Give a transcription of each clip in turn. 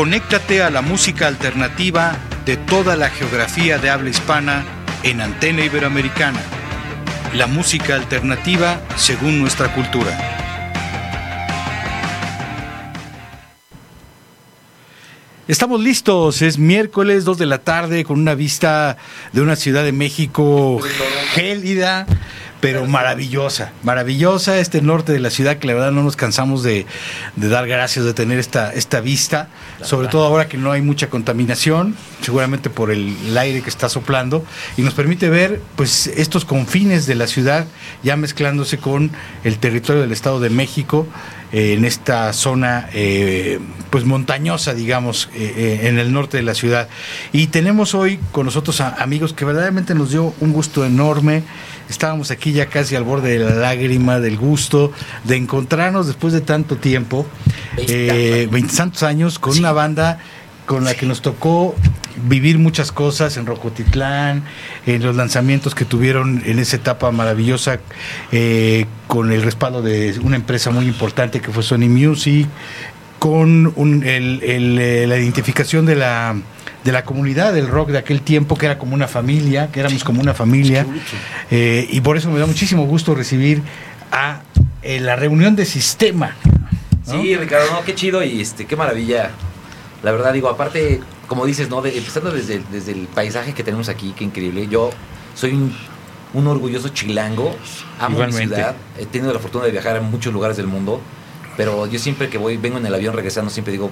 Conéctate a la música alternativa de toda la geografía de habla hispana en Antena Iberoamericana. La música alternativa según nuestra cultura. Estamos listos, es miércoles 2 de la tarde con una vista de una ciudad de México gélida, pero maravillosa, maravillosa este norte de la ciudad que la verdad no nos cansamos de, de dar gracias de tener esta, esta vista, sobre todo ahora que no hay mucha contaminación, seguramente por el, el, aire que está soplando, y nos permite ver pues estos confines de la ciudad ya mezclándose con el territorio del Estado de México. Eh, en esta zona eh, pues montañosa digamos eh, en el norte de la ciudad y tenemos hoy con nosotros a amigos que verdaderamente nos dio un gusto enorme estábamos aquí ya casi al borde de la lágrima del gusto de encontrarnos después de tanto tiempo veintitantos años con sí. una banda con la que nos tocó vivir muchas cosas en Rocotitlán, en los lanzamientos que tuvieron en esa etapa maravillosa, eh, con el respaldo de una empresa muy importante que fue Sony Music, con un, el, el, la identificación de la de la comunidad del rock de aquel tiempo, que era como una familia, que éramos como una familia, eh, y por eso me da muchísimo gusto recibir a eh, la reunión de sistema. ¿no? Sí, Ricardo, no, qué chido y este, qué maravilla la verdad digo, aparte, como dices, ¿no? De, empezando desde, desde el paisaje que tenemos aquí, qué increíble. Yo soy un, un orgulloso chilango, amo Igualmente. mi ciudad, he tenido la fortuna de viajar a muchos lugares del mundo, pero yo siempre que voy, vengo en el avión regresando, siempre digo,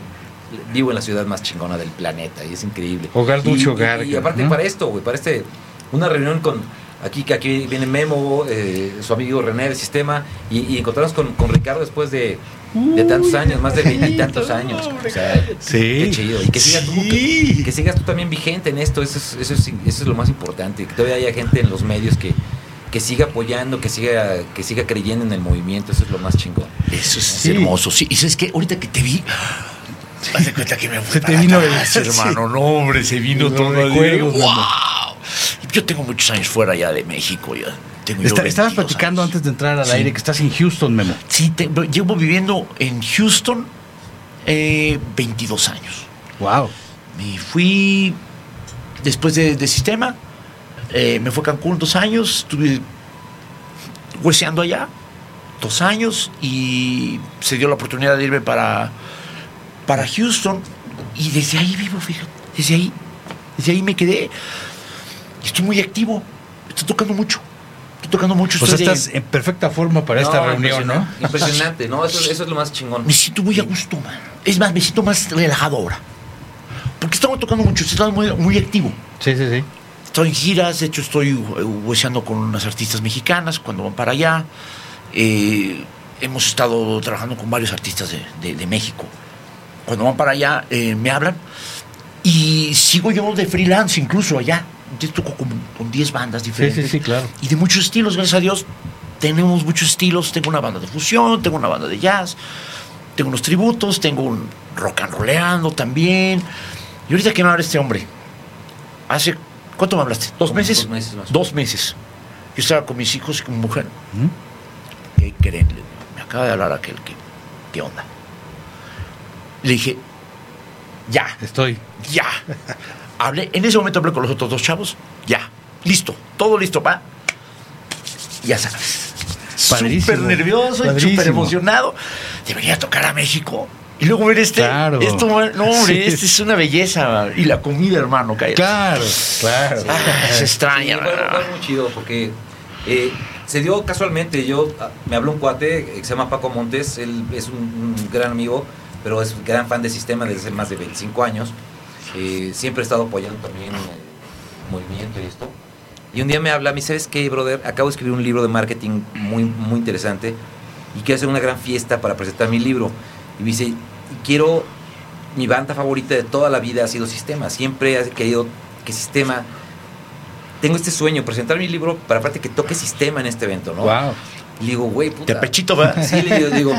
vivo en la ciudad más chingona del planeta y es increíble. Hogar, mucho hogar. Y, y aparte ¿no? para esto, güey, para este, una reunión con, aquí que aquí viene Memo, eh, su amigo René del sistema, y, y encontrarnos con, con, Ricardo después de, de tantos años, más de veintitantos años. O sea, sí. qué chido. Y que sigas, sí. tú, que, que, sigas tú también vigente en esto, eso es, eso es, eso es lo más importante. Que todavía haya gente en los medios que, que siga apoyando, que siga, que siga creyendo en el movimiento, eso es lo más chingón. Eso es sí. hermoso. Sí, y sabes que ahorita que te vi. Sí. Haz de cuenta que me se te vino el hermano. No, hombre, se vino no todo. Recuerdo, ¡Wow! Yo tengo muchos años fuera ya de México. Ya. Tengo Está, estabas platicando años. antes de entrar al sí. aire que estás en Houston, Memo. Sí, te, llevo viviendo en Houston eh, 22 años. Wow. Me fui después de, de sistema, eh, me fue a Cancún dos años, estuve hueseando allá dos años y se dio la oportunidad de irme para, para Houston y desde ahí vivo, fíjate, desde ahí, desde ahí me quedé. Estoy muy activo, estoy tocando mucho. Estoy tocando mucho. Pues estás de... en perfecta forma para no, esta reunión, ¿no? Impresionante, ¿no? Eso, eso, es lo más chingón. Me siento muy a gusto, man. Es más, me siento más relajado ahora. Porque estamos tocando mucho, estoy muy, muy activo. Sí, sí, sí. Estoy en giras, de hecho estoy hueseando con unas artistas mexicanas cuando van para allá. Eh, hemos estado trabajando con varios artistas de, de, de México. Cuando van para allá, eh, me hablan. Y sigo yo de freelance incluso allá yo toco con, con 10 bandas diferentes. Sí, sí, sí, claro. Y de muchos estilos, gracias a Dios, tenemos muchos estilos. Tengo una banda de fusión, tengo una banda de jazz, tengo unos tributos, tengo un rock and rollando también. Y ahorita que me habla este hombre, hace, ¿cuánto me hablaste? ¿Dos meses? Dos meses. Más. Dos meses. Yo estaba con mis hijos y con mi mujer. ¿Mm? ¿Qué creen? Me acaba de hablar aquel, ¿qué, qué onda? Le dije, ya. Estoy. Ya. hablé, en ese momento hablé con los otros dos chavos, ya, listo, todo listo, pa. Ya sabes. Súper nervioso y súper emocionado. Debería tocar a México. Y luego ver este. Claro. Esto, no, hombre, sí. este es una belleza. Y la comida, hermano, cállate. Claro, claro. Ah, se extraña. Sí, fue, fue, muy chido porque eh, se dio casualmente. Yo me habló un cuate que se llama Paco Montes. Él es un, un gran amigo, pero es un gran fan de sistema desde hace más de 25 años. Eh, siempre he estado apoyando también el movimiento y esto. Y un día me habla, me dice, ¿sabes qué, brother? Acabo de escribir un libro de marketing muy, muy interesante y quiero hacer una gran fiesta para presentar mi libro. Y me dice, quiero mi banda favorita de toda la vida ha sido Sistema. Siempre he querido que Sistema. Tengo este sueño, presentar mi libro para aparte que toque Sistema en este evento, ¿no? Wow. Y le digo, güey, De puta. pechito, ¿verdad? Sí, le digo, digo,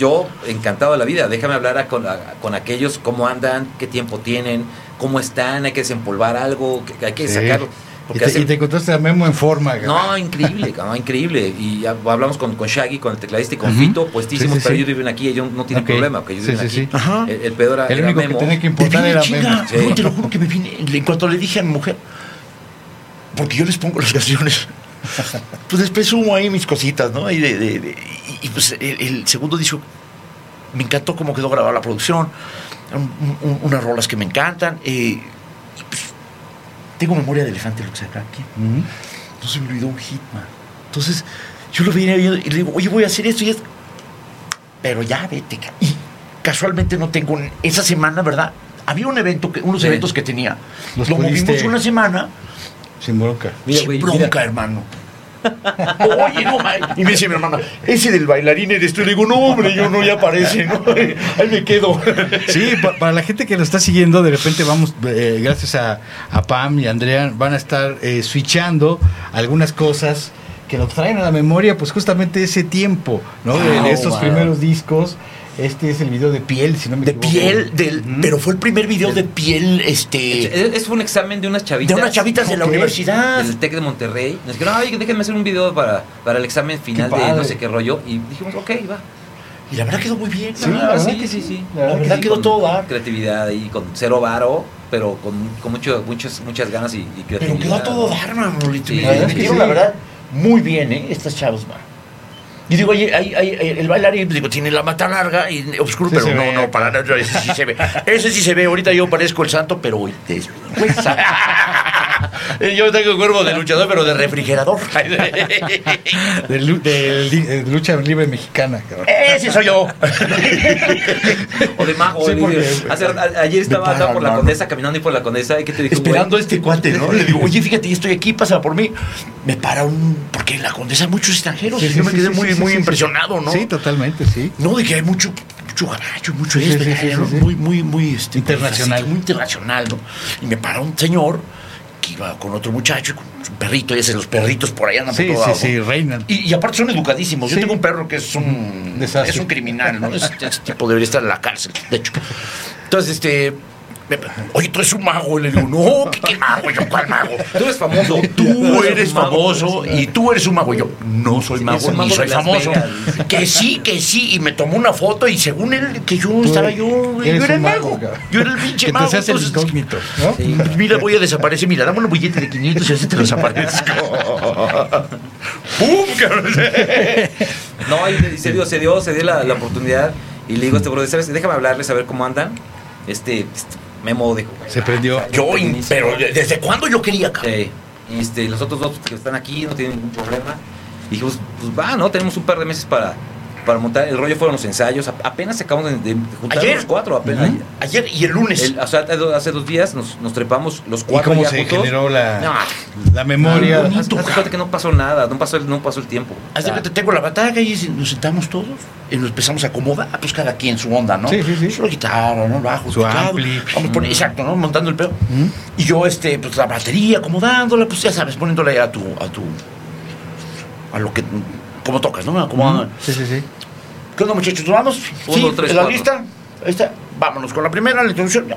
yo encantado de la vida, déjame hablar a- con, a- con aquellos cómo andan, qué tiempo tienen, cómo están, hay que desempolvar algo, que, que hay que Sí. sacarlo. Y Porque te, hace- y te encontraste a Memo en forma. no, increíble, cabrón, increíble. Y ya hablamos con, con Shaggy, con el tecladista y con Ujú. Fito, puestísimos, Sí, sí, pero sí. ellos viven aquí, ellos no tienen Ok. problema, porque ellos Sí, viven sí, aquí. sí. Ajá. El, el pedo era, El era único que Memo. tenía que importar era chinga. Memo. Sí. No, te lo juro que me vine. En cuanto le dije a mi mujer, porque yo les pongo las canciones, pues les presumo ahí mis cositas, ¿no? Y, de- de- de- y- pues el, el segundo disco, me encantó cómo quedó grabada la producción, un- un- unas rolas que me encantan. eh, y pues, tengo memoria de elefante, lo que saca aquí. Ujú. No se me olvidó un hitman. Entonces, yo lo venía viendo y le digo, oye, voy a hacer esto y esto. Pero ya vete. Y casualmente no tengo en- esa semana, ¿verdad? Había un evento, que, unos Sí. eventos que tenía. Los lo movimos pudiste- una semana. Sin bronca. Mira, sin güey, bronca, mira. hermano. Oye, no, ma- y me dice mi hermana, ese del bailarín eres tú. Y le digo, no, hombre, yo no, ya aparece, ¿no? Ahí me quedo. Sí, pa- para la gente que lo está siguiendo, de repente vamos, eh, gracias a, a Pam y a Andrea, van a estar eh, switchando algunas cosas que nos traen a la memoria, pues justamente ese tiempo, ¿no? De, de Wow, estos wow. primeros discos. Este es el video de piel, si no me De equivoco. piel, del, pero fue el primer video de piel, este... Es fue un examen de unas chavitas. De unas chavitas de la universidad. Del TEC de Monterrey. Nos dijeron, ay, déjenme hacer un video para, para el examen final de no sé qué rollo. Y dijimos, ok, va. Y la verdad quedó muy bien. Sí, verdad sí, que sí, sí. sí. La verdad verdad que quedó con todo dar. Creatividad y con cero varo, pero con, con mucho, muchas, muchas ganas y, y Pero creatividad. quedó a todo dar, Manolito. Sí. Me La verdad es que metieron, sí. la verdad, muy bien, ¿eh? Estas chavos, man. Y digo, oye, hay, hay- el bailarín, digo, tiene la mata larga y oscuro, Sí pero no, ve, no, para nada, ese sí se ve. Ese sí se ve, ahorita yo parezco el santo, pero hoy. yo tengo cuerpo de luchador, pero de refrigerador. De, de de lucha libre mexicana, cabrón. ese soy yo. O de mago. Sí, porque- hace- a- ayer estaba por la condesa, caminando y por la condesa. ¿Y qué te dije? Esperando a este cuate, ¿no? Le digo, oye, fíjate, estoy aquí, pasa por mí. Me para un. Porque en la condesa hay muchos extranjeros. Sí, y sí, yo me quedé sí, muy, muy sí, sí. impresionado, ¿no? Sí, totalmente, sí. No, de que hay mucho, mucho gabacho, mucho Sí, esto, sí, sí, ¿no? sí, sí. muy, muy, muy este, Internacional. Muy internacional, ¿no? Y me para un señor que iba con otro muchacho, y con un perrito, y ese, los perritos por allá andan Sí, por todo sí, lado, sí, reinan. Y, y aparte son educadísimos. Sí. Yo tengo un perro que es un Desastre. es un criminal, ¿no? Ese, ese tipo debería estar en la cárcel, de hecho. Entonces, este. Me- Oye, tú eres un mago. Y le digo, no, ¿qué, qué mago? Yo, ¿cuál mago? Tú eres famoso. Tú eres famoso y tú eres un mago. Y yo, no soy Sí, mago un ni mago soy famoso. Vegas. Que sí, que sí. Y me tomó una foto y según él, que yo estaba yo, yo era el mago. Yo era el pinche mago. el entonces, incógnito, ¿no? Sí. Mira, voy a desaparecer. Mira, dame un billete de 500 y así te lo desaparezco. ¡Pum! No, y se dio, se dio, se dio la, la oportunidad. Y le digo a este brother, ¿sabes? Déjame hablarles a ver cómo andan. Este, este Memo dijo, güey, Se prendió. Yo, in- pero ¿desde cuándo yo quería, cabrón? Este, los otros dos que están aquí no tienen ningún problema. Y dijimos, pues va, ¿no? Tenemos un par de meses para, para montar. El rollo fueron los ensayos. Apenas acabamos de, de juntar Ayer. los cuatro. Apenas. Ayer y el lunes. el- o sea, hace dos- hace dos días nos, nos trepamos los ¿Y cuatro cómo ya se juntos. generó la, No, la memoria? bonito, cabrón. cuenta que no pasó nada, no pasó el, no pasó el tiempo. Haz de cuenta, tengo la batalla y nos sentamos todos y nos empezamos a acomodar, pues cada quien su onda, ¿no? Sí, sí, sí. Su guitarra, ¿no? Bajo, Su teclado. ampli. Vamos poner, exacto, ¿no? Montando el pedo. Y yo, este, pues la batería, acomodándola, pues ya sabes, poniéndole a tu, a tu, a lo que, como tocas, ¿no? Como, Sí, sí, sí. ¿Qué onda, muchachos? ¿Nos vamos? Uno, sí, tres, ¿en la cuatro. lista? Ahí está. Vámonos con la primera, la introducción. ya.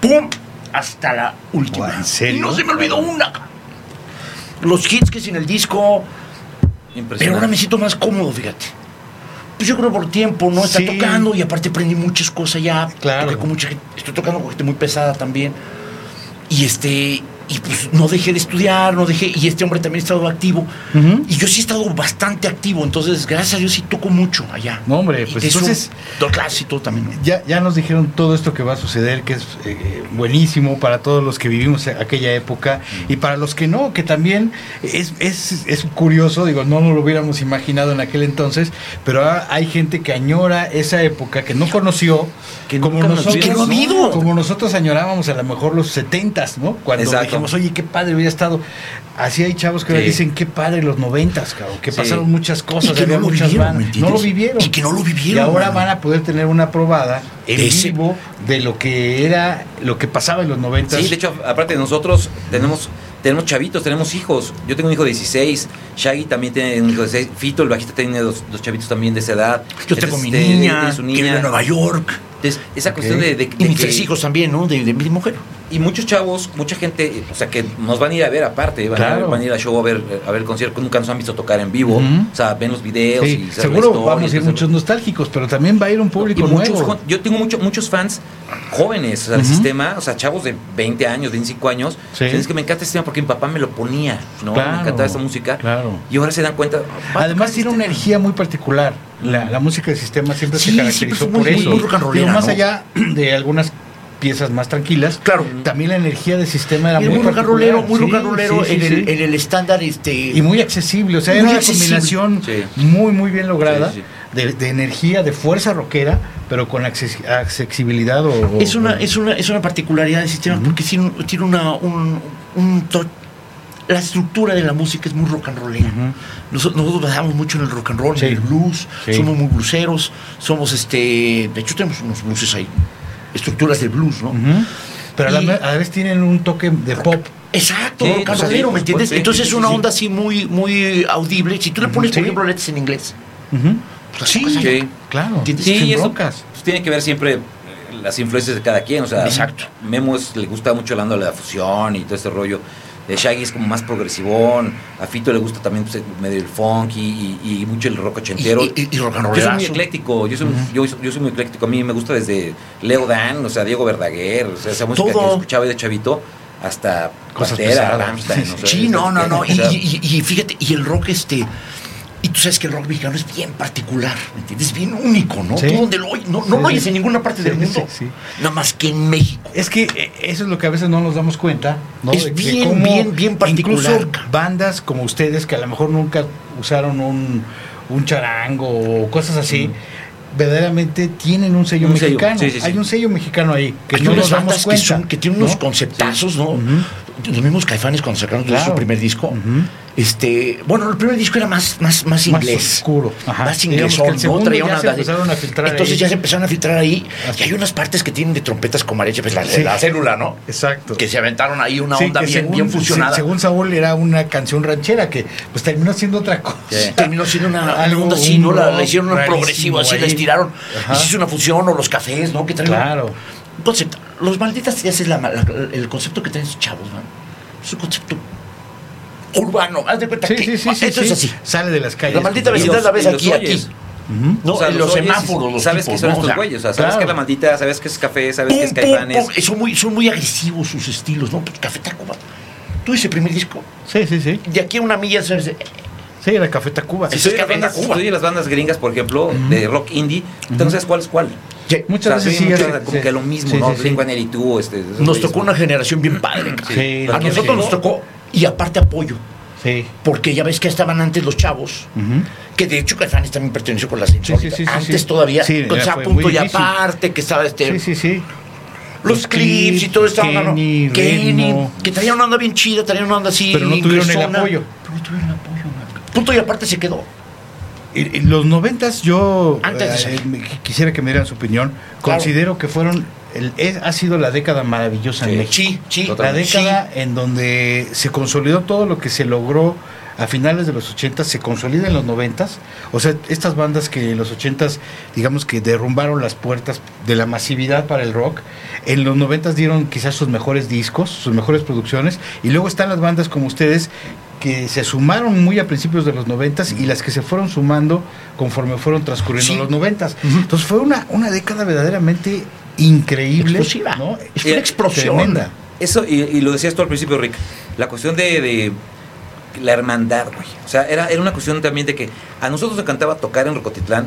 ¡Pum! Hasta la última. ¿en serio? Y no se me olvidó una. Los hits que sin el disco. Pero ahora me siento más cómodo, fíjate. Pues yo creo por tiempo, ¿no? Está Sí. tocando y aparte aprendí muchas cosas ya. Claro. Con mucha gente. Estoy tocando con gente muy pesada también. Y este. Y pues no dejé de estudiar, no dejé. Y este hombre también ha estado activo. Y yo sí he estado bastante activo. Entonces, gracias a Dios sí toco mucho allá. No, hombre, pues entonces- do- clases y todo también. ¿no? Ya, ya nos dijeron todo esto que va a suceder, que es eh, buenísimo para todos los que vivimos aquella época y para los que no, que también es, es, es curioso, digo, no nos lo hubiéramos imaginado en aquel entonces, pero ha- hay gente que añora esa época, que no conoció, Que como nos nosotros, no como nosotros añorábamos a lo mejor los setentas, ¿no? Cuando Exacto. Oye, qué padre hubiera estado. Así hay chavos que ahora dicen, qué padre los noventas, cabrón, que Sí. pasaron muchas cosas, Y que había no lo muchas vivieron, lo vivieron. Y que no lo Y vivieron. ahora mano. van a poder tener una probada en ese- vivo de lo que era, lo que pasaba en los noventas. Sí, de hecho, aparte de nosotros, tenemos tenemos chavitos, tenemos hijos. Yo tengo un hijo de 16, Shaggy también tiene un hijo de 16, Fito, el bajista, tiene dos, dos chavitos también de esa edad. Yo tengo Entonces, mi este, niña, su que vive en Nueva York. Entonces, esa cuestión de, de- Y de mis que- tres hijos también, ¿no? De, de mi mujer. Y muchos chavos, mucha gente, o sea, que nos van a ir a ver aparte, van, Claro. a, van a ir a show a ver, a ver concierto, nunca nos han visto tocar en vivo, o sea, ven los videos Sí, y seguro historia, vamos a ir muchos nostálgicos, pero también va a ir un público y muchos nuevo. yo tengo mucho, muchos fans jóvenes o sea, del sistema, o sea, chavos de 20 años, 25 años. Sí. Es que me encanta este sistema porque mi papá me lo ponía, ¿no? Claro, me encantaba esa música. claro. Y ahora se dan cuenta. "Ah, va a Además tiene una energía muy particular. La, la música del sistema siempre Sí, se caracterizó por muy- eso. muy Digo, más ¿no? allá de algunas piezas más tranquilas, Claro. también la energía del sistema era Y muy muy rock and particular. rollero, muy Sí, rock and rollero sí, sí, en, sí. El, en el estándar este y muy accesible, o sea, era una accesible. combinación Sí. muy, muy bien lograda Sí, sí. De, de energía, de fuerza rockera, pero con acces- accesibilidad o... o- es una es una es una particularidad del sistema porque tiene, un- tiene una un, un la estructura de la música es muy rock and rollera. Ujú. Nosotros, nosotros basamos mucho en el rock and roll, Sí. en el blues, Sí. somos muy bluseros, somos este, de hecho tenemos unos blueses ahí, estructuras del blues, ¿no? Pero a la, a vez tienen un toque de pop. Exacto, Sí, rock and o sea, rollero, sí, ¿me entiendes? sí, Entonces sí, es una sí. onda así muy muy audible. Si tú le pones, Sí. por ejemplo, letras en inglés, pues Sí, claro. ¿Entiendes? Sí, eso broncas. pues, tiene que ver siempre eh, las influencias de cada quien. O sea, Exacto. Memo es- le gusta mucho la onda de la fusión y todo ese rollo. De Shaggy es como más progresivón. A Fito le gusta también pues, medio el funk y, y- y mucho el rock ochentero. Y, y- y rock and Yo soy muy ecléctico, yo soy, yo, yo soy muy ecléctico. A mí me gusta desde Leo Dan, o sea, Diego Verdaguer, o sea, esa música Todo. que escuchaba de chavito, hasta Cosas Pantera, pesadas. Rammstein, o sea, Sí, no, no, no. y fíjate, y el rock este. Y tú sabes que el rock mexicano es bien particular, ¿me entiendes? Es bien único, ¿no? Sí. Tú donde lo oyes, no, no Sí, lo oyes sí. en ninguna parte del mundo. Nada más que en México. Es que eh, eso es lo que a veces no nos damos cuenta, ¿no? Es De- de bien, cómo bien, bien particular. Incluso bandas como ustedes que a lo mejor nunca usaron un, un charango o cosas así, verdaderamente tienen un sello Un mexicano. Hay un sello mexicano ahí que Hay no unas nos damos bandas que, cuenta. son, que tienen unos ¿no? conceptazos, ¿no? Los mismos caifanes cuando sacaron Claro. su primer disco. Este, bueno, el primer disco era más, más, más Más inglés. oscuro. Ajá. Más una se empezaron a filtrar Entonces ahí. ya se empezaron a filtrar ahí. Así. Y hay unas partes que tienen de trompetas como arecha, pues la, Sí. la célula, ¿no? Exacto. Que se aventaron ahí una Sí, onda bien, según- bien fusionada. sí, según Saúl era una canción ranchera que pues terminó siendo otra cosa. Sí. terminó siendo una, Algo, una onda así, ¿no? La, hicieron un rarísimo progresivo, así la estiraron. Ajá. Y se hizo una fusión, o los cafés, ¿no? Que traen Claro. un concepto. Los malditas ya es la- el concepto que traen esos chavos, ¿no? Es un concepto urbano. Haz de cuenta Sí, que sí, sí, sí, esto es sí. así. Sale de las calles. La maldita vecindad la ves aquí, aquí. No, o sea, los semáforos, los Sabes tipos, que son ¿no? estos güeyes, o sea, sabes claro. que es la maldita, sabes que es café, sabes que es pum, caifanes. pum. Son muy, son muy agresivos sus estilos, ¿no? Pues Café Tacuba. Tú ese primer disco, Sí, sí, sí. de aquí a una milla, ¿sabes? Sí, era Café Tacuba. Tú es Café bandas- Tacuba. las bandas gringas, por ejemplo, de rock indie, entonces cuál es cuál. Sí. Muchas O sea, veces sí, sí. muchas- como sí. que lo mismo, Sí, ¿no? sí, sí. Blink-182, este, Nos tocó una generación bien padre. Sí, A nosotros nos sí. tocó, y aparte apoyo, Sí. porque ya ves que estaban antes los chavos, que de hecho Caifanes también perteneció con las insólitas. sí, sí, sí, Antes todavía, Sí, con fue punto y aparte, que estaba este, Sí, sí, sí. los clips y todo estaba Kenny, que traía una onda bien chida, traía una onda así. Pero no tuvieron el apoyo. Pero no tuvieron el apoyo, man. Punto y aparte se quedó. Y Los noventas yo Antes de eh, quisiera que me dieran su opinión. Claro. Considero que fueron el- es- ha sido la década maravillosa en Sí. México. Sí, sí. La década en donde se consolidó todo lo que se logró a finales de los 80 se consolida en los 90 o sea estas bandas que en los 80 digamos que derrumbaron las puertas de la masividad para el rock en los 90 dieron quizás sus mejores discos sus mejores producciones y luego están las bandas como ustedes que se sumaron muy a principios de los 90 y las que se fueron sumando conforme fueron transcurriendo Sí. los 90 entonces fue una una década verdaderamente increíble Explosiva. ¿no? Es una Eh, explosión. tremenda Eso, y, y lo decías tú al principio, Rick, la cuestión de, de la hermandad, güey. O sea, era, era una cuestión también de que a nosotros nos encantaba tocar en Rocotitlán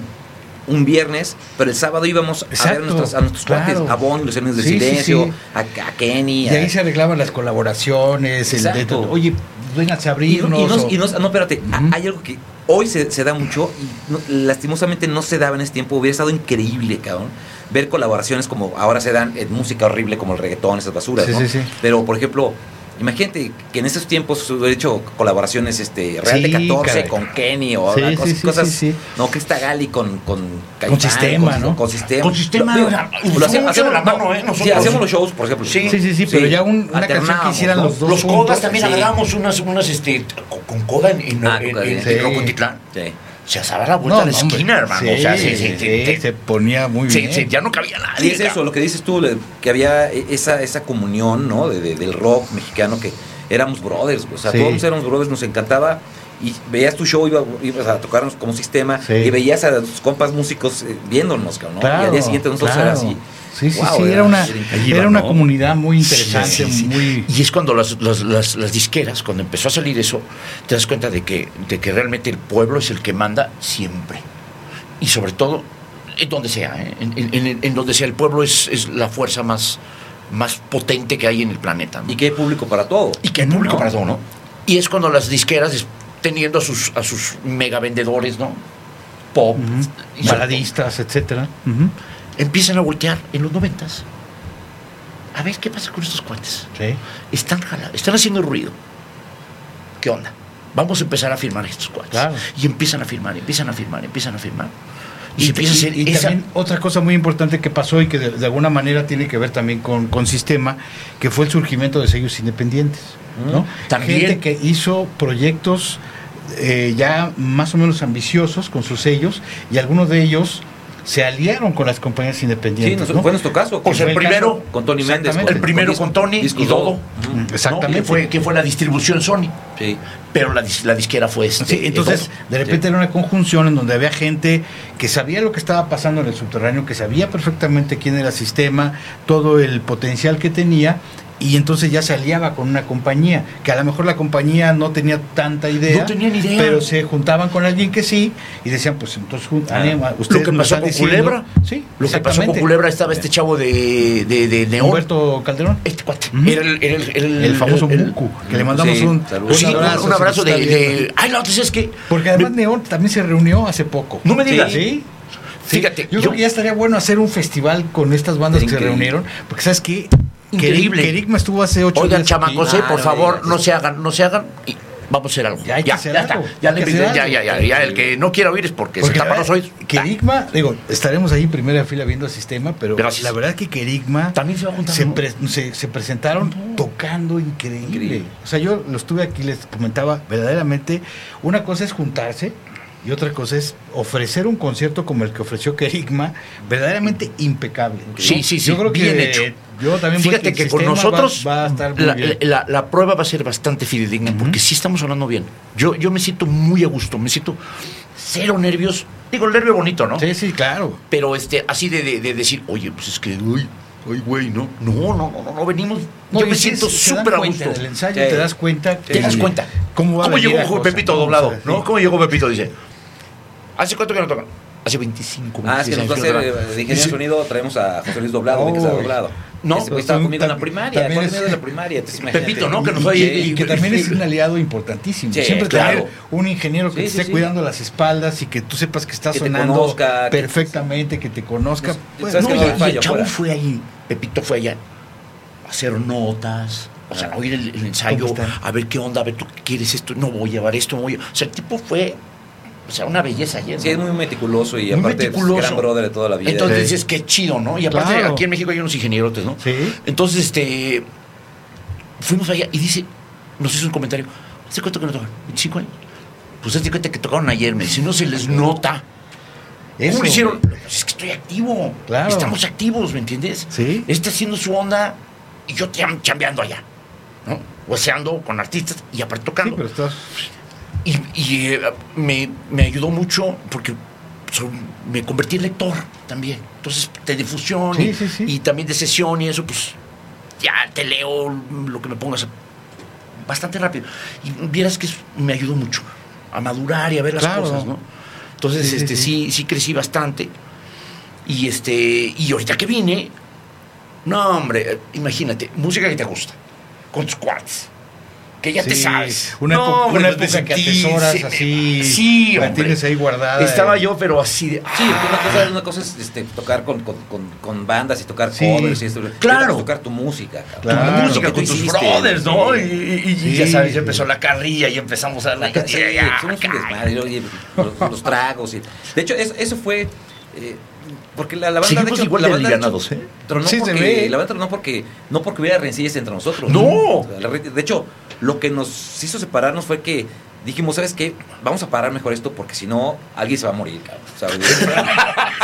un viernes, pero el sábado íbamos a ver nuestros, a nuestros claro. cuates, a Bon, los Hermanos de Sí, Silencio, sí. A, a Kenny, Y a- ahí se arreglaban las colaboraciones, el de, Exacto. oye, vénganse a Y, no- abrirnos. y no, o- y no- no, espérate, a- hay algo que hoy se, se da mucho y no- lastimosamente no se daba en ese tiempo. Hubiera estado increíble, cabrón. Ver colaboraciones como ahora se dan en música horrible como el reggaetón, esas basuras, Sí, ¿no? sí, sí. Pero, por ejemplo, Imagínate que en esos tiempos hubiera hecho colaboraciones este Real de Sí, 14 caray. con Kenny o Sí, cosas. sí, sí. No, que está Gali con con Caimán, Sistema, con, ¿no? Con sistema. Con Sistema, Lo- hacemos- de la no, mano, ¿eh? Sí, Nosotros. hacemos los shows, por ejemplo. Sí. Sí, sí, sí, pero ya un- una canción que hicieran ¿no? los dos Los juntos, codas también sí. agarramos unas, unas este, con, con coda en, en, Ah, en- coda, en- sí. en Rocotitlán. Sí. Se asaba la vuelta a la no, esquina, hermano. Sí, o sea, sí, sí, sí, sí, sí. se ponía muy Sí, bien. sí, ya no cabía Y nadie. es eso, lo que dices tú, que había e- esa, esa comunión, ¿no? De, de- del rock mexicano, que éramos brothers, o sea, Sí. todos éramos brothers, nos encantaba. Y veías tu show, iba- ibas a tocarnos como sistema, Sí. y veías a tus compas músicos eh, viéndonos, ¿no? y Claro, al día siguiente nosotros claro. era así. Sí, sí, Wow, sí, era una, era una ¿no? comunidad muy interesante, Sí, sí, sí. muy... Y es cuando las, las, las- las disqueras, cuando empezó a salir eso, te das cuenta de que, de que realmente el pueblo es el que manda siempre. Y sobre todo, en donde sea, ¿eh? en, en- en- en donde sea, el pueblo es, es la fuerza más, más potente que hay en el planeta. ¿no? Y que hay público para todo. y que hay público No. para todo, ¿no? Y es cuando las disqueras, teniendo a sus, a sus mega vendedores, ¿no? Pop, baladistas, etcétera. Todo, empiezan a voltear en los noventas. A ver qué pasa con estos cuates. Sí. Están, están haciendo ruido. ¿Qué onda? Vamos a empezar a firmar estos cuates. Claro. Y empiezan a firmar, empiezan a firmar, empiezan a firmar. Y, Y, empieza a hacer y- y esa. también otra cosa muy importante que pasó y que de, de alguna manera tiene que ver también con, con Sistema, que fue el surgimiento de sellos independientes. ¿no? También. Gente que hizo proyectos eh, ya más o menos ambiciosos con sus sellos y algunos de ellos se aliaron con las compañías Sí, independientes. nos- ¿no? fue nuestro caso. Pues con- el primero, caso- con Tony Méndez. El primero disco- con Tony y. ¿no? Exactamente. Que fue, que fue la distribución Sony. Sí. Pero la, dis- la disquera fue este. Sí, entonces Dodo. de repente era una conjunción en donde había gente que sabía lo que estaba pasando en el subterráneo, que sabía perfectamente quién era el sistema, todo el potencial que tenía, y entonces ya se aliaba con una compañía, que a lo mejor la compañía no tenía tanta idea, No tenían idea. pero se juntaban con alguien que sí, y decían, pues entonces Ah. anima- Lo ustedes que pasó con diciendo- Culebra. Sí, Lo que pasó con. Culebra estaba este chavo de, de, de Neón. Humberto Calderón. Este cuate. Era el, era el, el- El famoso Muku, que le mandamos Sí, un. Sí, un abrazo, un abrazo de, de- Ay, no, entonces es que. Porque además me- Neón también se reunió hace poco. No me digas. Sí. Fíjate, yo, yo- creo que ya estaría bueno hacer un festival con estas bandas que se reunieron, porque sabes qué, Increíble. Kerigma estuvo hace ocho Oigan, días chamacos, aquí. eh, por favor, no se hagan, no se hagan. Y vamos a hacer algo. Ya hay que hacer ya algo. está. Ya, Hay le que invité, hacer ya, ya, algo. ya, ya, El que no quiera oír es porque, Porque se tapa los oídos. Kerigma, digo, estaremos ahí en primera fila viendo el sistema, pero Gracias. la verdad que Kerigma También se va a juntar, se, ¿no? pre- se- se presentaron tocando increíble. Increíble. O sea, yo lo estuve aquí, les comentaba, verdaderamente, una cosa es juntarse y otra cosa es ofrecer un concierto como el que ofreció Kerigma, verdaderamente impecable. Sí, sí, sí, Yo creo bien que hecho. yo también Fíjate el que con nosotros va, va a estar la, bien. la- la prueba va a ser bastante fidedigna porque sí estamos hablando bien. Yo, yo me siento muy a gusto, me siento cero nervios. Digo, el nervio bonito, ¿no? Sí, sí, claro. Pero este, así de, de- de decir, oye, pues es que, uy, ay, güey, ¿no? No, no, no, no, no venimos. No, yo me siento súper a gusto. Del ensayo te das cuenta. Te das cuenta. ¿Cómo, llegó Pepito doblado? ¿No? ¿Cómo llegó Pepito? Dice, ¿hace cuánto que no tocan? Hace 25, Ah, es que 26 nos va a años hacer que no eh, de ingeniero de sonido, traemos a José Luis Doblado, de que está Oh. doblado. No, estaba conmigo en la primaria, también es- en la primaria. Pepito, ¿no? Que nos Y, oye y- y que también es un aliado importantísimo. Siempre claro. tener un ingeniero que te esté cuidando las espaldas y que tú sepas que está sonando perfectamente, que te conozca. Pues, Pues, ¿sabes no, el chavo fue ahí, Pepito fue allá a hacer notas, o sea, Ah. oír el, ensayo, a ver qué onda, a ver tú quieres esto, no voy a llevar esto, no voy a... O sea, el tipo fue, o sea, una belleza ayer. Sí, es muy meticuloso y Muy aparte meticuloso. gran brother de toda la vida. Entonces Sí. dices, qué chido, ¿no? Y aparte Claro. aquí en México hay unos ingenierotes, ¿no? Sí. Entonces, este, fuimos allá y dice, nos hizo un comentario, ¿hace cuánto que no tocan? ¿25 años? Pues hace cuenta que tocaron ayer, me dice, no se les nota. Eso. ¿Cómo lo hicieron? Pues es que estoy activo. Claro. Estamos activos, ¿me entiendes? Sí. Está haciendo su onda y yo cham- chambeando allá. ¿no? Hueseando con artistas y aparte Sí, tocando. pero estás. Y, y, eh, me, me ayudó mucho porque so- me convertí en lector también. Entonces, de difusión Sí, y, sí, sí. y también de sesión y eso, pues ya te leo lo que me pongas bastante rápido. Y vieras que me ayudó mucho a madurar y a ver las Claro. cosas, ¿no? Entonces, este, sí. sí, crecí bastante. Y este, y ahorita que vine, no, hombre, imagínate, música que te gusta, con tus cuates, que ya te sabes. Una No, época, hombre, una época que atesoras sí, así. Sí, La hombre. tienes ahí guardada. Estaba eh. yo, pero así de. Sí, una cosa, una cosa es este, tocar con, con, con, con bandas y tocar Sí. covers y esto. Claro. tocar tu música, cabrón. Claro. la Claro, música con tus hiciste, brothers, ¿no? sí. Y, y- y Sí. ya sabes, ya empezó la carrilla y empezamos a la. Sí, ya, ya, somos un acá. desmadre, y oye, los, los tragos. Y, de hecho, eso, eso fue. eh, porque la, la banda. Seguimos de hecho, igual la de banda, de hecho, alivianados, ¿eh? tronó Sí, se porque, ve. La banda tronó porque. No porque hubiera rencillas entre nosotros. ¡No! De hecho, lo que nos hizo separarnos fue que dijimos, ¿sabes qué? Vamos a parar mejor esto porque si no, alguien se va a morir, cabrón. ¿sabes?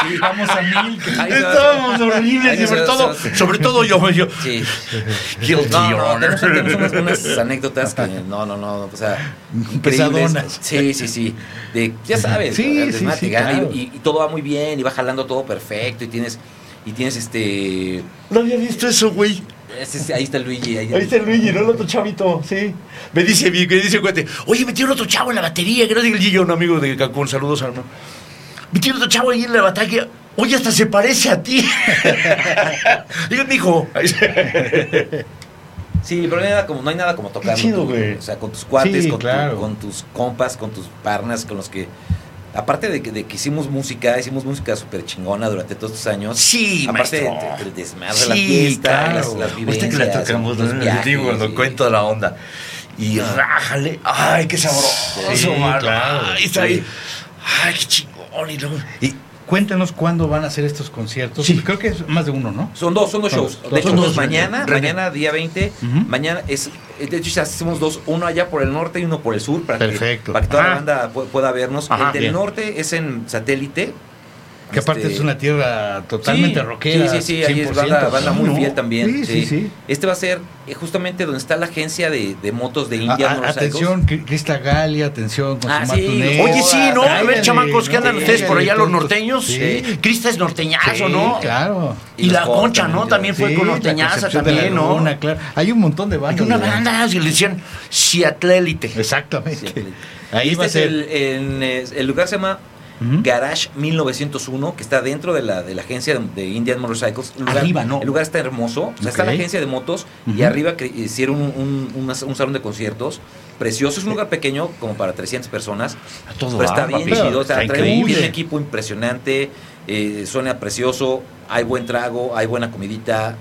Sí, Vamos a mil. Estábamos horribles y sobre todo, sobre todo yo, yo. Sí. Guilty No, no, tenemos, tenemos unas, unas anécdotas que no, no, no, o sea, increíbles. Sí, sí, sí. De, ya sabes, Sí, sí, claro. y, y todo va muy bien y va jalando todo perfecto y tienes y tienes este No había visto eso, güey. Ese- ese- ahí está Luigi, ahí, Ahí está el Luigi, ¿no? El otro chavito, sí. Me dice, mi- me dice, el cuate, oye, metieron otro chavo en la batería, que no diga el Gillo, un amigo de Cancún, saludos, hermano. Metieron otro chavo ahí en la batería, oye, hasta se parece a ti. Diga, mijo. Sí, pero no hay nada como, no hay nada como tocarlo. chido, tú, güey. O sea, con tus cuates, Sí, con, tu- claro. con tus compas, con tus parnas, con los que. Aparte de que, de que hicimos música, hicimos música súper chingona durante todos estos años. Sí, Aparte maestro. de- del desmadre, Sí, la fiesta, claro. las, las vivencias. que la tocamos, los viajes, digo, cuando y- cuento la onda. Y rájale, ay, qué sabroso, Sí, mano. claro. Ay, está Sí. ahí. Ay, qué chingón. Y luego, Y cuéntanos cuándo van a hacer estos conciertos. Sí. Creo que es más de uno, ¿no? Son dos, son dos shows. dos, de hecho, dos, mañana, mañana día 20. Ujú. Mañana es, de hecho, ya hacemos dos, uno allá por el norte y uno por el sur, para, Perfecto. Que, para que toda la Ajá. banda pu- pueda vernos. Ajá, el del bien. norte es en satélite. Que aparte Este, es una tierra totalmente sí, rockera. Sí, sí, sí, ahí es banda, 100%. banda muy ¿no? fiel también. Sí, sí, sí. Este va a ser eh, justamente donde está la agencia de, de motos de A- India. a- atención, Cri- Crista Galia, atención con Ah, su sí, Martuné. Oye, sí, ¿no? A ver, chamacos, ¿qué andan ustedes por allá, los norteños? Sí. Sí. Crista es norteñazo, Sí, ¿no? claro. Y, la concha, ¿no? también, fue Sí, con norteñaza también, ¿no? Laguna, claro. Hay un montón de Hay bandas. una de- banda que le decían Ciatlélite. Exactamente. Ahí Este va a es ser. eh, el lugar se llama Ujú. Garage 1901, que está dentro de la, de la agencia de, de Indian Motorcycles. El lugar- Arriba, ¿no? El lugar está hermoso. O sea, está la agencia de motos y arriba hicieron un, un- salón de conciertos precioso. Es un lugar pequeño, como para 300 personas. A todo pero está bien chido. o sea, Está trae un equipo impresionante. eh, suena precioso. Hay buen trago, hay buena comidita.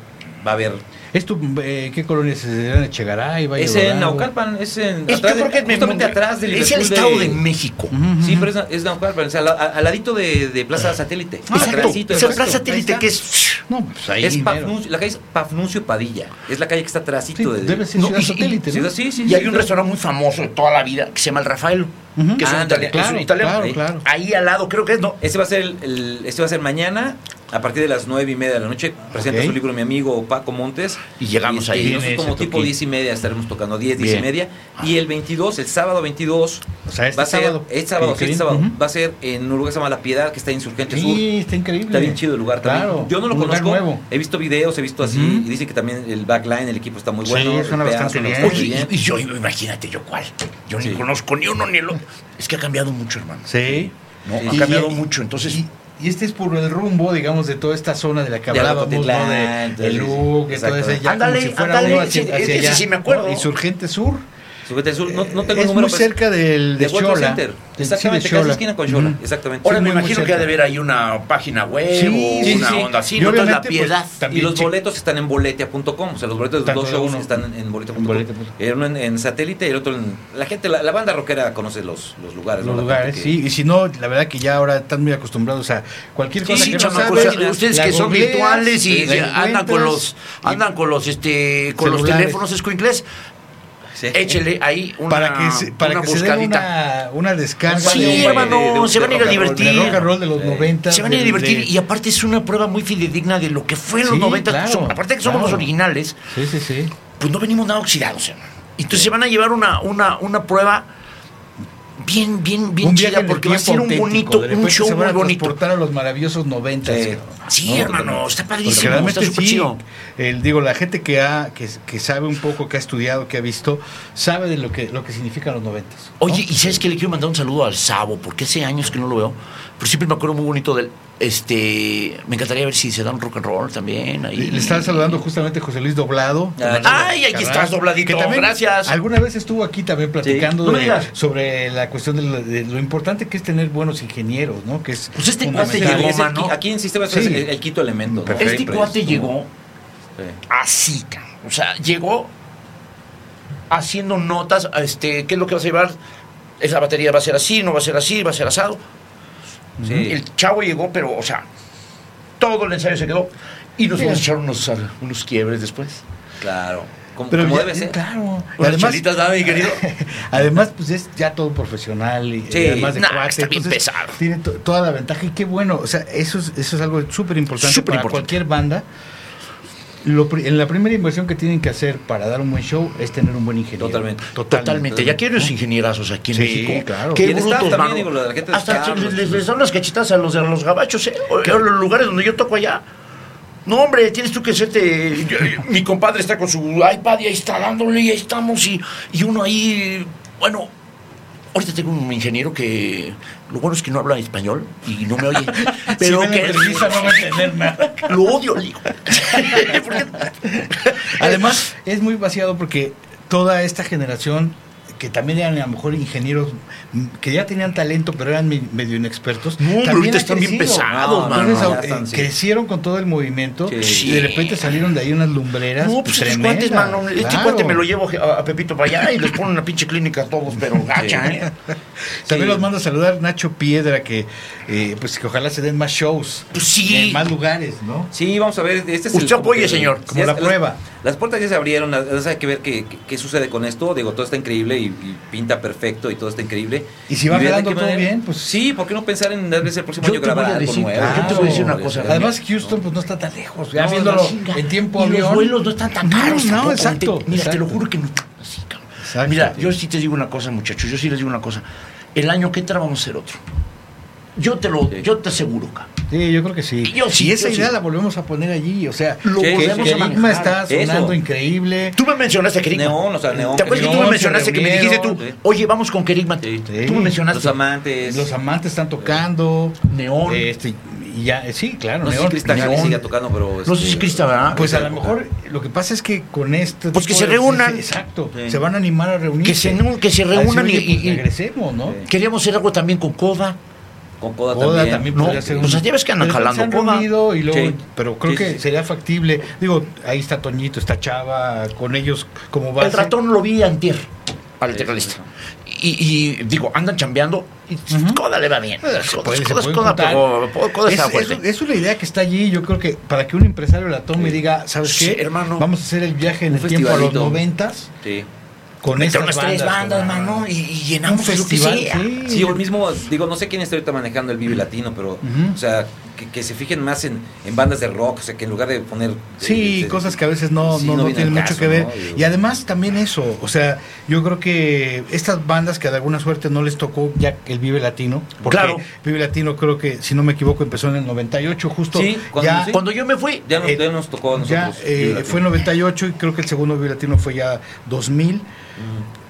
Va a haber. ¿Esto, eh, ¿Qué colonia es? ¿En Echegaray? Valle Es Dorado? en Naucalpan, es en. Es, atrás de- que es justamente atrás del Es el Estado de, México. Sí, pero es, es Naucalpan, o sea, al, al ladito de, de Plaza Satélite. Exacto. Atrásito, Es el exacto. Plaza Satélite que es... No, pues ahí. Es. Pafnuncio- la calle es Pafnuncio Padilla. Es la calle que está Sí, atrásito de. debe ser No, ciudad y- y- satélite, ¿no? Sí, sí, Y sí, hay un claro. restaurante muy famoso de toda la vida que se llama el Rafael, Que es un Ándale, italiano. es un claro, italiano. claro, Ahí. claro. Ahí al lado, creo que es, ¿no? Este va a ser el, el- este va a ser mañana a partir de las nueve y media de la noche. Presenta su libro mi amigo Paco Montes. Y llegamos este, ahí. nosotros Viene como tipo diez y media estaremos tocando 10, 10 y media. Y el 22, el sábado 22, O sea, este va a ser, sábado. este sábado, sí, este va a ser en un lugar que se llama La Piedad, que está en Insurgente Sur. Sí, está increíble. Está bien chido el lugar también. Claro, Yo no lo conozco. nuevo. He visto videos, he visto así. Y dicen que también el backline, el equipo está muy Sí, bueno. suena el PA bastante bien. Oye, y, y yo, imagínate yo cuál. Yo Sí. ni conozco ni uno ni el otro. Es que ha cambiado mucho, hermano. Sí. No, Sí. ha cambiado y- mucho. Entonces, Y, y este es por el rumbo, digamos, de toda esta zona de la que hablábamos, ¿no? De, de todo exacto. ese, ya Ándale, como si fuera ándale, uno hacia, sí, hacia ese allá. sí me acuerdo. Insurgente Sur. No, no tengo es el número. muy pues, cerca del de, de Xola. Center. Del- sí, Exactamente, de casi esquina con. Ujú. Exactamente. ahora Sí, me muy, muy imagino que ha de haber ahí una página web Sí, o sí, una sí. onda así. Y ¿no? Entonces, la obviamente, pues, piedad. Y los boletos están en boletia.com. O sea, los boletos de los dos shows uno. están en, boletia.com. En boletia.com. Eh, Uno en, en satélite y el otro en. La gente, la, la banda rockera conoce los, los lugares. Los ¿no? Lugares, que- sí. Y si no, la verdad que ya ahora están muy acostumbrados a cualquier Sí, cosa sí, que no sea, ustedes que son virtuales y andan con los andan con los este con los teléfonos escuincles, Sí. échele ahí una, para que se, para una que se den una, una descarga Sí, de, hermano, de- se van a ir a de divertir. rock and roll de los Sí. 90. Se van a ir a divertir de- y aparte es una prueba muy fidedigna de lo que fue en los Sí, 90. claro, Son- aparte de que somos claro. los originales, Sí, sí, sí. pues no venimos nada oxidados, hermano. Entonces se van a llevar una, una, una prueba bien, bien, bien chida porque va a ser un bonito, un show se muy bonito. a los maravillosos 90. Sí. Sí, ¿no? hermano, está padrísimo, realmente está súper sí, chido. el, digo, la gente que ha, que, que sabe un poco, que ha estudiado, que ha visto, sabe de lo que, lo que significan los noventas. ¿no? Oye, y sabes que le quiero mandar un saludo al Sabo, porque hace años que no lo veo, pero siempre me acuerdo muy bonito de él. Este, me encantaría ver si se da un rock and roll también. Ahí. Le estaba saludando justamente José Luis Doblado. Ah, Ay, aquí estás dobladito, que también gracias. Alguna vez estuvo aquí también platicando No de- sobre la cuestión de lo, de lo importante que es tener buenos ingenieros, ¿no? Que es Pues este cuate llegó, Es el aquí en Sistema Sí. es el, el quinto elemento. ¿no? Perfecto. Este cuate llegó Sí. así, o sea, llegó haciendo notas, este, ¿qué es lo que vas a llevar? Esa batería va a ser así, no va a ser así, va a ser asado. Sí. El chavo llegó, pero, o sea, todo el ensayo se quedó. Y nos vamos a echar unos, unos quiebres después. Claro. Como, Pero como ya- debe ser. Claro. Y Unas además, chelitas, ¿verdad, mi querido? además, pues es ya todo profesional y, Sí. y además de Nah, cuate, está bien entonces, pesado. Tiene to- toda la ventaja y qué bueno. O sea, eso es, eso es algo súper importante para importante. cualquier banda. Lo pri- en la primera inversión que tienen que hacer para dar un buen show es tener un buen ingeniero. Totalmente. Totalmente. Ya quiero los ingenierazos aquí en Sí, México. claro. Qué brutos, también, digo, la gente Hasta les, los- les- les dan las cachetas a los de los gabachos, ¿eh? O- los lugares donde yo toco allá. No, hombre, tienes tú que yo- mi compadre está con su iPad y ahí está dándole y ahí estamos. Y, y uno ahí. Bueno, ahorita tengo un ingeniero que. Lo bueno es que no habla español y no me oye. Pero Si que. no nada. Lo odio, digo. Además, es muy vaciado porque toda esta generación que también eran a lo mejor ingenieros que ya tenían talento pero eran me- medio inexpertos No, también están bien pesados, No, Entonces, eh, ya están, sí. crecieron con todo el movimiento Sí. y de repente salieron de ahí unas lumbreras No, pues estos tremendas. cuates, mano. Este cuate me lo llevo a, a Pepito para allá y les pone una pinche clínica a todos, pero gacha, ¿eh? También Sí. los mando a saludar Nacho Piedra que eh, pues que ojalá se den más shows Pues sí. en más lugares, ¿no? Sí, vamos a ver. Este es Usted el, apoye, señor. Como ya la las- prueba. Las puertas ya se abrieron, las- las hay que ver qué, qué- qué sucede con esto. Digo, todo está increíble y, y pinta perfecto y todo está increíble. Y si va qué todo bien, pues- Sí, ¿por qué no pensar en darles el próximo Yo año grabar algo decir- nuevo? yo te voy a decir una Hombre, cosa. Además Houston pues no está tan lejos, ya No, viéndolo no, en tiempo y avión. los vuelos no están tan No, caros no, tampoco, exacto, te- Mira, te lo juro que no. Así. Exacto. Mira, yo sí te digo una cosa, muchachos. Yo sí les digo una cosa. El año que entra vamos a hacer otro. Yo te lo, Sí. yo te aseguro, cabrón. Sí, yo creo que sí. Yo sí, y esa yo idea sí. la volvemos a poner allí, o sea, Lo que, volvemos que a Enigma está sonando Eso. increíble. Tú me mencionaste a Kerigma. Neón, o sea, Neón, ¿Te acuerdas que tú Neón, me mencionaste que me dijiste tú, oye, vamos con Kerigma? Sí. Sí. Tú me mencionaste. Los amantes. Los amantes están tocando. Neón. Este, y ya, eh, sí, claro, no sé si Neón. Cristal Neón. siga tocando, pero. No sé este, si Crista, ¿verdad? Pues a lo mejor lo que pasa es que con este. Pues que se reúnan. Exacto. Se van a animar a reunirse. Que se, que se reúnan y, "Oye, pues, y- regresemos, ¿no? Queríamos hacer algo también con Coda. Con Coda, Coda también. también No, podría ser pues ya ves que andan jalando reunido y luego, Sí. pero creo Sí, que sí, sería factible. Digo, ahí está Toñito, está Chava, con ellos como base. El ratón lo vi antier al tecladista. Y, y, digo, andan chambeando y Ujú. Coda le va bien. Eh, es una idea que está allí. Yo creo que para que un empresario la tome y diga, ¿sabes qué? hermano. Vamos a hacer el viaje en Un el tiempo a los noventas Sí. Con estas unas tres bandas, con- mano, y, y un llenamos lo que festival. sea. Sí, Sí, o el mismo, digo, no sé quién está ahorita manejando el Vive Latino, pero, Ujú. o sea, que, que se fijen más en, en bandas de rock, o sea, que en lugar de poner... Sí, eh, cosas que a veces no, sí, no, no tienen mucho que ver. Y además también eso, o sea, yo creo que estas bandas que de alguna suerte no les tocó ya el Vive Latino, porque Claro. Vive Latino creo que, si no me equivoco, empezó en el 98, justo Sí, cuando- ya, sí. Cuando yo me fui, Ya nos, Eh, ya nos tocó a ya nosotros. eh, Vive Latino. fue 98 y creo que el segundo Vive Latino fue ya 2000. Mm.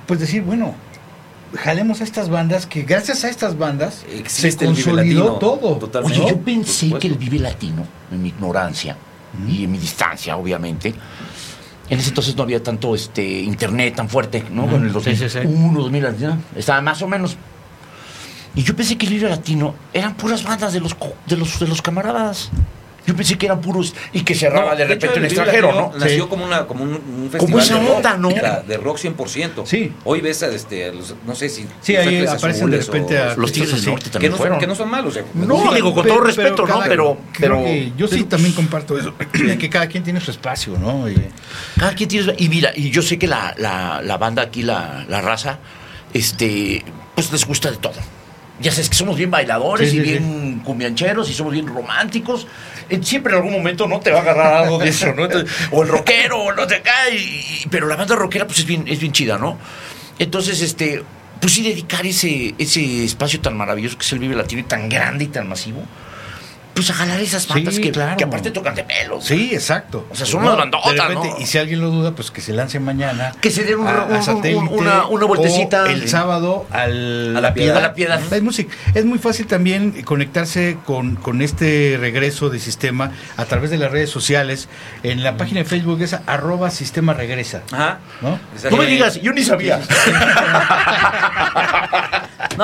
Pues decir, bueno, jalemos a estas bandas que gracias a estas bandas Existe se el Vive consolidó Latino, todo. totalmente. Oye, yo pensé que el Vive Latino, en mi ignorancia y en mi distancia, obviamente, en ese entonces no había tanto este internet tan fuerte, ¿no? En el Sí, sí, sí. 2001, 2000, ¿no? estaba más o menos. Y yo pensé que el Vive Latino eran puras bandas de los, co- de los, de los camaradas. Yo pensé que eran puros y que cerraba No, de repente un extranjero, Latino ¿no? Nació Sí. como, una, como un, un festival Como esa de rock, onda, ¿no? o sea, de rock 100%. Sí. Hoy ves a, este, los, no sé si... Sí, ahí aparecen de repente o- a- Los Tigres del Sí. Norte que también no, son, fueron. que no son malos. o sea, me No, digo, con todo respeto, ¿no? Pero- creo pero- que yo sí pero- también comparto eso, que cada quien tiene su espacio, ¿no? Y- Cada quien tiene. Y mira, y yo sé que la, la, la banda aquí, la, la raza, este, pues les gusta de todo. Ya sabes que somos bien bailadores Sí, y sí, bien cumbiancheros y somos bien románticos. Eh, Siempre en algún momento no te va a agarrar algo de eso, ¿no? O el rockero, o no te cae. pero la banda rockera, pues es bien, es bien chida, ¿no? Entonces, este, pues sí dedicar ese, ese espacio tan maravilloso que es el Vive Latino y tan grande y tan masivo pues a jalar esas Sí, patas que, claro. que aparte tocan de pelos. Sí, exacto. O sea, son unas bandotas, de repente, ¿no? Y si alguien lo duda, pues que se lance mañana. Que se den un- a- a un- satélite una- una vueltecita. o el sábado al, A la Piedad. A la Piedad. Live Music. Es muy fácil también conectarse con, con este regreso de sistema a través de las redes sociales. En la página de Facebook es arroba sistema regresa. Ajá. ¿No? No me digas, yo ni sabía.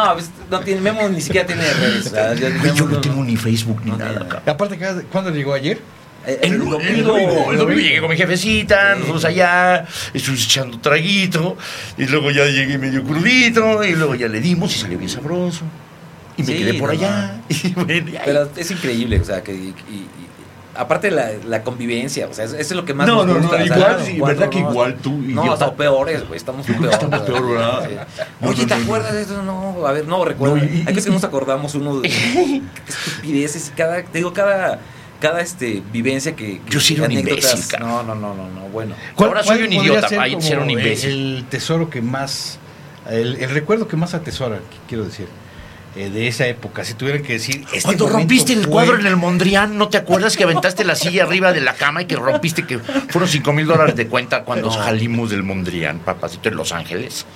No, pues, no tiene, Memo ni siquiera tiene redes. o sea, ya- Güey, Memo yo no tengo ni Facebook ni No nada. tiene. cabrón. Aparte, ¿cuándo llegó ayer? Eh, El, domingo, el domingo, el domingo llegué con mi jefecita, nos fuimos allá, estuvimos echando traguito, y luego ya llegué medio crudito, y luego ya le dimos y salió bien sabroso. Y me Sí, quedé por no, allá. Y bueno, Pero es increíble, o sea, que. y- y- y- aparte la, la convivencia, o sea, eso es lo que más No, nos no, no, gusta. o sea, igual, sí, ¿verdad que no- igual tú, No, idiota? estamos peores, güey, estamos peor. Estamos peor, ¿verdad? Sí. No, Oye, no, ¿te no, acuerdas de eso? No, a ver, no, recuerdo. No, y- Hay que que nos acordamos uno de qué estupideces y cada, te digo, cada, cada este, vivencia que. que- Yo sí era un anécdotas. imbécil, cabrón. No, no, no, no, no, bueno. Ahora soy un idiota, como ser un imbécil. El tesoro que más, el, el recuerdo que más atesora, quiero decir, eh, de esa época. Si tuvieran que decir. este Cuando rompiste el fue- cuadro en el Mondrian, ¿no te acuerdas que aventaste la silla arriba de la cama y que rompiste que fueron 5 mil dólares de cuenta cuando salimos del Mondrian, papacito, en Los Ángeles?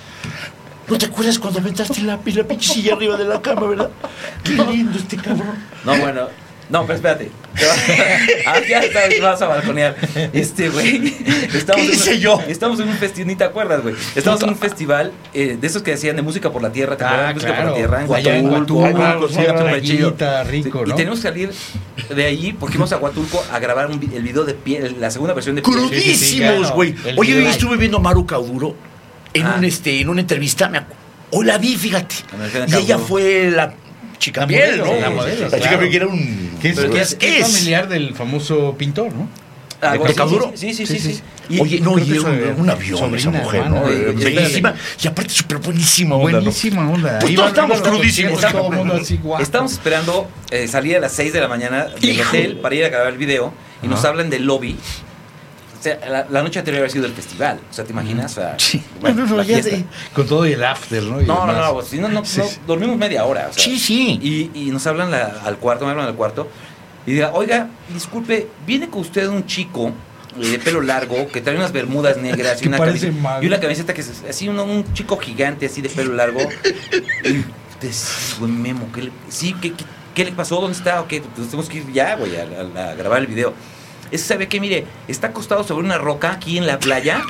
¿No te acuerdas cuando aventaste la, la pinche silla arriba de la cama, verdad? Qué lindo este cabrón. No, bueno. No, pero espérate. Ah, ya está, vas a balconear. Este, güey. Estamos ¿Qué en un- hice yo? Estamos en un festival, ni te acuerdas, güey. Estamos en un festival eh, de esos que decían de música por la tierra, ¿te acuerdas? Ah, música por la tierra. En chido. playita, rico, Sí, ¿no? Y tenemos que salir de ahí porque íbamos a Huatulco a grabar un el video de piel, la segunda versión de Crudísimos, güey. Oye, hoy estuve viendo a Maru Cauduro en, Ah. un, este, en una entrevista. Me la vi, fíjate. Y ella fue la chica modelo, ¿no? la modelo, La claro. chica piel que era un... Que es, que es- que es familiar del famoso pintor, ¿no? Algo ¿De así, Cauduro? Sí, sí, Sí, sí. sí. Oye, no, y un, es, eh, un avión esa mujer, ¿no? Eh. Bellísima. Y aparte súper buenísima onda, ¿no? Buenísima onda. Pues todos estamos crudísimos. Estamos esperando eh, salir a las 6 de la mañana del Hijo. hotel para ir a grabar el video y nos hablan del lobby. O sea, la, la noche anterior había sido el festival. O sea, ¿te imaginas? O sea, Sí. bueno, No, no, la ya fiesta. sé. Con todo y el after, ¿no? Y No, no, no, pues, si no, no, Sí, dormimos media hora. o sea, Sí, sí. Y, y nos hablan la- al cuarto, me hablan al cuarto y diga, oiga, disculpe, viene con usted un chico eh, de pelo largo que trae unas bermudas negras y una, mago. y una camiseta que es así, uno- un chico gigante así de pelo largo. y te decís, güey, Memo, ¿qué le, sí, ¿qué, qué, qué le pasó? ¿Dónde está? ¿O qué? Pues tenemos que ir ya, güey, a, a- a grabar el video. Ese sabe que, mire, está acostado sobre una roca aquí en la playa.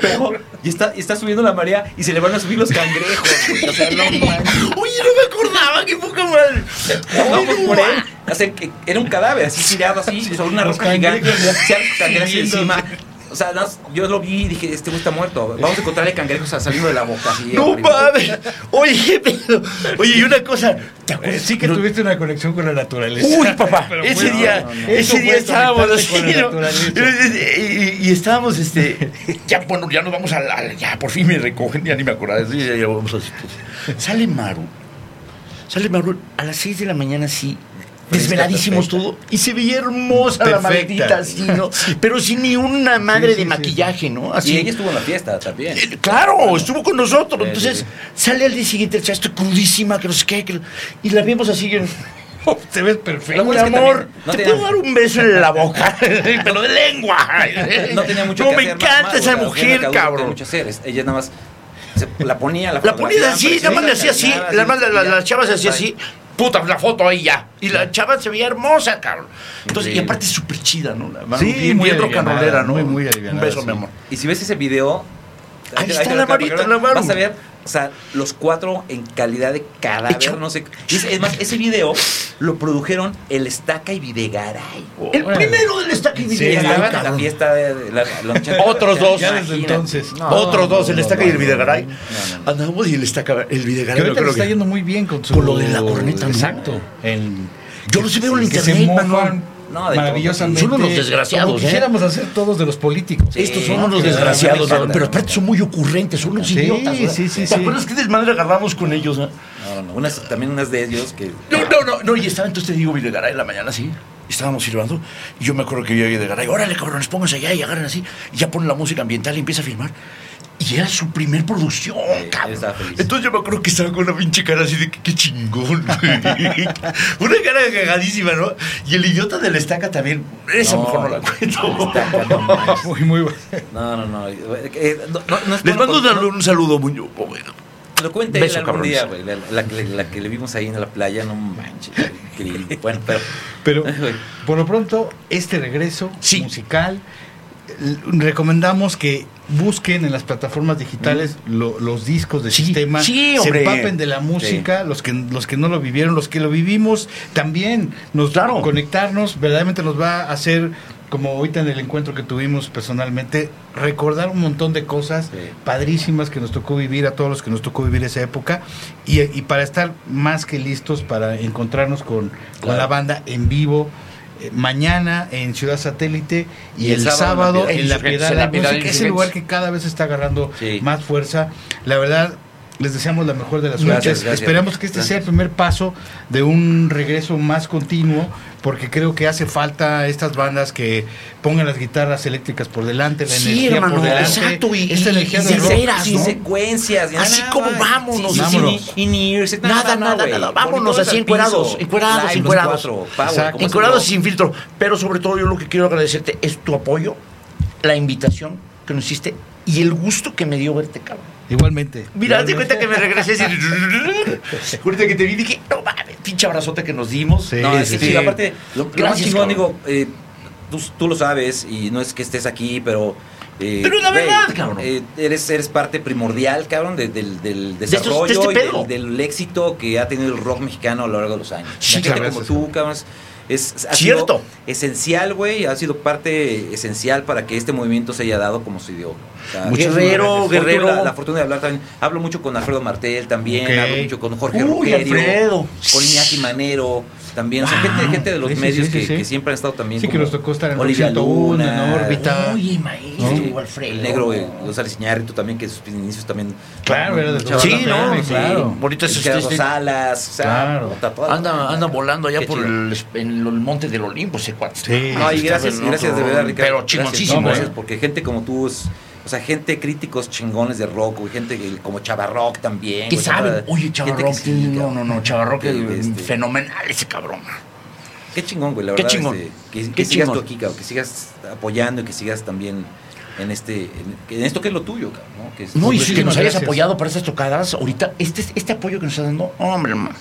Pero, y está, está subiendo la marea y se le van a subir los cangrejos, güey. O sea, no manches. Oye, no me acordaba, qué poca madre. Vamos por él. O sea, que era un cadáver así tirado así sobre una Los roca gigante. Se encima. O sea, yo lo vi y dije, este güey está muerto. Vamos a encontrarle cangrejos saliendo de la boca. Así, No mames. Oye, pedo. Oye, y una cosa. ¿Te Eh, acuerdas? Sí que No- tuviste una conexión con la naturaleza. Uy, papá, Pero ese bueno, día, no, no, no. ese día estábamos así, ¿no? naturaleza. y, y- y estábamos, este, ya, bueno, ya nos vamos a la, ya, por fin me recogen, ya ni me acordaba, sí, ya, ya vamos así. pues. Sale Maru, sale Maru a las 6 de la mañana, así, desveladísimos todo, y se veía hermosa la maldita, así, ¿no? Pero sin ni una madre Sí, sí, de maquillaje, ¿no? Así. Y ella estuvo en la fiesta también. Eh, Claro, estuvo con nosotros. Entonces sale al día siguiente, el estoy crudísima, que no sé qué. que- y la vemos así. en- Te ves perfecto. bueno Mi es que amor, no te tenía- puedo dar un beso en la boca, pero de lengua. No tenía mucho No, que me hacer. encanta más, esa mujer, Diana Cauduro no cabrón. mucho hacer. Ella nada más la ponía, la La ponía así, nada más le hacía así, nada, la, más la, la- ya. la chava se hacía así, puta, la foto ahí ya. Y la chava se veía hermosa, cabrón. Entonces, y aparte es súper chida, ¿no? La mano Sí, bien, muy bien rollera, ¿no? muy, muy Un beso, sí. mi amor. Y si ves ese video. Ahí está la Marita, la Maru. Vas a ver, o sea, los cuatro en calidad de cadáver, no sé. Es, es más, ese video lo produjeron el Estaca y Videgaray. El primero del estaca y Sí, Que Videgaray, estaban en la fiesta de, la, la noche Otros dos. Ya desde entonces. No, Otros dos, no, el estaca no, y el Videgaray. Andamos y el estaca, el Que Videgaray. ahorita yo le creo está que- yendo muy bien con su... Con lo de la corneta. Exacto. En- Yo los veo en que internet. No, de maravillosamente. Son unos desgraciados, Como ¿eh? quisiéramos hacer todos de los políticos. Sí. Estos son unos Sí, desgraciados, sí, sí, pero aparte son muy ocurrentes, son unos Sí, idiotas. ¿verdad? sí, sí, ¿Te sí. acuerdas qué desmadre agarramos con ellos? eh? No, no, no, unas- también unas de ellos que. No, no, no, no, y estaba entonces te digo Videgaray en la mañana así. Estábamos silbando y yo me acuerdo que vi a Videgaray, órale cabrones, pónganse allá y agarran así. Y ya ponen la música ambiental y empieza a filmar. Y era su primer producción, Sí, cabrón. Entonces yo me acuerdo que estaba con una pinche cara así de que qué chingón, güey. Una cara cagadísima, ¿no? Y el idiota de la estaca también. Esa No, mejor no la cuento. Estaca, no manches. Muy, muy bueno. No, no, no. eh, no, no, no es Les bueno mando por- un, un saludo muy bueno. Que Lo cuente Beso, él algún cabrones. día, güey. La, la que- la que le vimos ahí en la playa, no manches. Increíble. Bueno, pero. Pero por lo pronto, este regreso Sí. musical, recomendamos que busquen en las plataformas digitales lo- los discos de Sí, sistema, sí, se empapen de la música, los que los que no lo vivieron, los que lo vivimos, también nos Claro. conectarnos, verdaderamente nos va a hacer como ahorita en el encuentro que tuvimos personalmente, recordar un montón de cosas padrísimas que nos tocó vivir, a todos los que nos tocó vivir esa época, y, y para estar más que listos para encontrarnos con, con la banda en vivo. Mañana en Ciudad Satélite y, Y el el, sábado sábado en la La Piedad. La de Piedad es el lugar que cada vez está agarrando Sí. más fuerza. La verdad, les deseamos la mejor de las suertes. Esperamos que este sea el primer paso de un regreso más continuo, porque creo que hace falta estas bandas que pongan las guitarras eléctricas por delante, la Sí, energía hermano, por delante. exacto, y- esta y- energía y de rock. sinceras, sin ¿no? secuencias. Así nada, como vámonos, Sí, vámonos. sí, ni irse, Nada, nada, güey. nada, vámonos así encuerados, encuerados, encuerados. Encuerados sin filtro. Pero sobre todo yo lo que quiero agradecerte es tu apoyo, la invitación que nos hiciste y el gusto que me dio verte, cabrón. Igualmente. Mira, te cuenta que me regresé y ahorita que te vi dije, no mames, pinche abrazote que nos dimos. Sí, No, es que sí, sí, sí. aparte, lo, lo más Gracias, chingón, cabrón. digo, eh, tú, tú lo sabes y no es que estés aquí, pero. eh, Pero la verdad, cabrón. eh, eres, eres parte primordial, cabrón, de- del, del estos- de desarrollo este y del, del éxito que ha tenido el rock mexicano a lo largo de los años. Sí, Gente como tú, cabrón, es, ha Cierto. sido esencial, güey, ha sido parte esencial para que este movimiento se haya dado como se dio. O sea, Muchas Guerrero, gracias. Guerrero. La, la fortuna de hablar también. Hablo mucho con Alfredo Martel también, hablo mucho con Jorge Uy, Rogerio, Alfredo. con Iñaki Manero también. O sea, Wow. gente, gente de los Sí, medios sí, que, sí, sí. que siempre han estado también. Sí, que como nos tocó estar en Olivia 101, en Luna, órbita. Oye, maestro, Sí, Alfredo. El negro González Iñárritu también, que sus inicios también. Claro, era de Mucha Sí, no, claro. El es este- Salas, o sea, Claro. toda- Anda, anda volando allá por el, en el monte del Olimpo ese cuate. Sí. No, y gracias, en gracias de verdad, Ricardo. Pero chingoncísimo, no, gracias, porque gente como tú es. O sea, gente críticos chingones de rock, güey, gente que- como Chavarrock también. ¿Qué güey, saben? Oye, que Chavarro, sí, no, no, no, Chavarro, que Que, este, fenomenal ese cabrón. Qué chingón, güey, la Qué verdad. chingón. este, que Qué que sigas tú aquí, cabrón, que sigas apoyando y que sigas también en este en, en esto que es lo tuyo, cabrón, ¿no? Que es- No, y Muchísimas que nos hayas gracias. apoyado para estas tocadas, ahorita, este, este apoyo que nos estás dando, hombre, hermano.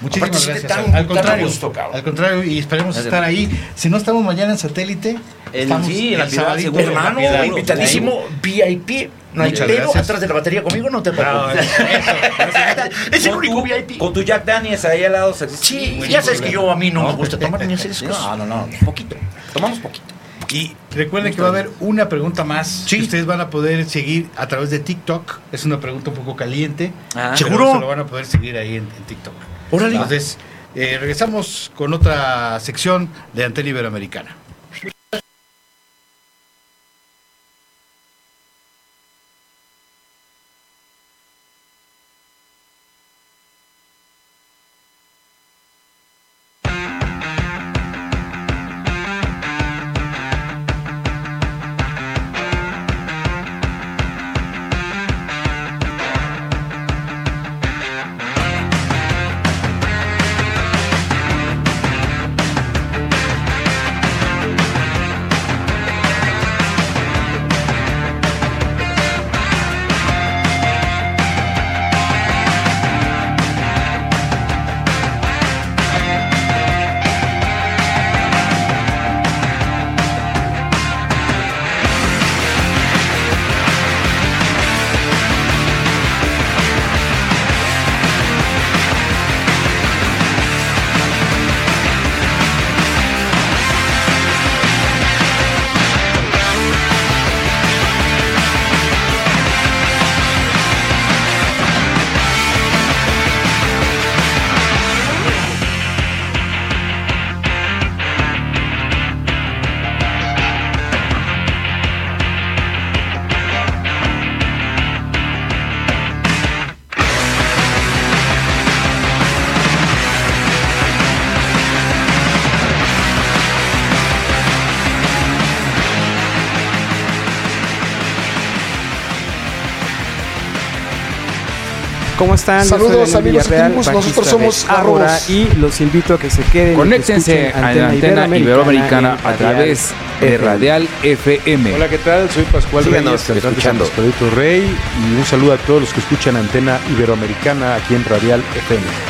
Muchísimas Aparte, gracias. al, contrario, gusto, al contrario, y esperemos Gracias. estar ahí. Si no estamos mañana en satélite, El- estamos sí, en la Piedad, seguro. la Hermano, Piedad. invitadísimo, VIP, no hay gracias. atrás de la batería conmigo no te No, preocupes. es el único tu- VIP. Con tu Jack Daniels ahí al lado. Sí, ya no sabes que yo a mí no me gusta tomar ni hacer esas cosas. No, no, no, poquito. Tomamos poquito. Y recuerden que va a haber una pregunta más Sí. que ustedes van a poder seguir a través de TikTok. Es una pregunta un poco caliente. Ah, pero ¿Seguro? se lo van a poder seguir ahí en, en TikTok. Órale. Entonces, eh, regresamos con otra sección de Antena Iberoamericana. ¿Cómo están? Saludos, amigos Eclipus, nosotros somos Garrobos. y los invito a que se queden. que Conéctense a la antena iberoamericana a través de. Radial FM. Hola, ¿qué tal? Soy Pascual Síganos Reyes, cantante escuchando. Rey y un saludo a todos los que escuchan Antena Iberoamericana aquí en Radial FM.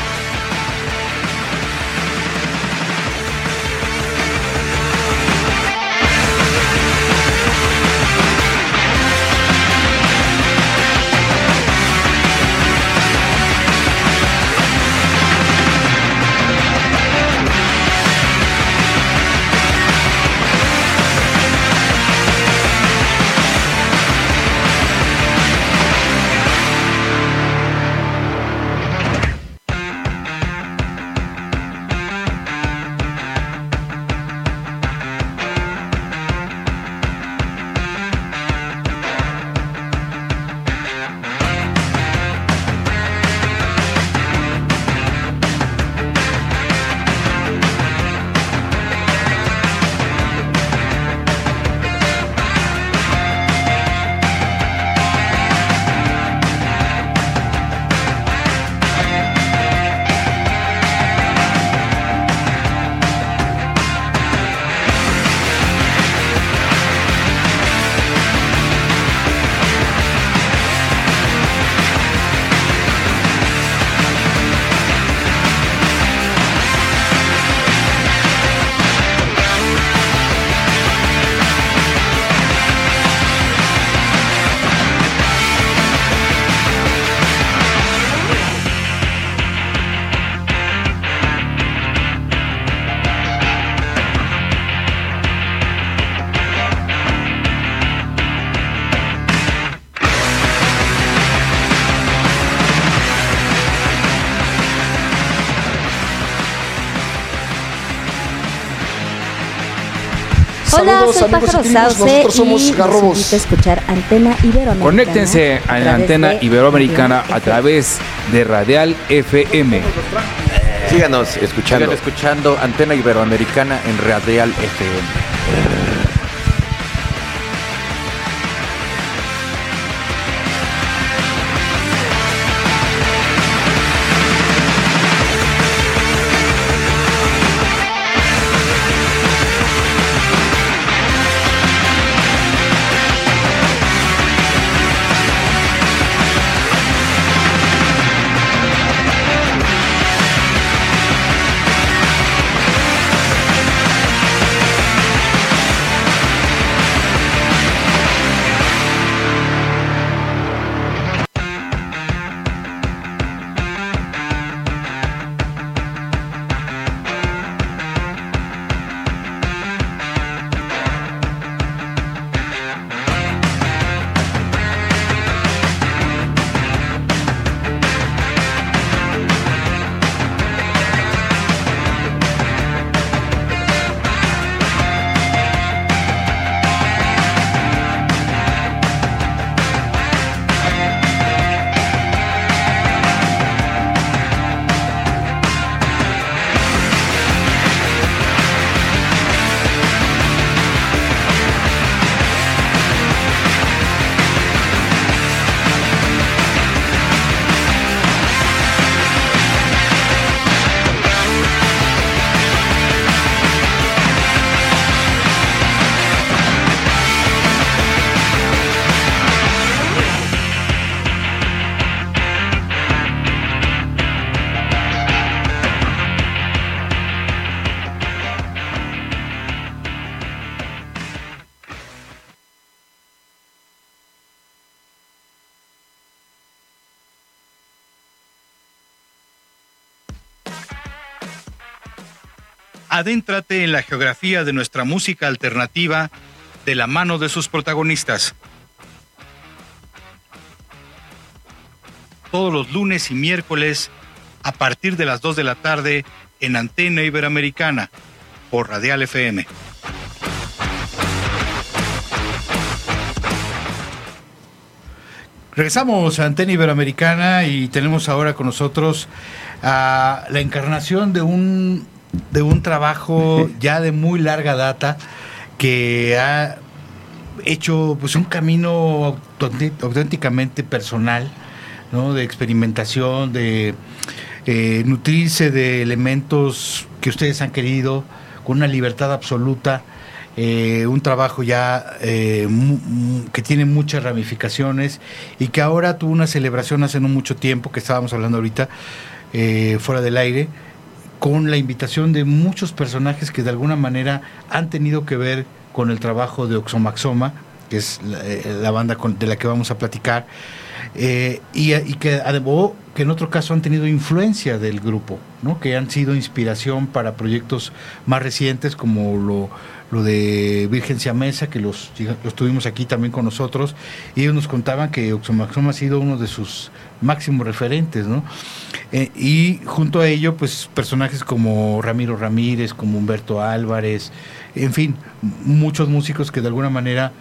Hola, Saludos, soy amigos Pájaro Sauce nosotros somos Garrobos. invito a escuchar Antena Iberoamericana. Conéctense a la antena iberoamericana a través de Radial FM. Síganos escuchando. Sigan escuchando Antena Iberoamericana en Radial FM. Adéntrate en la geografía de nuestra música alternativa de la mano de sus protagonistas. Todos los lunes y miércoles a partir de las 2 de la tarde en Antena Iberoamericana por Radial FM. Regresamos a Antena Iberoamericana y tenemos ahora con nosotros a la encarnación de un, de un trabajo ya de muy larga data que ha hecho pues un camino auténti- auténticamente personal ¿no? De experimentación, de eh, nutrirse de elementos que ustedes han querido, con una libertad absoluta. eh, un trabajo ya eh, que tiene muchas ramificaciones y que ahora tuvo una celebración hace no mucho tiempo, que estábamos hablando ahorita, eh, fuera del aire, con la invitación de muchos personajes que de alguna manera han tenido que ver con el trabajo de Oxomaxoma, que es la, eh, banda con- de la que vamos a platicar, eh, y, que, que en otro caso han tenido influencia del grupo, que han sido inspiración para proyectos más recientes como lo, de Virgen Siamesa, que los tuvimos aquí también con nosotros, y ellos nos contaban que Oxomaxoma ha sido uno de sus máximos referentes, ¿no? Eh, y junto a ello, pues personajes como Ramiro Ramírez, como Humberto Álvarez, en fin, muchos músicos que de alguna manera,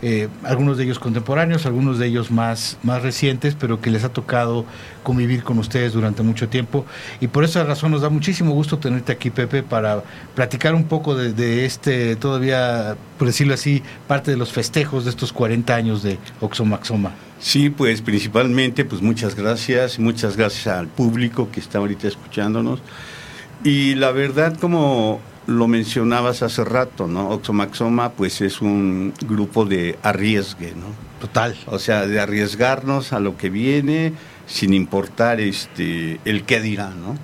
eh, algunos de ellos contemporáneos, algunos de ellos más, más recientes, pero que les ha tocado convivir con ustedes durante mucho tiempo. Y por esa razón nos da muchísimo gusto tenerte aquí, Pepe, para platicar un poco de, este, todavía, por decirlo así, parte de los festejos de estos 40 años de Oxomaxoma. Sí, pues principalmente, pues muchas gracias, muchas gracias al público que está ahorita escuchándonos. Y la verdad, como lo mencionabas hace rato, ¿no? Oxomaxoma, pues es un grupo de arriesgue, ¿no? Total. O sea, de arriesgarnos a lo que viene sin importar este el qué dirá, ¿no?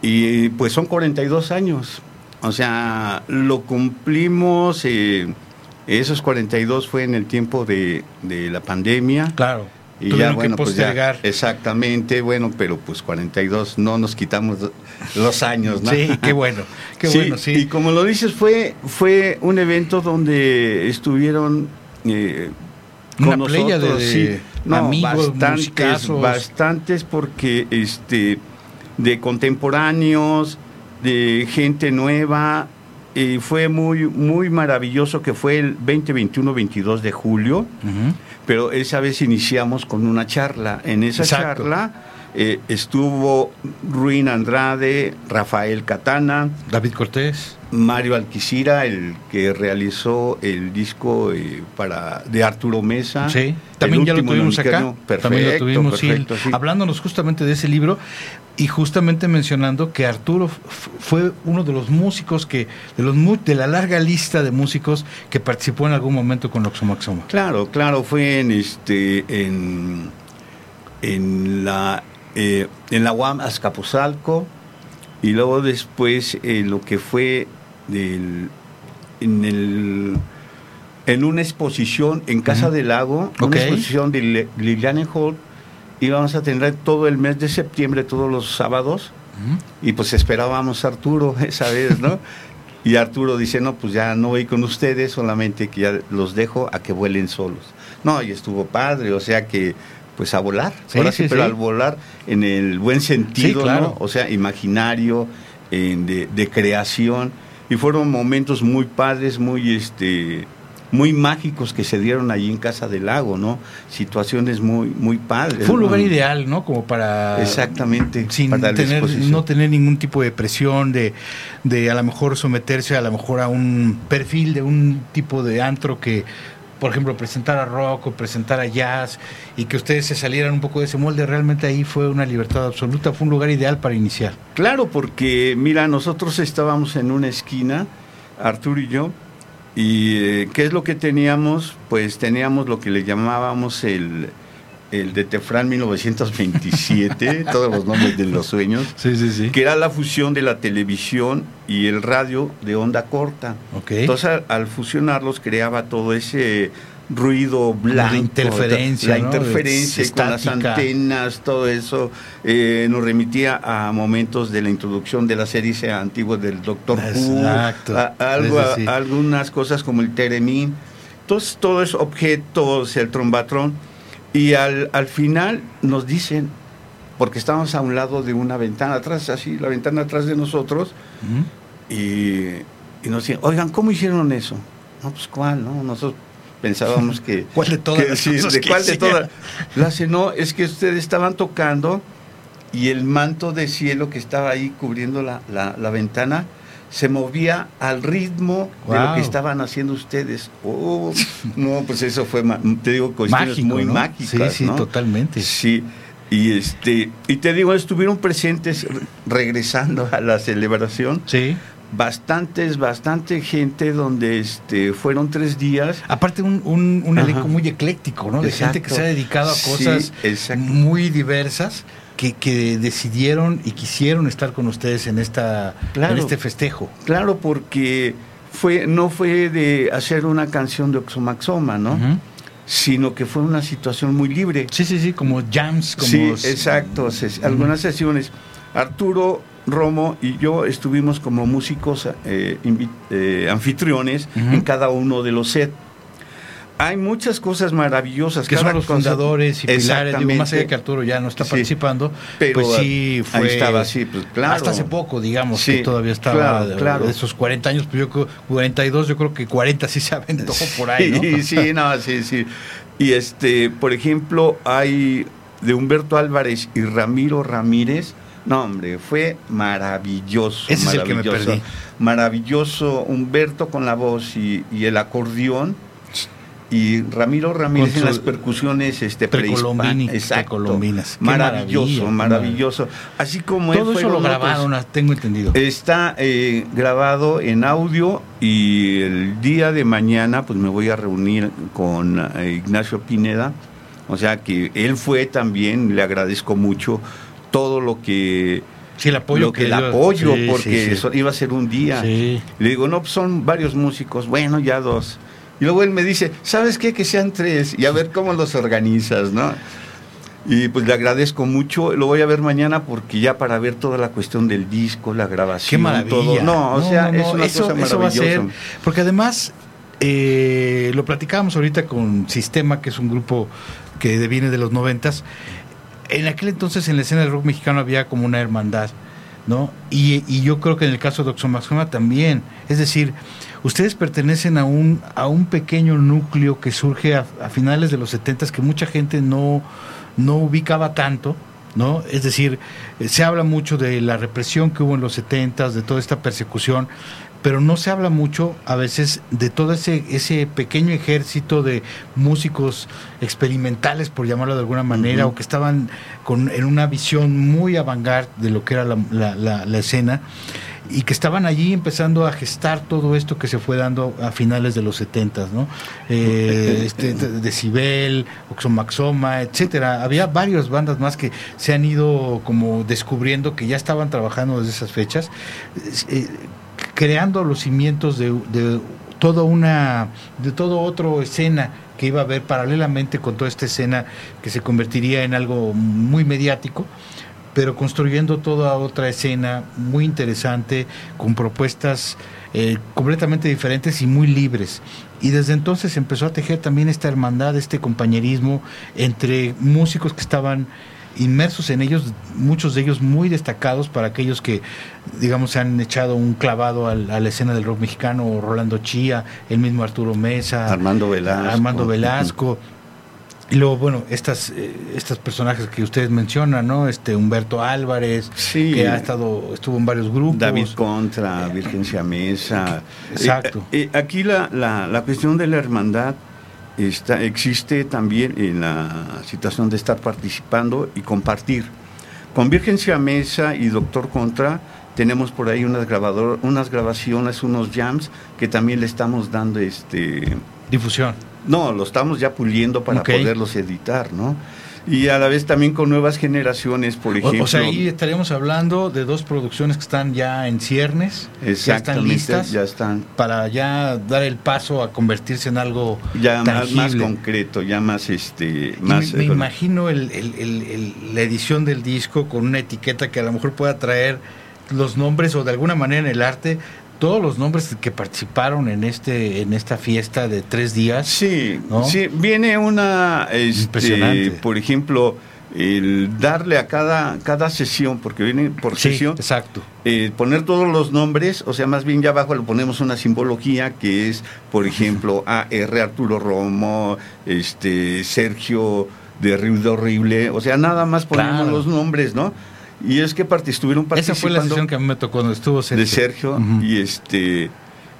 Y pues son 42 años. O sea, lo cumplimos, eh, esos 42 fue en el tiempo de, de la pandemia. Claro. Y ya, bueno, que pues ya, postergar. exactamente, bueno, pero pues 42 no nos quitamos los años, ¿no? Sí, qué bueno, qué bueno, sí. Y como lo dices, fue, fue un evento donde estuvieron eh, Una con de- nosotros, de sí. No, amigos, bastantes, musicazos. bastantes porque este de contemporáneos, de gente nueva, y fue muy, muy maravilloso que fue el 20, 21, 22 de julio pero esa vez iniciamos con una charla. En esa Exacto. charla eh, estuvo Ruin Andrade, Rafael Catana, David Cortés. Mario Alquicira, el que realizó el disco eh, para de Arturo Mesa. Sí, también ya lo tuvimos acá. Perfecto, también lo tuvimos, perfecto, sí. hablándonos justamente de ese libro y justamente mencionando que Arturo fue uno de los músicos que, de los de la larga lista de músicos que participó en algún momento con Oxomaxoma. Claro, claro, fue en este en, en la eh, en la UAM Azcapotzalco y luego después eh, lo que fue del en el en una exposición en Casa Ujú. del Lago, Ok. una exposición de Liliane Hall íbamos a tener todo el mes de septiembre todos los sábados y pues esperábamos a Arturo esa vez, ¿no? Y Arturo dice, no, pues ya no voy con ustedes, solamente que ya los dejo a que vuelen solos. No, y estuvo padre, o sea que, pues a volar. Sí, Ahora sí, sí, pero sí. al volar en el buen sentido, claro. ¿no? O sea, imaginario, de, de creación. Y fueron momentos muy padres, muy, este, muy mágicos que se dieron allí en Casa del Lago, ¿no? Situaciones muy, muy padres. Fue un ¿no? lugar ideal, ¿no? Como para... Exactamente, Sin para tener, no tener ningún tipo de presión, de, de a lo mejor someterse a lo mejor a un perfil de un tipo de antro que, por ejemplo, presentara rock o presentara jazz y que ustedes se salieran un poco de ese molde. Realmente ahí fue una libertad absoluta, fue un lugar ideal para iniciar. Claro, porque mira, nosotros estábamos en una esquina, Arturo y yo, y eh, ¿qué es lo que teníamos? Pues teníamos lo que le llamábamos el, el de Tefran 1927, todos los nombres de los sueños, Sí, sí, sí. que era la fusión de la televisión y el radio de onda corta. Ok. Entonces, al, al fusionarlos creaba todo ese ruido blanco, interferencia, la ¿no? interferencia De con las estática. antenas, todo eso eh, nos remitía a momentos de la introducción de la serie antigua del Doctor Who, Exacto. a- algo, a- algunas cosas como el Teremín, entonces todo es objetos, el trombatrón, y al, al final nos dicen, porque estábamos a un lado de una ventana atrás, así, la ventana atrás de nosotros, y, y nos decían, oigan, ¿cómo hicieron eso? No, pues cuál, ¿no? Nosotros pensábamos que... ¿Cuál de todas que las sí, cosas ¿De que cuál de todas? La hace, no, es que ustedes estaban tocando y el manto de cielo que estaba ahí cubriendo la, la- la ventana se movía al ritmo de lo que estaban haciendo ustedes. Oh, no, pues eso fue, te digo, cuestiones Mágico, muy ¿no? mágicas. Sí, sí, ¿no? totalmente. Sí, y este, y te digo, estuvieron presentes re- regresando a la celebración. Sí. Bastantes, bastante gente donde este fueron tres días. Aparte un, un, un Ajá. elenco muy ecléctico, ¿no? De gente que se ha dedicado a cosas muy diversas que, que decidieron y quisieron estar con ustedes en esta Claro. en este festejo. Claro, porque fue, no fue de hacer una canción de Oxomaxoma, ¿no? Sino que fue una situación muy libre. Sí, sí, sí, como jams, como Sí, exacto. ses- Algunas sesiones. Arturo Romo y yo estuvimos como músicos eh, eh, anfitriones en cada uno de los sets. Hay muchas cosas maravillosas. que son los cosa- fundadores y pilares, digo, más allá que Arturo ya no está Sí. participando, Pero, pues sí ahí fue estaba, sí, pues, claro. hasta hace poco, digamos, Sí, que todavía estaba claro, de- claro. de esos 40 años, pues yo creo 42, yo creo que 40 sí se aventó por ahí, ¿no? Sí, sí, no, sí, sí. Y este, por ejemplo, hay de Humberto Álvarez y Ramiro Ramírez. No, hombre, fue maravilloso. Ese es el que me maravilloso, perdí. Maravilloso. Humberto con la voz y, y el acordeón. Y Ramiro Ramírez en las percusiones este, precolombinas. Maravilloso, maravilloso. Así como él Todo eso lo fueron otros. grabaron, ah, tengo entendido. Está eh, grabado en audio y el día de mañana pues me voy a reunir con eh, Ignacio Pineda. O sea que él fue también, le agradezco mucho todo lo que... Sí, el apoyo lo que, el dio. apoyo, Sí, porque sí, sí. eso iba a ser un día. Sí. Le digo, no, pues son varios músicos, bueno, ya dos. Y luego él me dice, ¿sabes qué? Que sean tres y a ver cómo los organizas, ¿no? Y pues le agradezco mucho, lo voy a ver mañana porque ya para ver toda la cuestión del disco, la grabación, Qué maravilla. todo. No, o sea, no, es una eso, cosa eso va a ser. maravillosa. Porque además, eh, lo platicábamos ahorita con Sistema, que es un grupo que viene de los noventas. En aquel entonces en la escena del rock mexicano había como una hermandad, ¿no? Y, y yo creo que en el caso de Oxomaxoma también. Es decir, ustedes pertenecen a un, a un pequeño núcleo que surge a, a finales de los setentas que mucha gente no, no ubicaba tanto, ¿no? Es decir, eh, se habla mucho de la represión que hubo en los setentas, de toda esta persecución, pero no se habla mucho a veces de todo ese, ese pequeño ejército de músicos experimentales, por llamarlo de alguna manera, o que estaban con, en una visión muy avant de lo que era la, la- la- la escena, y que estaban allí empezando a gestar todo esto que se fue dando a finales de los 70, ¿no? Eh, este, de- Decibel, Oxomaxoma, etcétera. Había varias bandas más que se han ido como descubriendo que ya estaban trabajando desde esas fechas, eh, creando los cimientos de, de toda una, de todo otro escena que iba a haber paralelamente con toda esta escena que se convertiría en algo muy mediático pero construyendo toda otra escena muy interesante, con propuestas eh, completamente diferentes y muy libres. Y desde entonces empezó a tejer también esta hermandad, este compañerismo entre músicos que estaban inmersos en ellos, muchos de ellos muy destacados para aquellos que, digamos, se han echado un clavado al- a la escena del rock mexicano, Rolando Chía, el mismo Arturo Mesa, Armando Velasco. Armando Velasco. Y luego, bueno, estas, eh, estos personajes que ustedes mencionan, ¿no? Este Humberto Álvarez, Sí. que ha estado, estuvo en varios grupos. David Contra, Virgen Siamesa. Exacto. Eh, eh, aquí la, la, la cuestión de la hermandad está, existe también en la situación de estar participando y compartir. Con Virgen Siamesa y Doctor Contra tenemos por ahí unas, grabador, unas grabaciones, unos jams que también le estamos dando este... Difusión. No, lo estamos ya puliendo para poderlos editar, ¿no? Y a la vez también con nuevas generaciones, por ejemplo. O, sea, ahí estaríamos hablando de dos producciones que están ya en ciernes, ya están listas ya están. para ya dar el paso a convertirse en algo ya más, concreto, ya más este más me, me eh, imagino el- el- el- el- la edición del disco con una etiqueta que a lo mejor pueda traer los nombres o de alguna manera en el arte todos los nombres que participaron en este en esta fiesta de tres días. Sí, ¿no? sí, viene una este, Impresionante. por ejemplo, el darle a cada cada sesión porque viene por Sí, sesión exacto. eh, poner todos los nombres, o sea, más bien ya abajo le ponemos una simbología que es, por ejemplo, AR Arturo Romo, este Sergio de Ruido Horrible, o sea, nada más ponemos Claro. los nombres, ¿no? Y es que part- estuvieron Esa participando fue la sesión que a mí me tocó cuando estuvo Sergio. de Sergio y este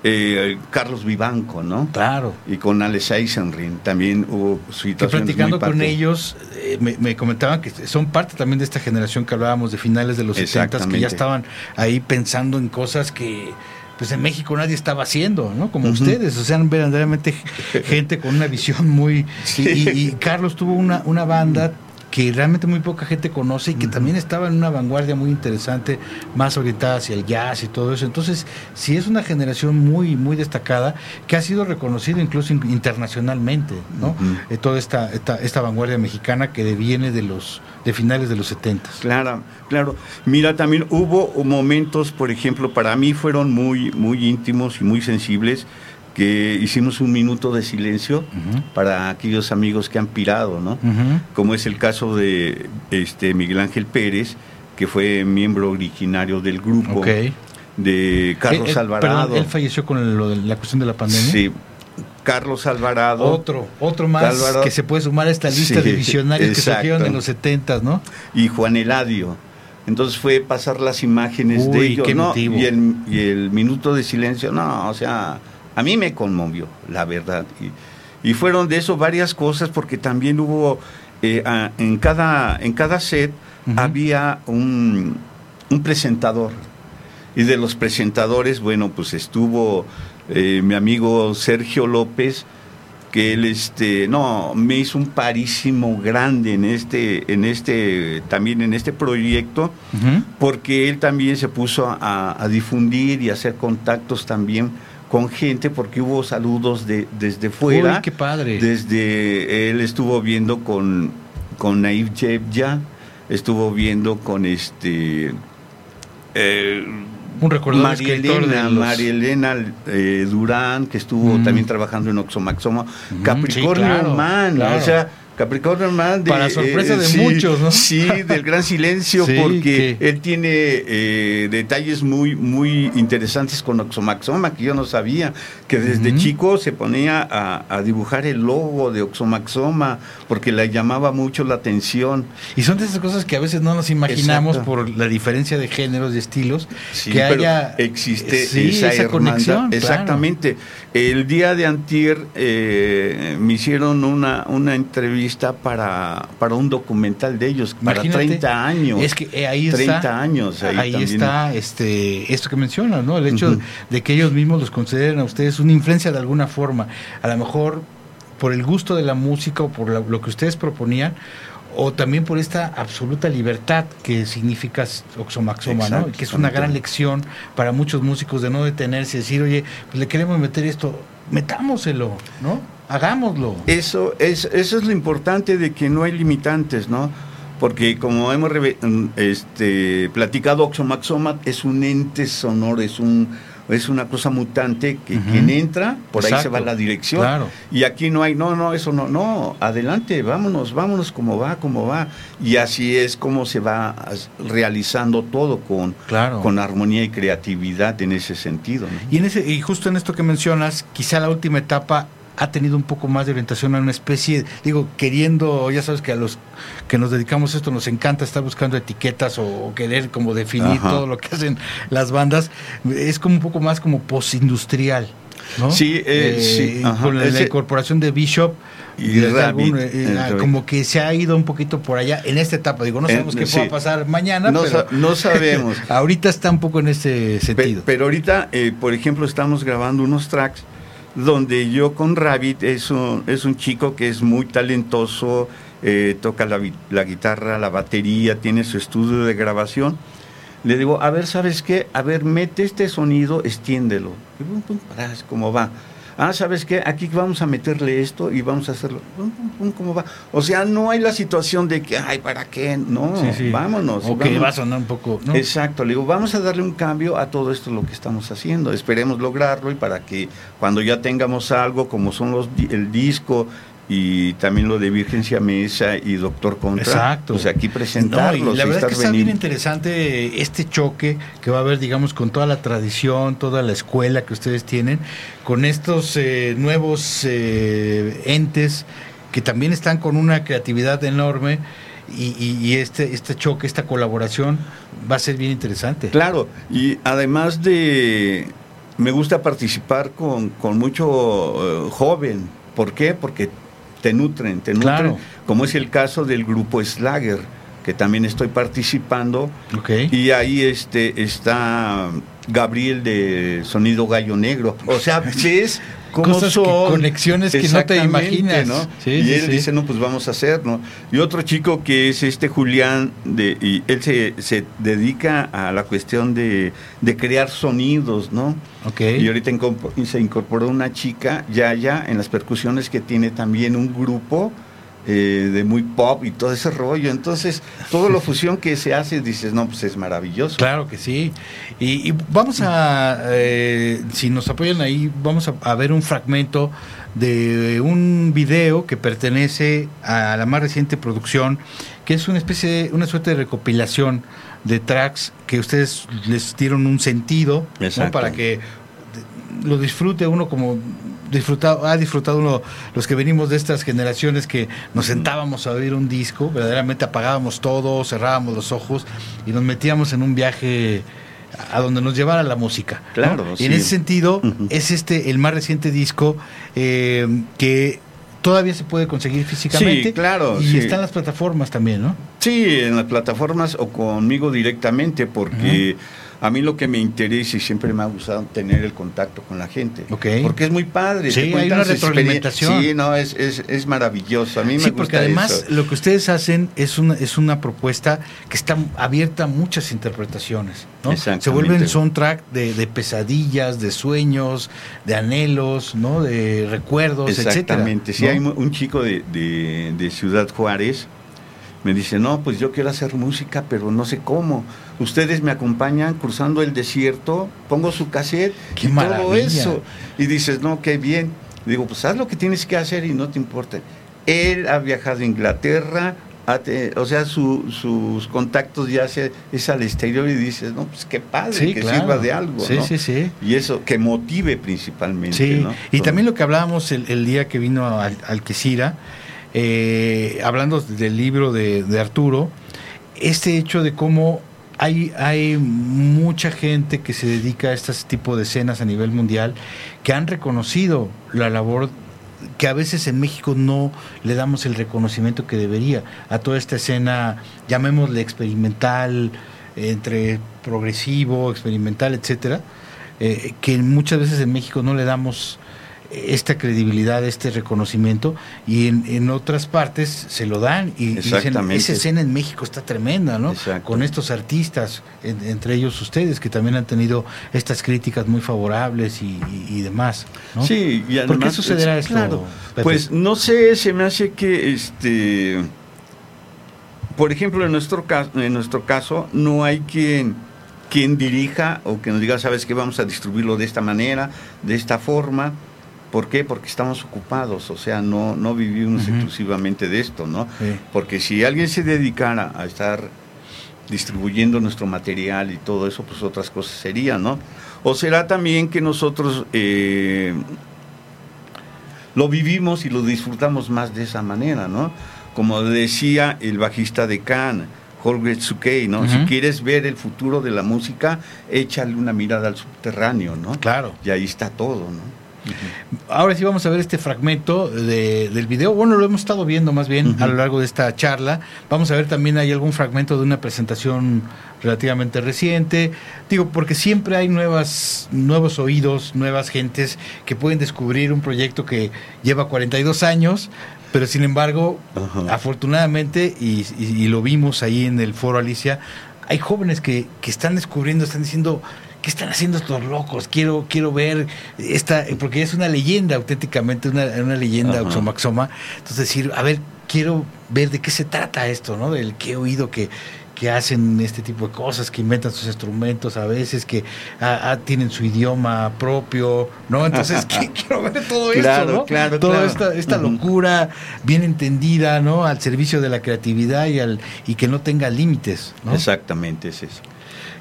eh, Carlos Vivanco, ¿no? Claro. Y con Alex Eisenring también hubo que situaciones platicando muy con ellos eh, me, me comentaban que son parte también de esta generación que hablábamos de finales de los 70 que ya estaban ahí pensando en cosas que pues en México nadie estaba haciendo, ¿no? Como ustedes, o sea, verdaderamente gente con una visión muy... Sí. Y, y Carlos tuvo una, una banda que realmente muy poca gente conoce y que también estaba en una vanguardia muy interesante, más orientada hacia el jazz y todo eso. Entonces, sí es una generación muy, muy destacada que ha sido reconocida incluso in- internacionalmente, ¿no? Eh, toda esta, esta, esta vanguardia mexicana que viene de los de finales de los 70. Claro, claro. Mira, también hubo momentos, por ejemplo, para mí fueron muy, muy íntimos y muy sensibles, que hicimos un minuto de silencio para aquellos amigos que han pirado, ¿no? Como es el caso de este Miguel Ángel Pérez, que fue miembro originario del grupo, Ok. de Carlos Él- él- Alvarado. perdón, él falleció con el- lo de la cuestión de la pandemia. Sí, Carlos Alvarado. Otro, otro más Alvarado. que se puede sumar a esta lista Sí, de visionarios que surgieron en los 70, ¿no? y Juan Eladio. Entonces fue pasar las imágenes Uy, de ellos, qué ¿no? Y el, y el minuto de silencio, no, o sea, a mí me conmovió, la verdad. Y, y fueron de eso varias cosas, porque también hubo, eh, a- en, cada, en cada set había un, un presentador. Y de los presentadores, bueno, pues estuvo eh, mi amigo Sergio López, que él este no me hizo un parísimo grande en este en este también en este proyecto porque él también se puso a, a difundir y a hacer contactos también con gente porque hubo saludos de desde fuera Uy, qué padre. desde él estuvo viendo con con Naif Jebja estuvo viendo con este eh, Un recordado María Elena, los- María Elena eh, Durán, que estuvo Mm. también trabajando en Oxomaxoma, Capricornio sí, claro, Man, claro. o sea, Capricornio Man de, Para sorpresa de sí, muchos, ¿no? Sí, del gran silencio, Sí, porque que- él tiene eh, detalles muy, muy interesantes con Oxomaxoma, que yo no sabía, que desde chico se ponía a, a dibujar el logo de Oxomaxoma, porque le llamaba mucho la atención. Y son de esas cosas que a veces no nos imaginamos Exacto. por la diferencia de géneros y estilos. Sí, que pero haya existe sí, esa, conexión. claro. El día de antier eh, me hicieron una, una entrevista para, para un documental de ellos, para Imagínate, 30 años. Es que eh, ahí está. 30 años. Ahí, está este esto que mencionas, ¿no? El hecho de que ellos mismos los consideren a ustedes una influencia de alguna forma. A lo mejor por el gusto de la música o por la- lo que ustedes proponían o también por esta absoluta libertad que significa Oxomaxoma, ¿no? Que es una gran lección para muchos músicos de no detenerse y decir, oye, pues le queremos meter esto, metámoselo, ¿no? Hagámoslo. Eso es, eso es lo importante de que no hay limitantes, ¿no? Porque como hemos mm, este, platicado, Oxomaxoma es un ente sonoro, es un es una cosa mutante que quien entra, por ahí se va la dirección. Claro. Y aquí no hay, no, no, eso no, no, adelante, vámonos, vámonos como va, como va. Y así es como se va realizando todo con, Claro. con armonía y creatividad en ese sentido. ¿no? Y en ese y justo en esto que mencionas, quizá la última etapa ha tenido un poco más de orientación a una especie, digo, queriendo, ya sabes que a los que nos dedicamos a esto nos encanta estar buscando etiquetas o, o querer como definir Ajá. todo lo que hacen las bandas, es como un poco más como postindustrial, ¿no? Sí, eh, sí, ajá. con la, incorporación de Bishop Y Rabbit, algún, eh, Rabbit. como que se ha ido un poquito por allá en esta etapa, digo, no Eh, sabemos qué sí. pueda pasar mañana, No, pero sa- no sabemos. ahorita está un poco en ese Pe- sentido. pero ahorita, eh, por ejemplo, estamos grabando unos tracks donde yo con Rabbit es un, es un chico que es muy talentoso, eh, toca la, la guitarra, la batería, tiene su estudio de grabación. Le digo, a ver, ¿sabes qué? A ver, mete este sonido, extiéndelo. Y pum, pum, como va. Ah, ¿sabes qué? Aquí vamos a meterle esto y vamos a hacerlo. ¿Cómo va? O sea, no hay la situación de que, ay, ¿para qué? No, Sí, sí. vámonos. O que vámonos. va a sonar un poco, ¿no? Exacto, le digo, vamos a darle un cambio a todo esto lo que estamos haciendo. Esperemos lograrlo y para que cuando ya tengamos algo como son los el disco y también lo de Virgencia Mesa y Doctor Contra, Exacto. pues aquí No, presentarlos. y la y verdad es que está bien interesante este choque que va a haber, digamos, con toda la tradición, toda la escuela que ustedes tienen, con estos eh, nuevos eh, entes que también están con una creatividad enorme y, y- y este, este choque, esta colaboración va a ser bien interesante. Claro, y además de, me gusta participar con, con mucho eh, joven. ¿Por qué? Porque te nutren, te nutren, Claro. como es el caso del grupo Slager, que también estoy participando. Y ahí este, está Gabriel de Sonido Gallo Negro. O sea, ves cómo Cosas que- son. conexiones que no te imaginas. ¿no? Sí, y sí, él sí. dice, no, pues vamos a hacer, ¿no? Y otro chico que es este Julián, de, y él se, se dedica a la cuestión de, de crear sonidos, ¿no? Ok. Y ahorita se incorporó una chica, Yaya, en las percusiones que tiene también un grupo eh, de muy pop y todo ese rollo. Entonces, todo lo fusión que se hace, dices, no, pues es maravilloso. Claro que sí. Y, y vamos a, eh, si nos apoyan ahí, vamos a, a ver un fragmento de un video que pertenece a la más reciente producción, que es una especie, una suerte de recopilación de tracks que ustedes les dieron un sentido para que lo disfrute uno como disfrutado, ha disfrutado uno, los que venimos de estas generaciones que nos sentábamos a oír un disco, verdaderamente apagábamos todo, cerrábamos los ojos y nos metíamos en un viaje a donde nos llevara la música. ¿no? Claro, Y en sí. ese sentido, es este el más reciente disco eh, que todavía se puede conseguir físicamente. Sí, claro, Y sí. está en las plataformas también, ¿no? Sí, en las plataformas o conmigo directamente, porque a mí lo que me interesa y siempre me ha gustado tener el contacto con la gente. Porque es muy padre. Sí, hay una retroalimentación. Sí, no, es, es, es maravilloso. A mí me Sí, gusta porque además eso. lo que ustedes hacen es una, es una propuesta que está abierta a muchas interpretaciones. ¿no? Exactamente. Se vuelven soundtrack de, de pesadillas, de sueños, de anhelos, ¿no? de recuerdos, etcétera. Exactamente. Sí, ¿no? hay un chico de, de- de Ciudad Juárez. Me dice, no, pues yo quiero hacer música, pero no sé cómo. Ustedes me acompañan cruzando el desierto, pongo su cassette ¡Qué y todo maravilla! eso. Y dices, no, qué bien. Digo, pues haz lo que tienes que hacer y no te importa. Él ha viajado a Inglaterra, te- o sea, su- sus contactos ya se, es al exterior y dices, no, pues qué padre, Sí, que claro. sirva de algo. Sí, ¿no? sí, sí. Y eso, que motive principalmente. Sí, ¿no? y Todo. también lo que hablábamos el, el día que vino al, al Quesira, eh, hablando del libro de, Arturo, este hecho de cómo hay, hay mucha gente que se dedica a este tipo de escenas a nivel mundial que han reconocido la labor que a veces en México no le damos el reconocimiento que debería a toda esta escena, llamémosle experimental, entre progresivo, experimental, etcétera, eh, que muchas veces en México no le damos esta credibilidad, este reconocimiento, y en, en otras partes se lo dan y, dicen, esa escena en México está tremenda, ¿no? Exacto. Con estos artistas, en- entre ellos ustedes, que también han tenido estas críticas muy favorables y, y- y demás, ¿no? Sí, y ¿Por qué sucederá es- esto? claro? Pues no sé, se me hace que este por ejemplo, en nuestro caso, en nuestro caso no hay quien quien dirija o que nos diga, sabes que vamos a distribuirlo de esta manera, de esta forma. ¿Por qué? Porque estamos ocupados, o sea, no, no vivimos exclusivamente de esto, ¿no? Sí. Porque si alguien se dedicara a estar distribuyendo nuestro material y todo eso, pues otras cosas serían, ¿no? O será también que nosotros eh, lo vivimos y lo disfrutamos más de esa manera, ¿no? Como decía el bajista de Can, Holger Tsukei, ¿no? Si quieres ver el futuro de la música, échale una mirada al subterráneo, ¿no? Claro. Y ahí está todo, ¿no? Ahora sí vamos a ver este fragmento de- del video. Bueno, lo hemos estado viendo más bien a lo largo de esta charla. Vamos a ver también hay algún fragmento de una presentación relativamente reciente. Digo, porque siempre hay nuevas, nuevos oídos, nuevas gentes que pueden descubrir un proyecto que lleva 42 años, pero sin embargo, afortunadamente, y, y- y lo vimos ahí en el foro Alicia, hay jóvenes que, que están descubriendo, están diciendo, ¿qué están haciendo estos locos? Quiero, quiero ver esta, porque es una leyenda auténticamente, una, una leyenda. Oxomaxoma. Entonces decir, a ver, quiero ver de qué se trata esto, ¿no? Del que he oído que, que hacen este tipo de cosas, que inventan sus instrumentos a veces, que ah, ah, tienen su idioma propio, ¿no? Entonces que- quiero ver todo Claro, esto, ¿no? claro, Toda claro. esta, esta locura bien entendida, ¿no? Al servicio de la creatividad y, al, y que no tenga límites, ¿no? Exactamente, es eso.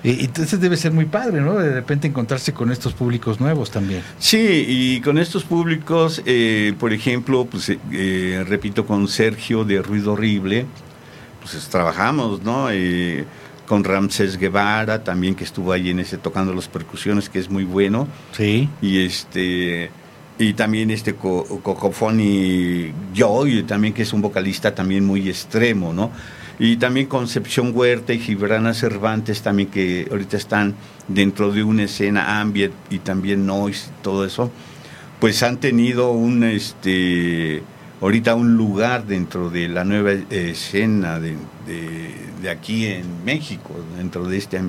Entonces debe ser muy padre, ¿no? De repente encontrarse con estos públicos nuevos también. Sí, y con estos públicos, eh, por ejemplo, pues eh, eh, repito con Sergio de Ruido Horrible, pues trabajamos, ¿no? Eh, con Ramsés Guevara también que estuvo ahí en ese tocando las percusiones que es muy bueno Sí. y este y también este Co- Cocofoni Joy también que es un vocalista también muy extremo no y también Concepción Huerta y Gibrana Cervantes también que ahorita están dentro de una escena ambient y también noise y todo eso pues han tenido un este ahorita un lugar dentro de la nueva escena de, de- de aquí en México dentro de este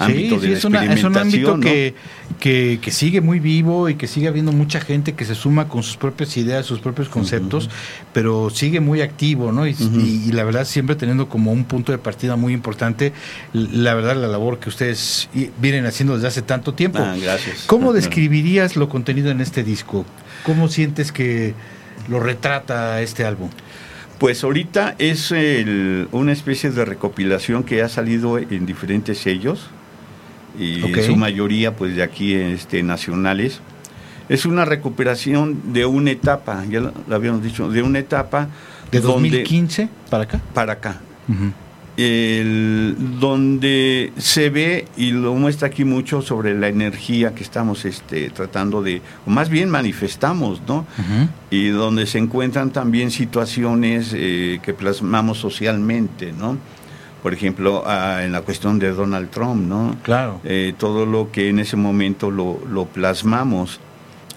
ámbito Sí, de sí, la es, una- es un ámbito que, que, que sigue muy vivo y que sigue habiendo mucha gente que se suma con sus propias ideas, sus propios conceptos, pero sigue muy activo, ¿no? Y, Ujú. y- y la verdad siempre teniendo como un punto de partida muy importante, la verdad la labor que ustedes vienen haciendo desde hace tanto tiempo. Ah, gracias. ¿Cómo describirías lo contenido en este disco? ¿Cómo sientes que lo retrata este álbum? Pues ahorita es el- una especie de recopilación que ha salido en diferentes sellos y Ok. en su mayoría pues de aquí este, nacionales. Es una recuperación de una etapa, ya lo, lo habíamos dicho, de una etapa ¿De donde- 2015 para acá? para acá. El- donde se ve y lo muestra aquí mucho sobre la energía que estamos este, tratando de, o más bien manifestamos, ¿no? Y donde se encuentran también situaciones eh, que plasmamos socialmente, ¿no? Por ejemplo, ah, en la cuestión de Donald Trump, ¿no? Claro. Eh, todo lo que en ese momento lo, lo plasmamos.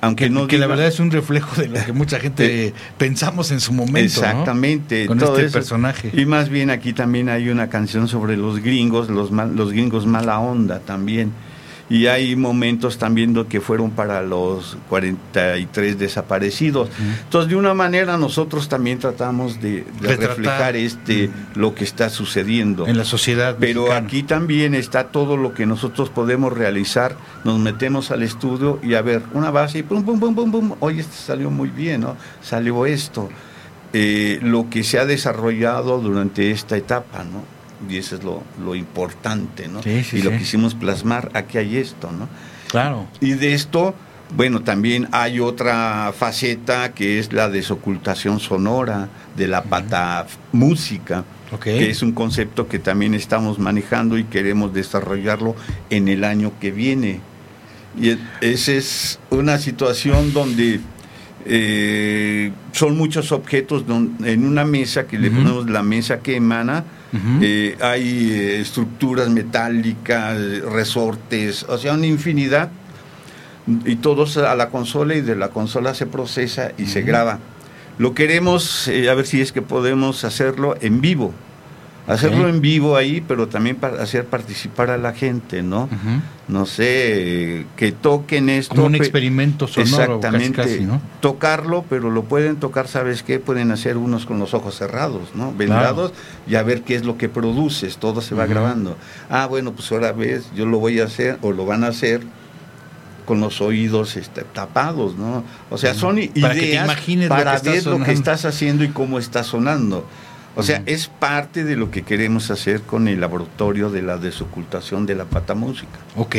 Aunque Que, no que la verdad es un reflejo de lo que mucha gente pensamos en su momento. ¿no? Exactamente. Con todo este eso. personaje. Y más bien aquí también hay una canción sobre los gringos, los, mal- los gringos mala onda también. Y hay momentos también que fueron para los 43 desaparecidos. Entonces, de una manera nosotros también tratamos de, reflejar este lo que está sucediendo. En la sociedad. Pero aquí también está todo lo que nosotros podemos realizar. Nos metemos al estudio y a ver, una base y pum, pum, pum, pum, pum. Oye, esto salió muy bien, ¿no? Salió esto. Eh, lo que se ha desarrollado durante esta etapa, ¿no? Y eso es lo, lo importante, ¿no? Sí, sí, y lo sí. quisimos plasmar, aquí hay esto, ¿no? Claro. Y de esto, bueno, también hay otra faceta que es la desocultación sonora de la pata música, que es un concepto que también estamos manejando y queremos desarrollarlo en el año que viene. Y esa es una situación donde eh, son muchos objetos don- en una mesa que le ponemos la mesa que emana. Eh, hay eh, estructuras metálicas, resortes, o sea, una infinidad. Y todos a la consola y de la consola se procesa y se graba. Lo queremos, eh, a ver si es que podemos hacerlo en vivo. Hacerlo en vivo ahí, pero también para hacer participar a la gente, ¿no? No sé, que toquen esto. Como un pe- experimento sonoro, Exactamente. casi, ¿no? Tocarlo, pero lo pueden tocar, ¿sabes qué? Pueden hacer unos con los ojos cerrados, ¿no? Vendados y a ver qué es lo que produces. Todo se va grabando. Ah, bueno, pues ahora ves, yo lo voy a hacer o lo van a hacer con los oídos este, tapados, ¿no? O sea, son Para que te ideas imagines lo para que ver lo que estás haciendo y cómo está sonando. O sea, es parte de lo que queremos hacer con el laboratorio de la desocultación de la patamúsica. Ok,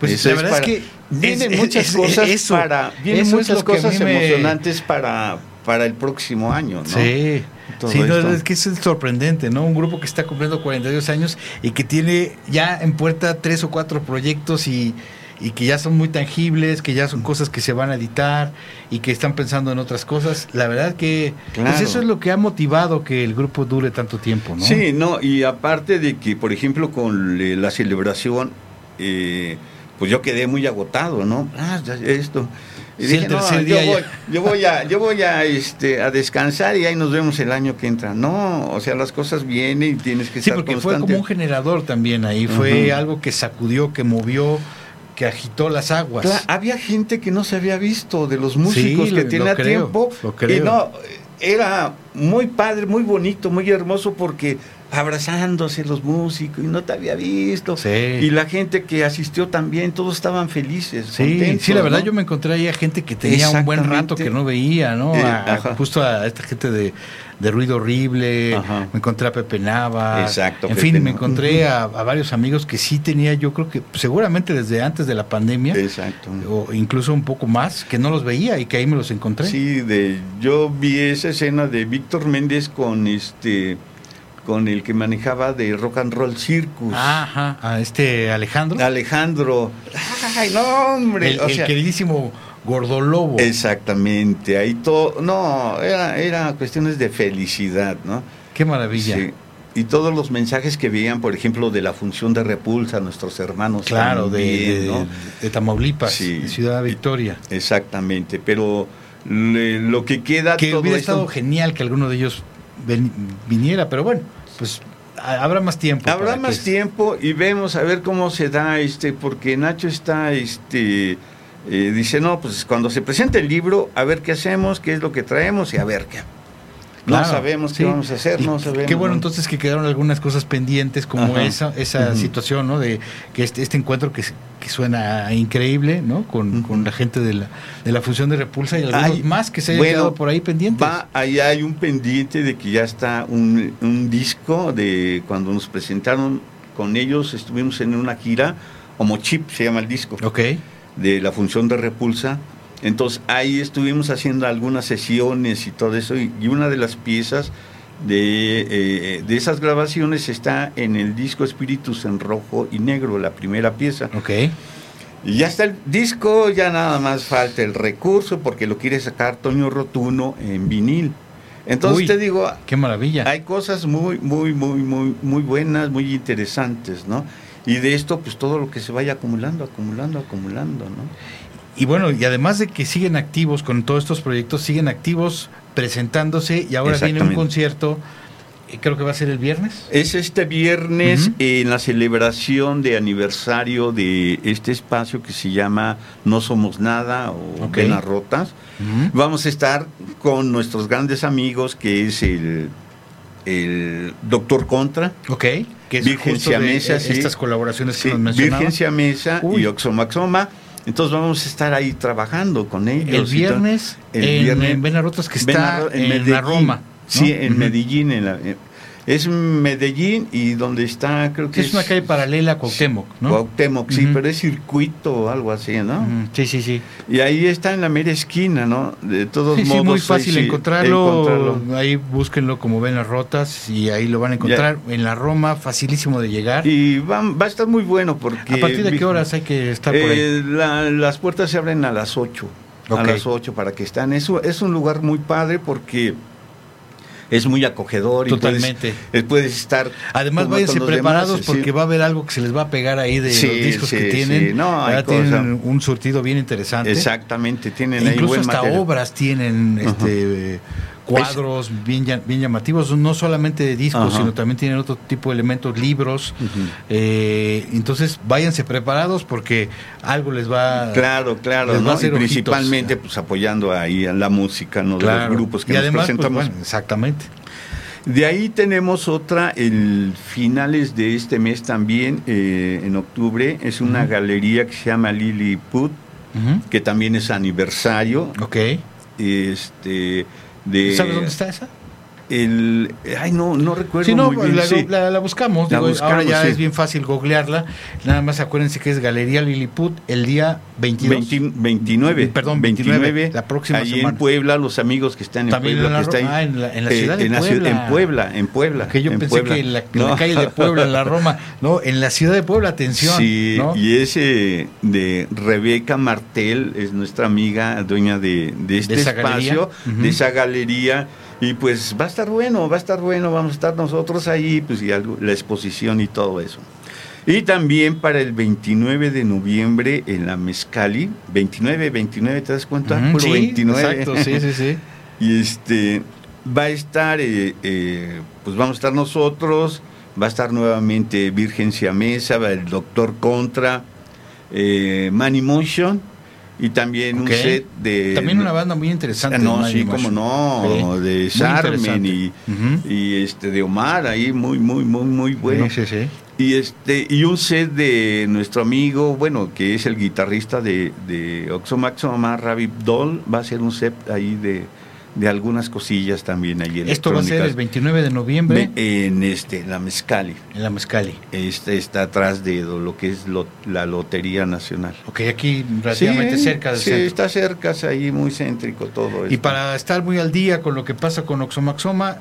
pues Eso la es verdad para- es que vienen es- muchas es- cosas eso, para vienen eso muchas cosas me- emocionantes para para el próximo año, ¿no? Sí, Todo sí no, es que es sorprendente, ¿no? Un grupo que está cumpliendo 42 años y que tiene ya en puerta tres o cuatro proyectos y, y que ya son muy tangibles, que ya son cosas que se van a editar y que están pensando en otras cosas. La verdad que pues eso es lo que ha motivado que el grupo dure tanto tiempo, ¿no? Sí, no, y aparte de que, por ejemplo, con eh, la celebración, eh, pues yo quedé muy agotado, ¿no? Ah, ya esto. Y Sí, dije, el no, yo voy, yo voy a, yo voy a, este, a descansar y ahí nos vemos el año que entra. No, o sea, las cosas vienen y tienes que Sí, estar porque fue como un generador también ahí, fue algo que sacudió, que movió, que agitó las aguas. Había gente que no se había visto de los músicos Sí, que tenía creo, tiempo y no era muy padre, muy bonito, muy hermoso porque abrazándose los músicos y no te había visto Sí. y la gente que asistió también todos estaban felices. Sí, contentos, sí, la verdad ¿no? yo me encontré ahí a gente que tenía un buen rato que no veía, ¿no? Eh, A- justo a esta gente de, de ruido horrible, Ajá. me encontré a Pepe Nava, Exacto, en Pepe fin, me encontré a, a varios amigos que sí tenía, yo creo que seguramente desde antes de la pandemia, Exacto. o incluso un poco más, que no los veía y que ahí me los encontré. Sí, de yo vi esa escena de Víctor Méndez con este con el que manejaba de Rock and Roll Circus. Ajá, a este Alejandro. Alejandro. Ay, no, hombre. el, o el sea, queridísimo Gordolobo. Exactamente, ahí todo, no, era, era cuestiones de felicidad, ¿no? Qué maravilla. Sí. Y todos los mensajes que veían, por ejemplo, de la función de repulsa, nuestros hermanos. Claro, de, también, de- ¿no? de Tamaulipas, Sí. de Ciudad Victoria. Exactamente, pero le- lo que queda Que todo hubiera esto- estado genial que alguno de ellos ven- viniera, pero bueno, pues ha- habrá más tiempo. Habrá más que- tiempo y vemos a ver cómo se da este, porque Nacho está, este, eh, dice, no, pues cuando se presente el libro, a ver qué hacemos, qué es lo que traemos y a ver qué. No Claro, sabemos sí. qué vamos a hacer, Y no sabemos. Qué bueno ¿no? entonces que quedaron algunas cosas pendientes como Ajá. esa esa Ujú. situación, ¿no? De que este, este encuentro que, que suena increíble, ¿no? Con, Ujú. con la gente de la, de la función de Repulsa y algunos Hay- más que se hayan bueno, quedado por ahí pendientes. Va, ahí hay un pendiente de que ya está un, un disco de cuando nos presentaron con ellos, estuvimos en una gira, Homo Chip se llama el disco. Ok. de la función de repulsa. Entonces ahí estuvimos haciendo algunas sesiones y todo eso y, y una de las piezas de, eh, de esas grabaciones está en el disco Espíritus en rojo y negro, la primera pieza. Ok. Y ya está el disco, ya nada más falta el recurso porque lo quiere sacar Toño Rotuno en vinil. Entonces Uy. te digo, Qué maravilla. hay cosas muy, muy, muy, muy, muy buenas, muy interesantes, ¿no? Y de esto, pues todo lo que se vaya acumulando, acumulando, acumulando, ¿no? Y bueno, y además de que siguen activos con todos estos proyectos, siguen activos presentándose y ahora viene un concierto, eh, creo que va a ser el viernes. Es este viernes en la celebración de aniversario de este espacio que se llama No Somos Nada o Ok. Venas Rotas. Vamos a estar con nuestros grandes amigos que es el, el Doctor Contra, Ok. Que es Virgen justo de, eh, sí. estas colaboraciones sí, que nos mencionaba. Virgen Siamesa Uy. y Oxomaxoma. Entonces vamos a estar ahí trabajando con ellos. El viernes, El viernes- en Benarotas, que está en, la. Roma. ¿no? Sí, en. Medellín. en la- eh, es Medellín y donde está, creo que Es una calle paralela a Cuauhtémoc, ¿no? Cuauhtémoc, sí, Ujú. pero es circuito o algo así, ¿no? Ujú, Sí, sí, sí. Y ahí está en la mera esquina, ¿no? De todos Sí, sí, modos. muy ahí fácil sí, encontrarlo. encontrarlo. Ahí búsquenlo como ven las rotas y ahí lo van a encontrar en la Roma, facilísimo de llegar. Y va, va a estar muy bueno porque... ¿A partir de qué horas hay que estar por ahí? Eh, la- las puertas se abren a las 8. Ok. A las 8 para que están. Eso es un lugar muy padre porque es muy acogedor. Totalmente. Y puedes, eh, puedes estar. Además, váyanse preparados demás, sí. porque va a haber algo que se les va a pegar ahí de Sí, los discos sí, que tienen. No, hay tienen cosa. un surtido bien interesante. Exactamente, tienen E ahí incluso buen hasta material. obras tienen este cuadros bien, bien llamativos, no solamente de discos, Ajá. sino también tienen otro tipo de elementos, libros. Eh, entonces, váyanse preparados porque algo les va Claro, claro, ¿no? y ojitos. principalmente pues apoyando ahí a la música, ¿no? De los grupos que y nos además, pues, presentamos. bueno, exactamente. De ahí tenemos otra, el finales de este mes también, eh, en octubre, es una galería que se llama Lilliput, Ujú. que también es aniversario. Ok. Este, de ¿Sabes dónde está esa? El, ay, no, no recuerdo Sí, no, muy bien. la, sí. la- la buscamos. La digo, buscamos, ahora ya sí. es bien fácil googlearla. Nada más acuérdense que es Galería Lilliput el día 22. 20 29. Perdón, 29, la próxima Ahí semana. en Puebla, los amigos que están en También Puebla, en la que ah, en la- en la eh, ciudad de en Puebla. en Puebla, en Puebla. Que yo en pensé Puebla. que en la, No. calle de Puebla, en la Roma. No, en la ciudad de Puebla, atención. Sí, ¿no? y ese de Rebeca Martel es nuestra amiga, dueña de, de este De esa galería. espacio, de esa galería. Y pues va a estar bueno, va a estar bueno, vamos a estar nosotros ahí, pues y algo, la exposición y todo eso. Y también para el 29 de noviembre en la Mezcali, 29, 29, ¿te das cuenta? Sí, 29. Exacto, sí, sí, sí. Y este va a estar, eh, eh, pues vamos a estar nosotros, va a estar nuevamente Virgen Siamesa, va el Doctor Contra, eh, Manny Motion y también un set de... También una banda muy interesante. No, sí, como no, Sí, de Sarmen y, y este de Omar ahí muy muy muy muy bueno. Sí, sí, sí. Y este y un set de nuestro amigo, bueno, que es el guitarrista de, de Oxomax Omar, Ravi Doll, va a ser un set ahí de, de algunas cosillas también ahí Esto va a ser el electrónicas. 29 de noviembre en este, la Mezcali. en la Mezcali. Este está atrás de lo que es lo- la Lotería Nacional. Ok, aquí relativamente Sí, cerca del sí, centro. está cerca, es ahí muy céntrico todo Y esto. para estar muy al día con lo que pasa con Oxomaxoma,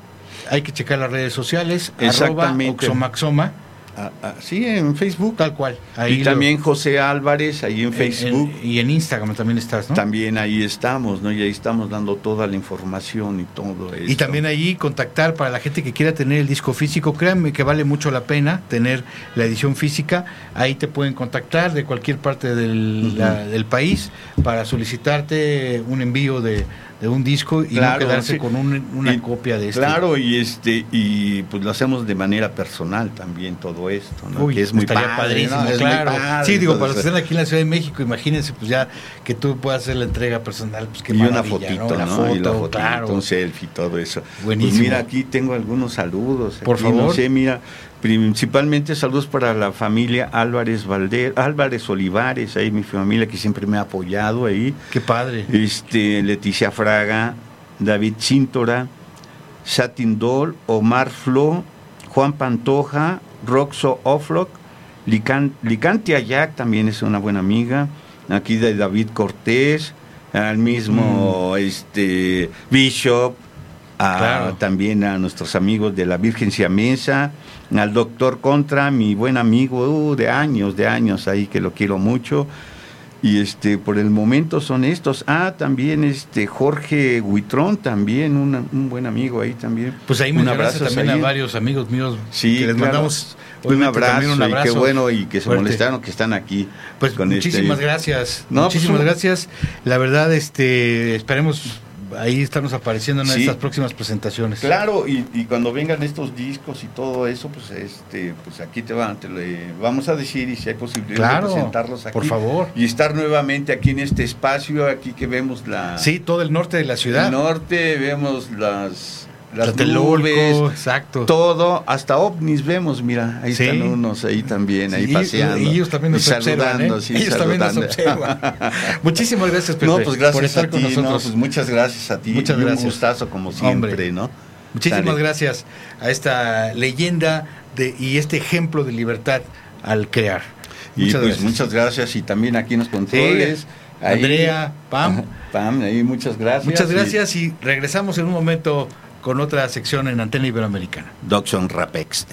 hay que checar las redes sociales, arroba Exactamente. Oxomaxoma, Ah, ah, sí, en Facebook. tal cual. y lo- también José Álvarez, ahí en en- Facebook. en- y en Instagram también estás, ¿no? También ahí estamos, ¿no? Y ahí estamos dando toda la información y todo eso. Y también ahí contactar para la gente que quiera tener el disco físico, créanme que vale mucho la pena tener la edición física. Ahí te pueden contactar de cualquier parte del, la- del país para solicitarte un envío de, de un disco y Claro, no quedarse sí. con un- una Y- copia de este. Claro, y este y pues lo hacemos de manera personal también todo esto, ¿no? Uy, que es muy estaría padre, padrísimo, ¿no? Es muy claro. padre, sí, digo, para los que estén aquí en la Ciudad de México, imagínense, pues ya que tú puedas hacer la entrega personal, pues qué y una fotito, ¿no? foto, y la fotito, claro. un selfie, todo eso. Buenísimo. Pues mira, aquí tengo algunos saludos. Por aquí, favor. No sé, mira, principalmente saludos para la familia Álvarez Valder, Álvarez Olivares, ahí mi familia que siempre me ha apoyado ahí. Qué padre. Este, Leticia Fraga, David Cíntora, Satin Dol, Omar Flo, Juan Pantoja, Roxo Oflock, Lican- Licante Ayac también es una buena amiga, aquí de David Cortés, al mismo este Bishop, a- Claro. también a nuestros amigos de la Virgen Siamesa, al doctor Contra, mi buen amigo uh, de años, de años ahí que lo quiero mucho. Y este, por el momento son estos. Ah, también este Jorge Huitrón, también una- un buen amigo ahí también. Pues ahí Un mencionaste abrazo también a varios amigos míos Sí, que les claro. mandamos un abrazo, un y abrazo qué bueno y que se fuerte. molestaron que están aquí. Pues este- muchísimas gracias. No, pues, muchísimas un- gracias. La verdad, este, esperemos ahí estarnos apareciendo en Sí. estas próximas presentaciones. Claro, y, y cuando vengan estos discos y todo eso, pues este, pues aquí te, van, te le vamos a decir y si hay posibilidad Claro, de presentarlos aquí. por favor. Y estar nuevamente aquí en este espacio, aquí que vemos la Sí, todo el norte de la ciudad. el norte, vemos las las nubes, exacto. todo, hasta ovnis vemos, mira, ahí Sí. están unos ahí también, ahí Sí, paseando. y ellos también nos y observan, saludando, ¿eh? sí, Ellos también nos saludando. observan. Muchísimas gracias, Pepe, No, pues gracias por estar a con ti, nosotros. no, pues muchas gracias a ti. Muchas y gracias. Un gustazo como siempre, Hombre. ¿no? Muchísimas gracias a esta leyenda de, y este ejemplo de libertad al crear. Y Muchas pues gracias. muchas gracias y también aquí en los controles. ahí- Andrea, Pam. Pam, ahí muchas gracias. Muchas Y gracias y regresamos en un momento con otra sección en Antena Iberoamericana. Doxon Rapex.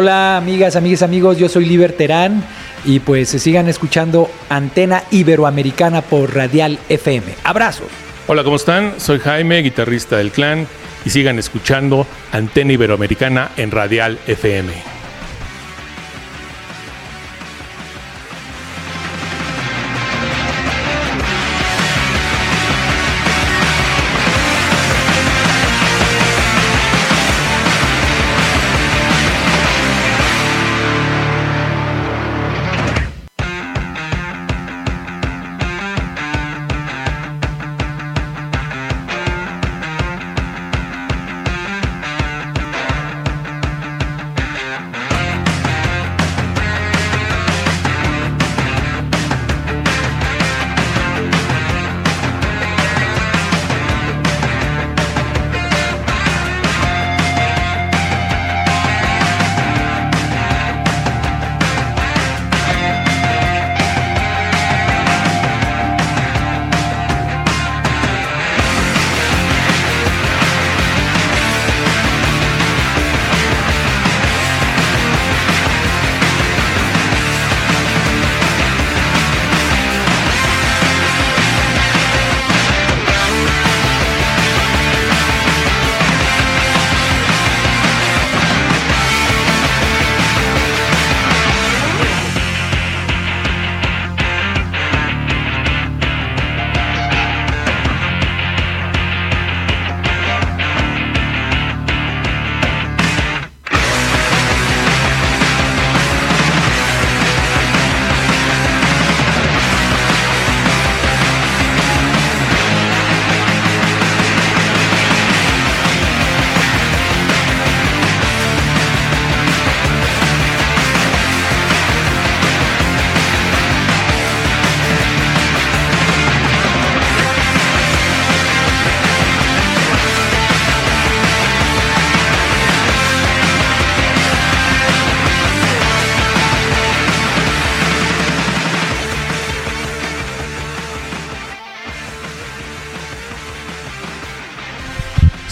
Hola amigas, amigas, amigos, yo soy Liber Terán y pues se sigan escuchando Antena Iberoamericana por Radial FM. Abrazos. Hola, ¿cómo están? Soy Jaime, guitarrista del clan, y sigan escuchando Antena Iberoamericana en Radial FM.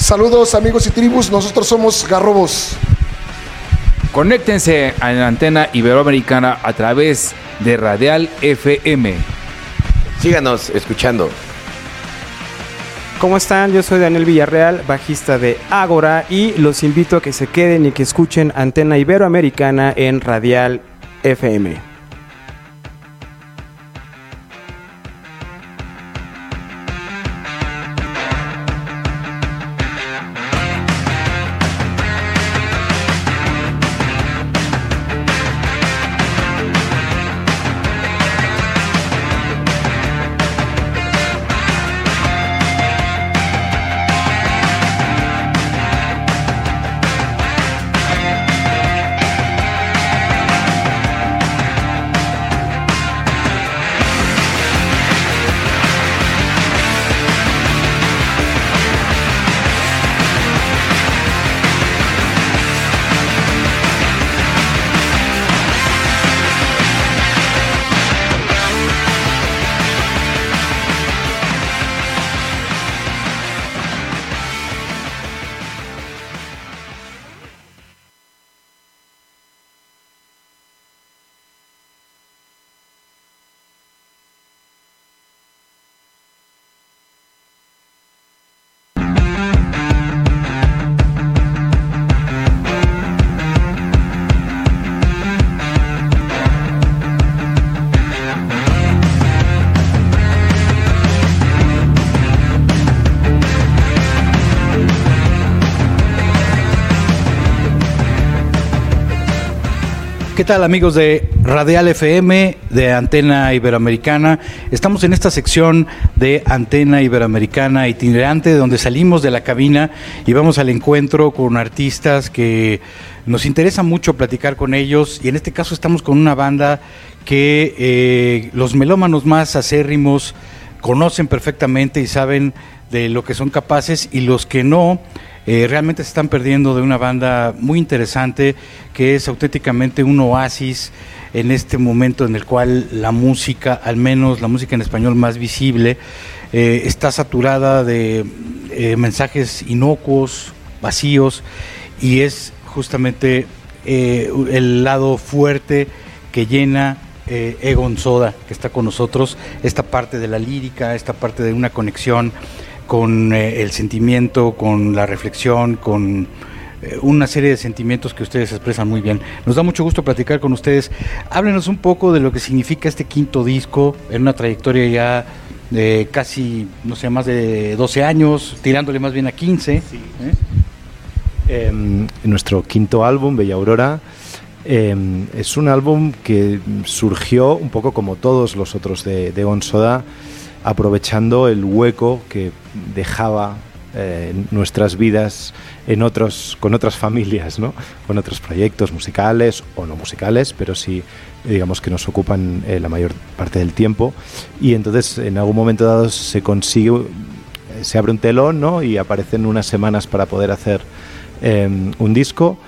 Saludos amigos y tribus, nosotros somos Garrobos. Conéctense a la antena iberoamericana a través de Radial FM. Síganos escuchando. ¿Cómo están? Yo soy Daniel Villarreal, bajista de Ágora y los invito a que se queden y que escuchen Antena Iberoamericana en Radial FM. ¿Qué tal amigos de Radial FM, de Antena Iberoamericana? Estamos en esta sección de Antena Iberoamericana itinerante, donde salimos de la cabina y vamos al encuentro con artistas que nos interesa mucho platicar con ellos. Y en este caso estamos con una banda que eh, los melómanos más acérrimos conocen perfectamente y saben de lo que son capaces y los que no, eh, realmente se están perdiendo de una banda muy interesante que es auténticamente un oasis en este momento en el cual la música, al menos la música en español más visible, eh, está saturada de eh, mensajes inocuos, vacíos, y es justamente el lado fuerte que llena Egon Soda, que está con nosotros, esta parte de la lírica, esta parte de una conexión con eh, el sentimiento, con la reflexión, con eh, una serie de sentimientos que ustedes expresan muy bien. Nos da mucho gusto platicar con ustedes. Háblenos un poco de lo que significa este quinto disco en una trayectoria ya de casi, no sé, más de 12 años, tirándole más bien a 15. ¿eh? Em, nuestro quinto álbum, Bella Aurora, em, es un álbum que surgió un poco como todos los otros de, de On Soda, aprovechando el hueco que dejaba eh, nuestras vidas en otros, con otras familias, ¿no? con otros proyectos musicales o no musicales, pero sí digamos que nos ocupan eh, la mayor parte del tiempo. Y entonces en algún momento dado se consigue, se abre un telón ¿no? y aparecen unas semanas para poder hacer eh, un disco.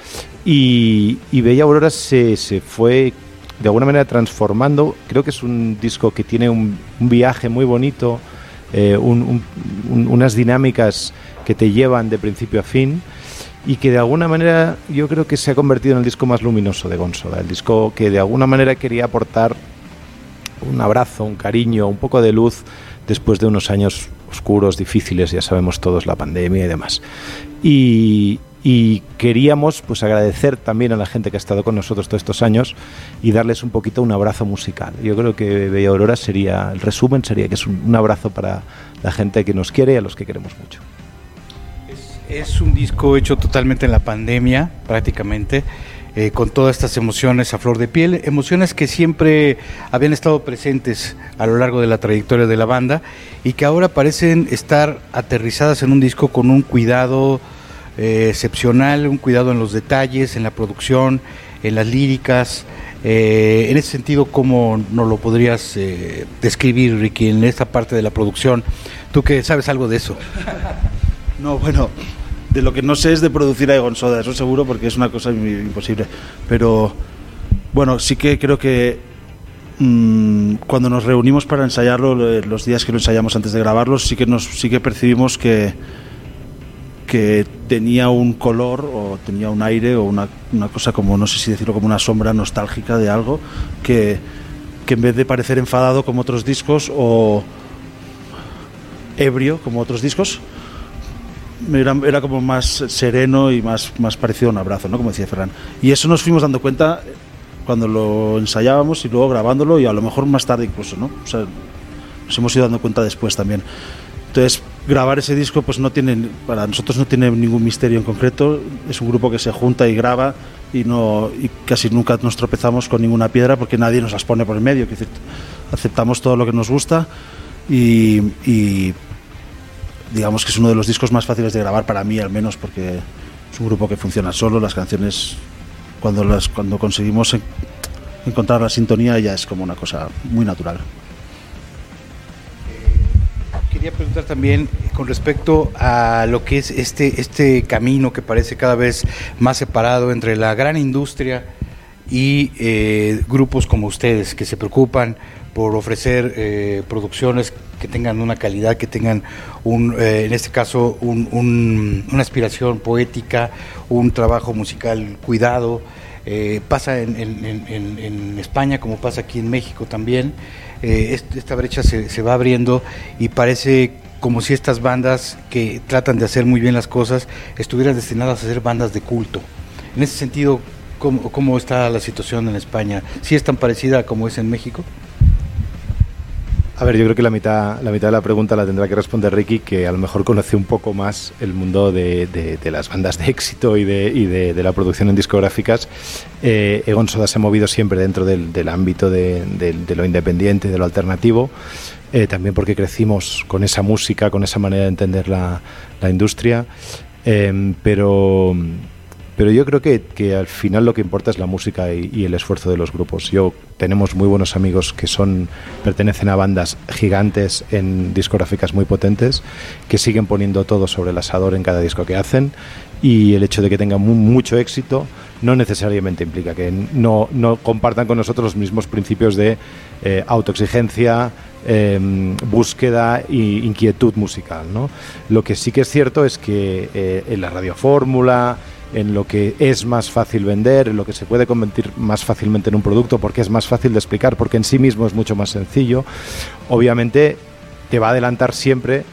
Y, y Bella Aurora se, se fue de alguna manera transformando. Creo que es un disco que tiene un, viaje muy bonito, eh, un- un- un- unas dinámicas que te llevan de principio a fin y que de alguna manera yo creo que se ha convertido en el disco más luminoso de Gonzola, el disco que de alguna manera quería aportar un abrazo, un cariño, un poco de luz después de unos años oscuros, difíciles, ya sabemos todos la pandemia y demás. Y, y queríamos pues agradecer también a la gente que ha estado con nosotros todos estos años y darles un poquito un abrazo musical. Yo creo que Bella Aurora sería, el resumen sería que es un, un abrazo para la gente que nos quiere y a los que queremos mucho. Es un disco hecho totalmente en la pandemia, prácticamente, eh, con todas estas emociones a flor de piel, emociones que siempre habían estado presentes a lo largo de la trayectoria de la banda y que ahora parecen estar aterrizadas en un disco con un cuidado eh, excepcional, un cuidado en los detalles, en la producción, en las líricas. Eh, en ese sentido, ¿cómo nos lo podrías eh, describir, Ricky, en esta parte de la producción? Tú que sabes algo de eso. No, bueno, de lo que no sé es de producir a Egon Soda, eso seguro, porque es una cosa im- imposible. Pero, bueno, sí que creo que mm, cuando nos reunimos para ensayarlo, lo- los días que lo ensayamos antes de grabarlo, sí que, nos, sí que percibimos que, que tenía un color o tenía un aire o una, una cosa como, no sé si decirlo, como una sombra nostálgica de algo que, que en vez de parecer enfadado como otros discos o ebrio como otros discos, era, era como más sereno y más, más parecido a un abrazo, ¿no? Como decía Ferran. Y eso nos fuimos dando cuenta cuando lo ensayábamos y luego grabándolo y a lo mejor más tarde incluso, ¿no? O sea, nos hemos ido dando cuenta después también. Entonces, grabar ese disco pues no tiene para nosotros no tiene ningún misterio en concreto, es un grupo que se junta y graba y no y casi nunca nos tropezamos con ninguna piedra porque nadie nos las pone por el medio, es aceptamos todo lo que nos gusta y, y digamos que es uno de los discos más fáciles de grabar para mí al menos porque es un grupo que funciona solo, las canciones cuando las cuando conseguimos en- encontrar la sintonía ya es como una cosa muy natural. Quería preguntar también con respecto a lo que es este, este camino que parece cada vez más separado entre la gran industria y eh, grupos como ustedes que se preocupan por ofrecer eh, producciones que tengan una calidad, que tengan un, eh, en este caso un- un- una aspiración poética, un trabajo musical cuidado. Eh, pasa en, en- en- en- España como pasa aquí en México también. Eh, est- esta brecha se, se va abriendo y parece como si estas bandas que tratan de hacer muy bien las cosas estuvieran destinadas a ser bandas de culto. En ese sentido, ¿cómo, cómo está la situación en España? ¿Sí es tan parecida como es en México? A ver, yo creo que la mitad, la mitad de la pregunta la tendrá que responder Ricky, que a lo mejor conoce un poco más el mundo de, de- de las bandas de éxito y de, y de- la producción en discográficas. Eh, Egon Soda se ha movido siempre dentro del, del ámbito de, lo independiente, de lo alternativo, eh, también porque crecimos con esa música, con esa manera de entender la, la industria. Em, pero pero yo creo que, que al final lo que importa es la música y, y el esfuerzo de los grupos. Yo tenemos muy buenos amigos que son pertenecen a bandas gigantes en discográficas muy potentes que siguen poniendo todo sobre el asador en cada disco que hacen y el hecho de que tengan mu- mucho éxito no necesariamente implica que no, no compartan con nosotros los mismos principios de eh, autoexigencia, eh, búsqueda e inquietud musical. ¿no? Lo que sí que es cierto es que eh, en la radiofórmula, en lo que es más fácil vender, en lo que se puede convertir más fácilmente en un producto, porque es más fácil de explicar, porque en sí mismo es mucho más sencillo, obviamente te va a adelantar siempre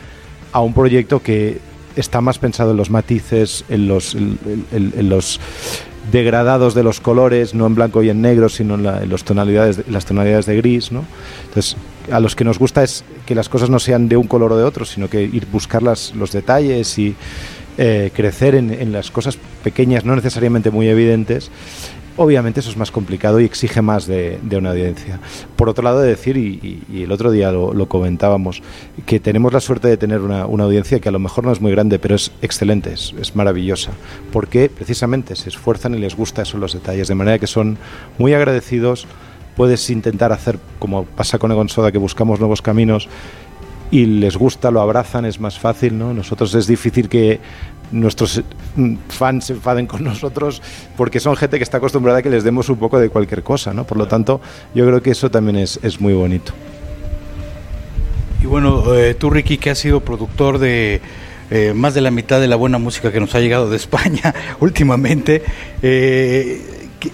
a un proyecto que está más pensado en los matices, en los, en, los degradados de los colores, no en blanco y en negro, sino en, la- los tonalidades, de- las tonalidades de gris, ¿no? Entonces, a los que nos gusta es que las cosas no sean de un color o de otro, sino que ir buscar las- los detalles y eh, crecer en, en las cosas pequeñas, no necesariamente muy evidentes. Obviamente eso es más complicado y exige más de, de una audiencia. Por otro lado, de decir, y, el otro día lo, lo comentábamos, que tenemos la suerte de tener una, una audiencia que a lo mejor no es muy grande, pero es excelente, es, es maravillosa, porque precisamente se esfuerzan y les gusta eso los detalles, de manera que son muy agradecidos. Puedes intentar hacer, como pasa con Egon Soda, que buscamos nuevos caminos y les gusta, lo abrazan, es más fácil, ¿no? Nosotros es difícil que nuestros mm, fans se enfaden con nosotros porque son gente que está acostumbrada a que les demos un poco de cualquier cosa, ¿no? Por lo tanto, yo creo que eso también es, es muy bonito. Y bueno, eh, tú Ricky, que has sido productor de eh, más de la mitad de la buena música que nos ha llegado de España últimamente, eh, ¿qué-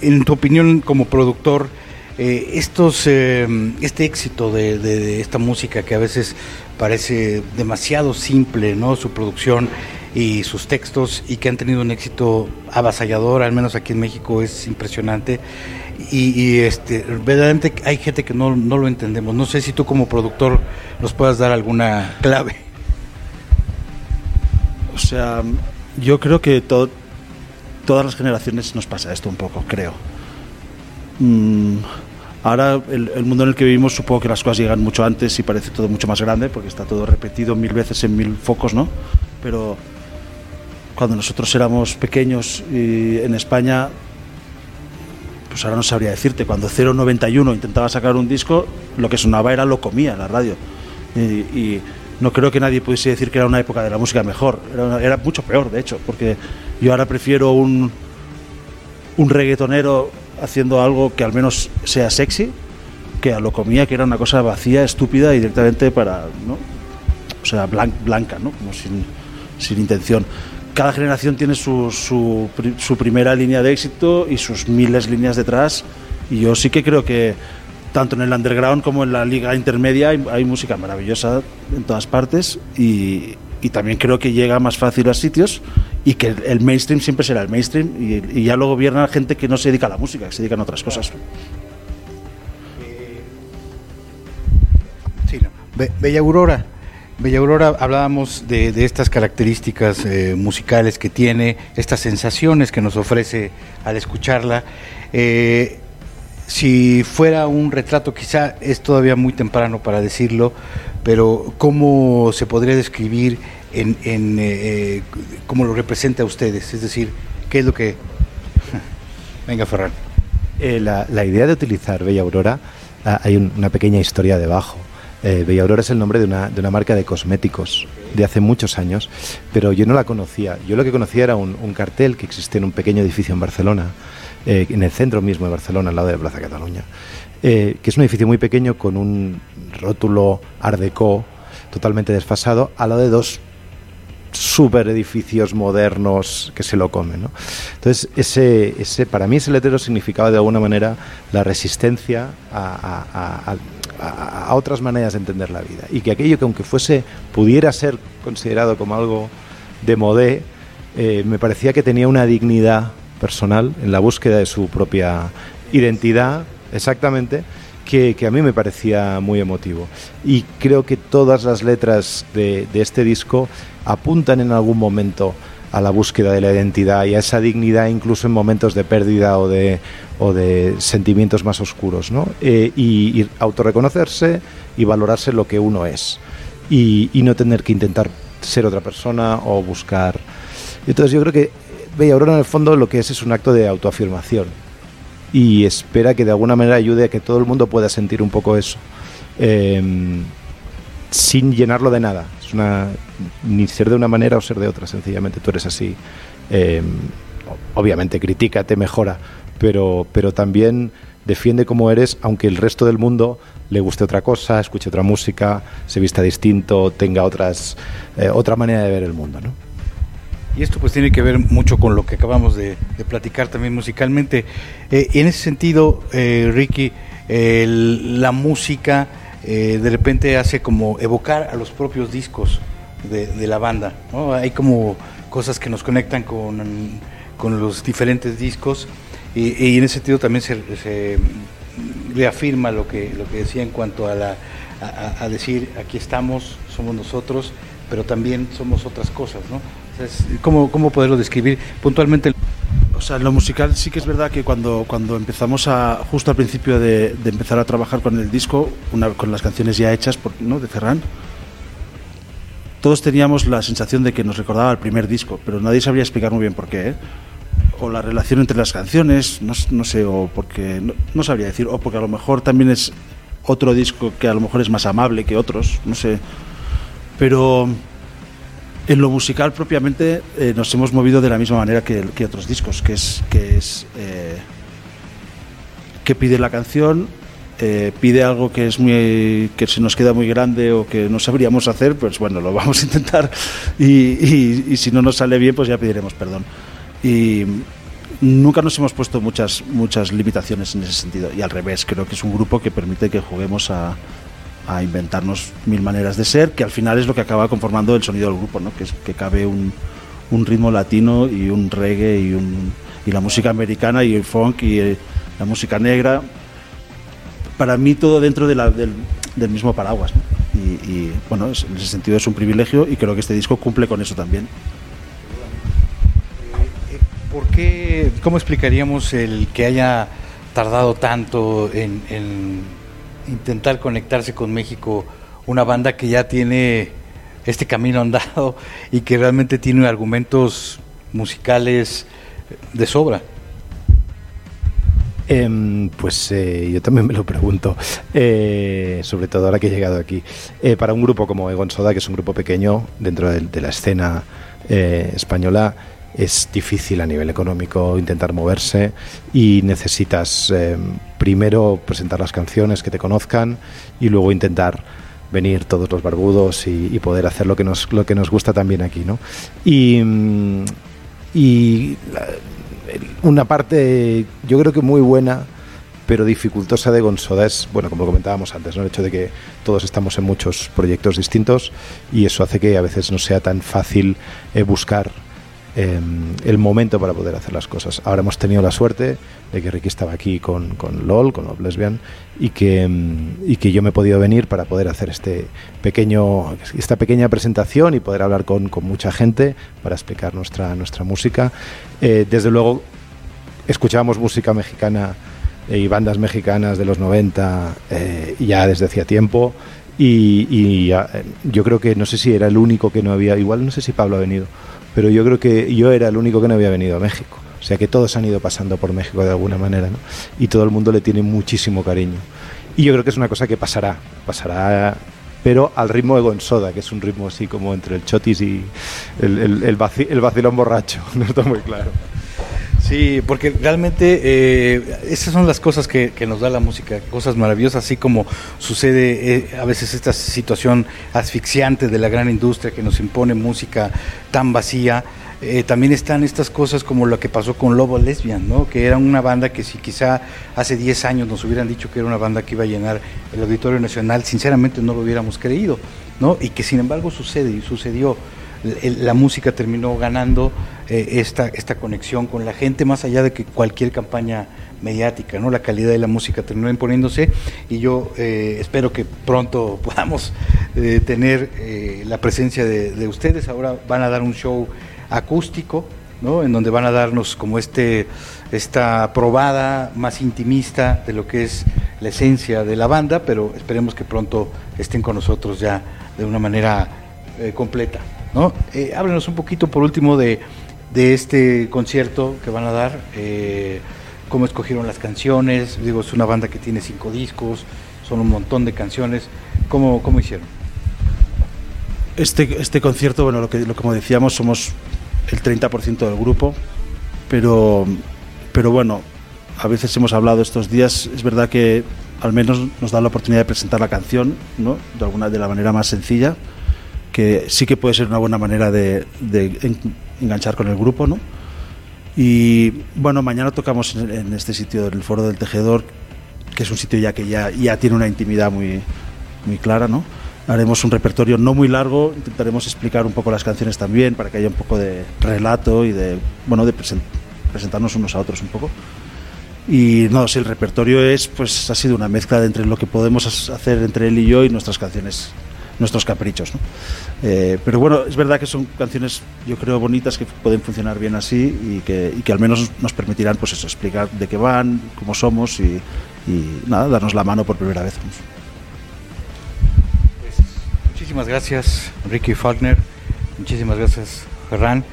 en tu opinión como productor, eh, estos, eh, este éxito de, esta música que a veces parece demasiado simple, ¿no? Su producción y sus textos y que han tenido un éxito avasallador, al menos aquí en México es impresionante. Y, este, verdaderamente hay gente que no, no lo entendemos. No sé si tú como productor nos puedas dar alguna clave. O sea, yo creo que to- todas las generaciones nos pasa esto un poco, creo. Mm, ahora el, mundo en el que vivimos supongo que las cosas llegan mucho antes y parece todo mucho más grande porque está todo repetido mil veces en mil focos, ¿no? Pero cuando nosotros éramos pequeños en España, pues ahora no sabría decirte, cuando 091 intentaba sacar un disco, lo que sonaba era lo comía la radio. Y, no creo que nadie pudiese decir que era una época de la música mejor, era mucho peor, de hecho, porque yo ahora prefiero un, un reggaetonero haciendo algo que al menos sea sexy, que a lo comía, que era una cosa vacía, estúpida y directamente para, ¿no? O sea, blan- blanca, ¿no? Como sin, sin intención. Cada generación tiene su, su, pri- su primera línea de éxito y sus miles líneas detrás. Y yo sí que creo que tanto en el underground como en la liga intermedia hay, música maravillosa en todas partes y también creo que llega más fácil a sitios y que el, mainstream siempre será el mainstream y, y ya lo gobierna gente que no se dedica a la música, que se dedican a otras cosas. Sí, no. Be- Bella Aurora. Bella Aurora, hablábamos de, de estas características eh, musicales que tiene, estas sensaciones que nos ofrece al escucharla. Eh, si fuera un retrato, quizá es todavía muy temprano para decirlo, pero ¿cómo se podría describir en, en, eh, eh, cómo lo representa a ustedes? Es decir, ¿qué es lo que... Venga, Ferran. Eh, la, la idea de utilizar Bella Aurora, ah, hay un- una pequeña historia debajo. Eh, Bella Aurora es el nombre de una, de una marca de cosméticos de hace muchos años, pero yo no la conocía. Yo lo que conocía era un, un cartel que existe en un pequeño edificio en Barcelona, eh, en el centro mismo de Barcelona, al lado de la Plaza Cataluña, eh, que es un edificio muy pequeño con un rótulo Art Deco totalmente desfasado, al lado de dos super edificios modernos que se lo comen. ¿no? Entonces, ese, ese, para mí ese letrero significaba de alguna manera la resistencia a, a- a- a- otras maneras de entender la vida. Y que aquello que aunque fuese, pudiera ser considerado como algo de modé, eh, me parecía que tenía una dignidad personal en la búsqueda de su propia identidad, exactamente, que, a mí me parecía muy emotivo. Y creo que todas las letras de, este disco apuntan en algún momento a la búsqueda de la identidad y a esa dignidad incluso en momentos de pérdida o de, sentimientos más oscuros, ¿no? Eh, y, y autorreconocerse y valorarse lo que uno es y, y no tener que intentar ser otra persona o buscar. Entonces yo creo que Bella Aurora en el fondo lo que es es un acto de autoafirmación y espera que de alguna manera ayude a que todo el mundo pueda sentir un poco eso. Eh, sin llenarlo de nada. Es una, ni ser de una manera o ser de otra, sencillamente tú eres así. Eh, obviamente critícate, mejora, pero, pero también defiende como eres, aunque el resto del mundo le guste otra cosa, escuche otra música, se vista distinto, tenga otras, eh, otra manera de ver el mundo. ¿no? Y esto pues tiene que ver mucho con lo que acabamos de, platicar también musicalmente. Eh, en ese sentido, eh, Ricky, la música eh, de repente hace como evocar a los propios discos de, la banda. ¿no? Hay como cosas que nos conectan con, con los diferentes discos y, y en ese sentido también se, reafirma lo que, lo que decía en cuanto a, la, a- a decir aquí estamos, somos nosotros, pero también somos otras cosas. ¿no? ¿Cómo, ¿Cómo poderlo describir puntualmente? O sea, en lo musical sí que es verdad que cuando, cuando empezamos a, justo al principio de, de empezar a trabajar con el disco, una, con las canciones ya hechas por, ¿no? de Ferran, todos teníamos la sensación de que nos recordaba el primer disco, pero nadie sabría explicar muy bien por qué. ¿eh? O la relación entre las canciones, no, no sé, o porque, no, no sabría decir, o porque a lo mejor también es otro disco que a lo mejor es más amable que otros, no sé. Pero en lo musical propiamente eh, nos hemos movido de la misma manera que, otros discos, que es que eh, pide la canción, eh, pide algo que es muy que se nos queda muy grande o que no sabríamos hacer, pues bueno, lo vamos a intentar y, y- y si no nos sale bien, pues ya pediremos perdón. Y nunca nos hemos puesto muchas muchas limitaciones en ese sentido y al revés, creo que es un grupo que permite que juguemos a a inventarnos mil maneras de ser, que al final es lo que acaba conformando el sonido del grupo, ¿no? que, es, que cabe un, un ritmo latino y un reggae y, un, y la música americana y el funk y eh, la música negra. Para mí todo dentro de del, del mismo paraguas. Y, bueno, en ese sentido es un privilegio y creo que este disco cumple con eso también. ¿Por qué, cómo explicaríamos el que haya tardado tanto en, en intentar conectarse con México una banda que ya tiene este camino andado y que realmente tiene argumentos musicales de sobra? Em, pues eh, yo también me lo pregunto, eh, sobre todo ahora que he llegado aquí. Eh, para un grupo como Egon Soda, que es un grupo pequeño dentro de, de la escena española, es difícil a nivel económico intentar moverse y necesitas em, primero presentar las canciones que te conozcan y luego intentar venir todos los barbudos y, poder hacer lo que nos lo que nos gusta también aquí, ¿no? Y, mm, y una parte yo creo que muy buena pero dificultosa de Gonsoda es, bueno, como comentábamos antes, ¿no? el hecho de que todos estamos en muchos proyectos distintos y eso hace que a veces no sea tan fácil eh, buscar eh, el momento para poder hacer las cosas. Ahora hemos tenido la suerte de que Ricky estaba aquí con, con LOL, con Love Lesbian, y que, mm, y que yo me he podido venir para poder hacer este pequeño, esta pequeña presentación y poder hablar con, con mucha gente para explicar nuestra, nuestra música. Eh, desde luego, escuchábamos música mexicana eh, y bandas mexicanas de los 90 eh, ya desde hacía tiempo. Y, y ya, eh, yo creo que no sé si era el único que no había, igual no sé si Pablo ha venido, pero yo creo que yo era el único que no había venido a México. O sea que todos han ido pasando por México de alguna manera, ¿no? Y todo el mundo le tiene muchísimo cariño. Y yo creo que es una cosa que pasará, pasará, pero al ritmo de Gonsoda, que es un ritmo así como entre el chotis y el, el, el vaci- el vacilón borracho, no está muy claro. Sí, porque realmente eh, esas son las cosas que, nos da la música, cosas maravillosas, así como sucede eh, a veces esta situación asfixiante de la gran industria que nos impone música tan vacía. eh, también están estas cosas como lo que pasó con Lobo Lesbian, ¿no? que era una banda que si quizá hace 10 años nos hubieran dicho que era una banda que iba a llenar el Auditorio Nacional, sinceramente no lo hubiéramos creído, ¿no? y que sin embargo sucede y sucedió el- la música terminó ganando eh, esta, esta conexión con la gente, más allá de que cualquier campaña mediática, ¿no? La calidad de la música terminó imponiéndose y yo eh, espero que pronto podamos eh, tener la presencia de, de ustedes. Ahora van a dar un show acústico, ¿no? En donde van a darnos como este esta probada más intimista de lo que es la esencia de la banda, pero esperemos que pronto estén con nosotros ya de una manera completa. ¿no? Háblenos un poquito por último de, de este concierto que van a dar, eh, cómo escogieron las canciones, digo, es una banda que tiene cinco discos, son un montón de canciones, ¿cómo, cómo hicieron? Este, este concierto, bueno, lo que, lo, como decíamos, somos el 30% del grupo, pero, pero bueno, a veces hemos hablado estos días, es verdad que al menos nos da la oportunidad de presentar la canción, ¿no? De alguna de la manera más sencilla, que sí que puede ser una buena manera de, enganchar con el grupo, ¿no? Y bueno, mañana tocamos en, en este sitio, en el Foro del Tejedor, que es un sitio ya que ya, ya tiene una intimidad muy, muy clara, ¿no? Haremos un repertorio no muy largo, intentaremos explicar un poco las canciones también para que haya un poco de relato y de, bueno, de presen- presentarnos unos a otros un poco. Y no, si el repertorio es, pues ha sido una mezcla de entre lo que podemos hacer entre él y yo y nuestras canciones, nuestros caprichos. ¿no? Eh, pero bueno, es verdad que son canciones, yo creo, bonitas que pueden funcionar bien así y que, y que al menos nos permitirán, pues eso, explicar de qué van, cómo somos y, y nada, darnos la mano por primera vez. Muchísimas gracias, Ricky Faulkner. Muchísimas gracias, Ferran,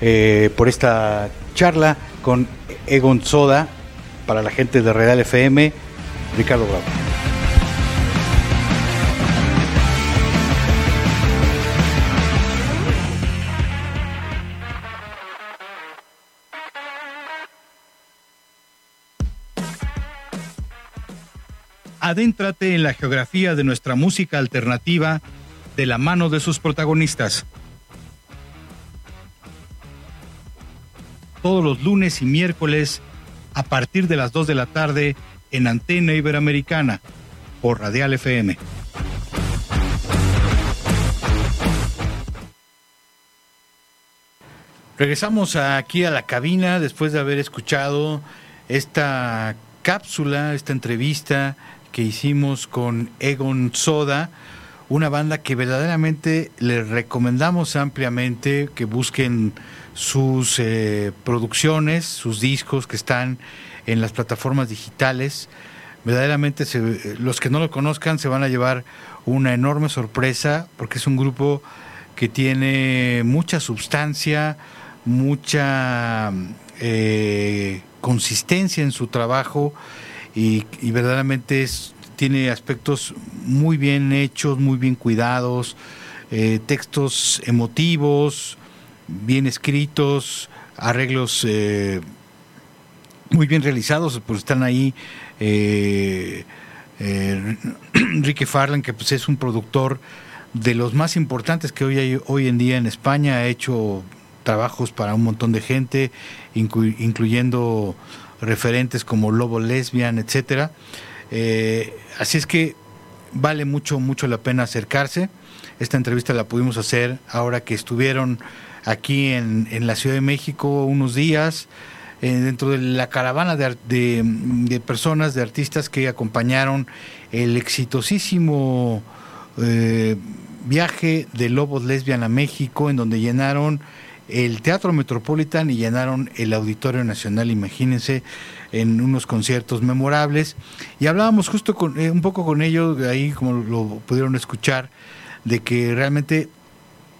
eh, por esta charla con Egon Soda para la gente de Real FM. Ricardo Bravo. Adéntrate en la geografía de nuestra música alternativa de la mano de sus protagonistas. Todos los lunes y miércoles a partir de las 2 de la tarde en Antena Iberoamericana por Radial FM. Regresamos aquí a la cabina después de haber escuchado esta cápsula, esta entrevista que hicimos con Egon Soda, una banda que verdaderamente les recomendamos ampliamente que busquen sus eh, producciones, sus discos que están en las plataformas digitales. Verdaderamente se- los que no lo conozcan se van a llevar una enorme sorpresa porque es un grupo que tiene mucha sustancia, mucha eh, consistencia en su trabajo y, verdaderamente es, tiene aspectos muy bien hechos, muy bien cuidados, eh, textos emotivos, bien escritos, arreglos eh, muy bien realizados, pues están ahí eh, eh, Ricky Farland, que pues es un productor de los más importantes que hoy hay hoy en día en España, ha hecho trabajos para un montón de gente, inclu- incluyendo referentes como Lobo Lesbian, etcétera. Eh, así es que vale mucho, mucho la pena acercarse. Esta entrevista la pudimos hacer ahora que estuvieron aquí en, en la Ciudad de México unos días, eh, dentro de la caravana de, de- de personas, de artistas que acompañaron el exitosísimo eh, viaje de Lobos Lesbian a México, en donde llenaron el Teatro Metropolitan y llenaron el Auditorio Nacional, imagínense, en unos conciertos memorables. Y hablábamos justo con, eh, un poco con ellos, ahí como lo pudieron escuchar, de que realmente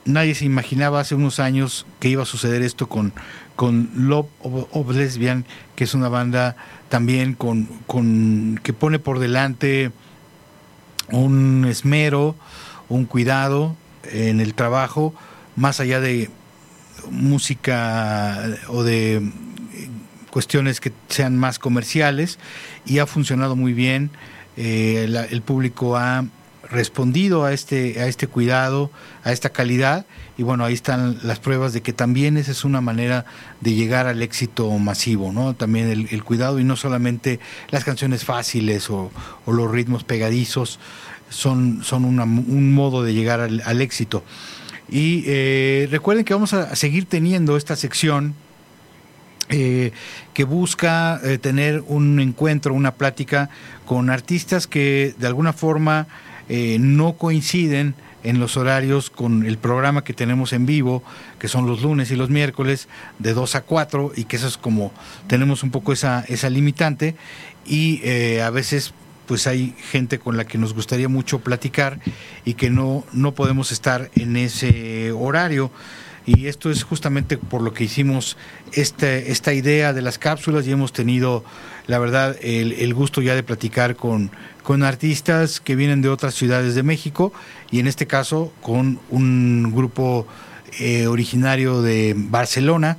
nadie se imaginaba hace unos años que iba a suceder esto con, con Love of, Lesbian, que es una banda también con, con que pone por delante un esmero, un cuidado en el trabajo, más allá de música o de eh, cuestiones que sean más comerciales y ha funcionado muy bien. Eh, el público ha respondido a este, a este cuidado, a esta calidad y bueno, ahí están las pruebas de que también esa es una manera de llegar al éxito masivo, ¿no? También el, cuidado y no solamente las canciones fáciles o, los ritmos pegadizos son, son una- un modo de llegar al éxito. Y eh, recuerden que vamos a seguir teniendo esta sección eh, que busca eh, tener un encuentro, una plática con artistas que de alguna forma no coinciden en los horarios con el programa que tenemos en vivo, que son los lunes y los miércoles de 2 a 4 y que eso es como tenemos un poco esa, esa limitante. Y a veces pues hay gente con la que nos gustaría mucho platicar y que no, no podemos estar en ese horario. Y esto es justamente por lo que hicimos este, esta idea de las cápsulas y hemos tenido, la verdad, el, el gusto ya de platicar con, con artistas que vienen de otras ciudades de México y en este caso con un grupo eh, originario de Barcelona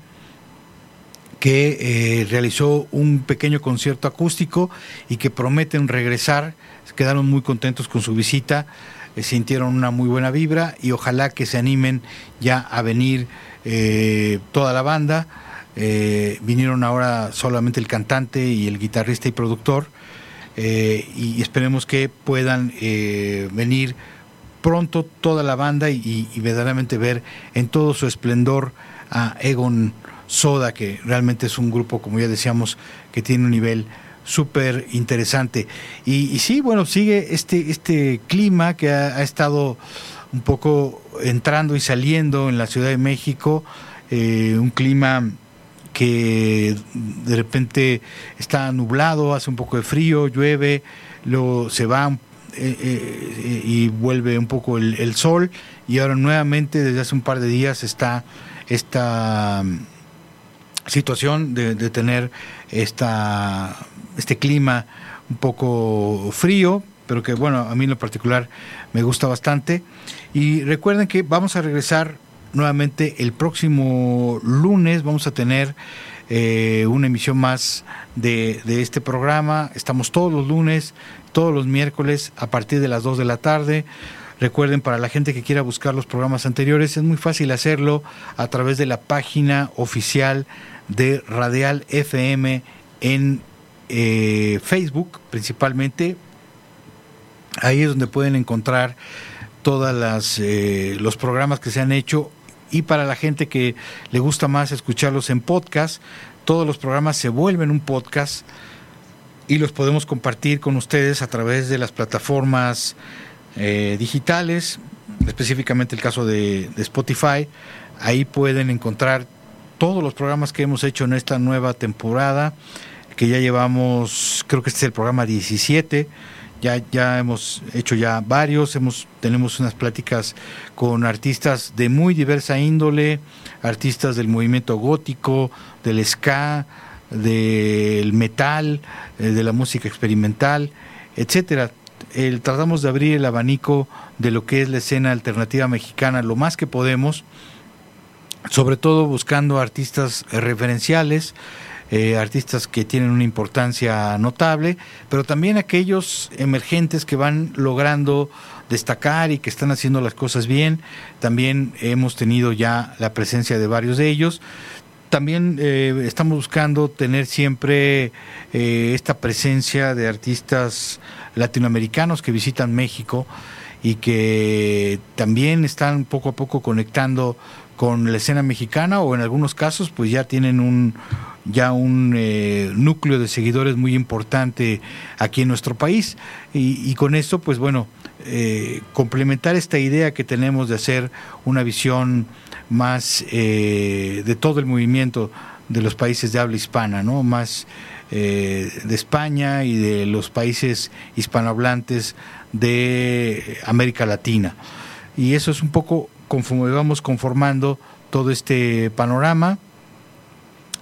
que eh, realizó un pequeño concierto acústico y que prometen regresar. Quedaron muy contentos con su visita, eh, sintieron una muy buena vibra y ojalá que se animen ya a venir eh, toda la banda. Vinieron ahora solamente el cantante y el guitarrista y productor y esperemos que puedan venir pronto toda la banda y, y verdaderamente ver en todo su esplendor a Egon Soda, que realmente es un grupo, como ya decíamos, que tiene un nivel súper interesante. Y, sí, bueno, sigue este, este clima que ha, estado un poco entrando y saliendo en la Ciudad de México, eh, un clima que de repente está nublado, hace un poco de frío, llueve, luego se va eh, eh, y vuelve un poco el, el sol y ahora nuevamente desde hace un par de días está esta situación de, de tener esta, este clima un poco frío, pero que bueno, a mí en lo particular me gusta bastante. Y recuerden que vamos a regresar nuevamente el próximo lunes, vamos a tener eh, una emisión más de, de este programa. Estamos todos los lunes, todos los miércoles a partir de las 2 de la tarde. Recuerden, para la gente que quiera buscar los programas anteriores, es muy fácil hacerlo a través de la página oficial de Radial FM en eh, Facebook, principalmente. Ahí es donde pueden encontrar todas las eh, los programas que se han hecho y para la gente que le gusta más escucharlos en podcast, todos los programas se vuelven un podcast y los podemos compartir con ustedes a través de las plataformas eh, digitales, específicamente el caso de, de Spotify. Ahí pueden encontrar todos los programas que hemos hecho en esta nueva temporada, que ya llevamos, creo que este es el programa 17. Ya, ya hemos hecho ya varios, hemos, tenemos unas pláticas con artistas de muy diversa índole, artistas del movimiento gótico, del ska, del metal, eh, de la música experimental, etcétera. El, tratamos de abrir el abanico de lo que es la escena alternativa mexicana lo más que podemos, sobre todo buscando artistas eh, referenciales, eh, artistas que tienen una importancia notable, pero también aquellos emergentes que van logrando destacar y que están haciendo las cosas bien. También hemos tenido ya la presencia de varios de ellos. También eh, estamos buscando tener siempre esta presencia de artistas latinoamericanos que visitan México y que también están poco a poco conectando con la escena mexicana o en algunos casos pues ya tienen un ya un eh, núcleo de seguidores muy importante aquí en nuestro país y, con esto pues bueno eh, complementar esta idea que tenemos de hacer una visión más eh, de todo el movimiento de los países de habla hispana, ¿no? Más eh, de España y de los países hispanohablantes de América Latina. Y eso es un poco conforme vamos conformando todo este panorama.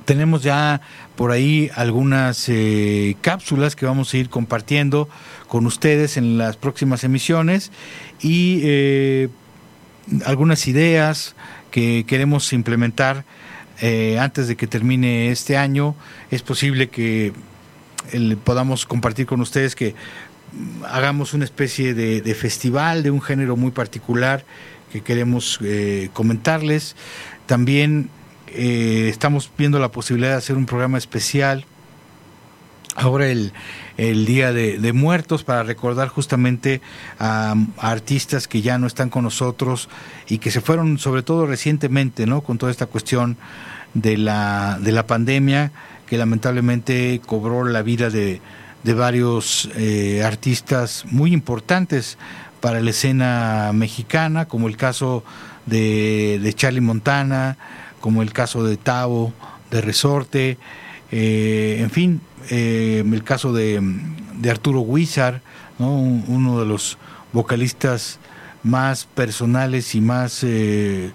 Tenemos ya por ahí algunas eh, cápsulas que vamos a ir compartiendo con ustedes en las próximas emisiones y eh, algunas ideas que queremos implementar eh, antes de que termine este año. Es posible que podamos compartir con ustedes que mm, hagamos una especie de, de festival de un género muy particular que queremos eh, comentarles. También eh, estamos viendo la posibilidad de hacer un programa especial ahora el, el Día de, Muertos para recordar justamente a, a artistas que ya no están con nosotros y que se fueron sobre todo recientemente, ¿no? Con toda esta cuestión de la, de la pandemia que lamentablemente cobró la vida de, de varios eh, artistas muy importantes para la escena mexicana, como el caso de, de Charlie Montana, como el caso de Tavo, de Resorte, eh, en fin, eh, el caso de, Arturo Huizar, ¿no? Un- uno de los vocalistas más personales y más eh,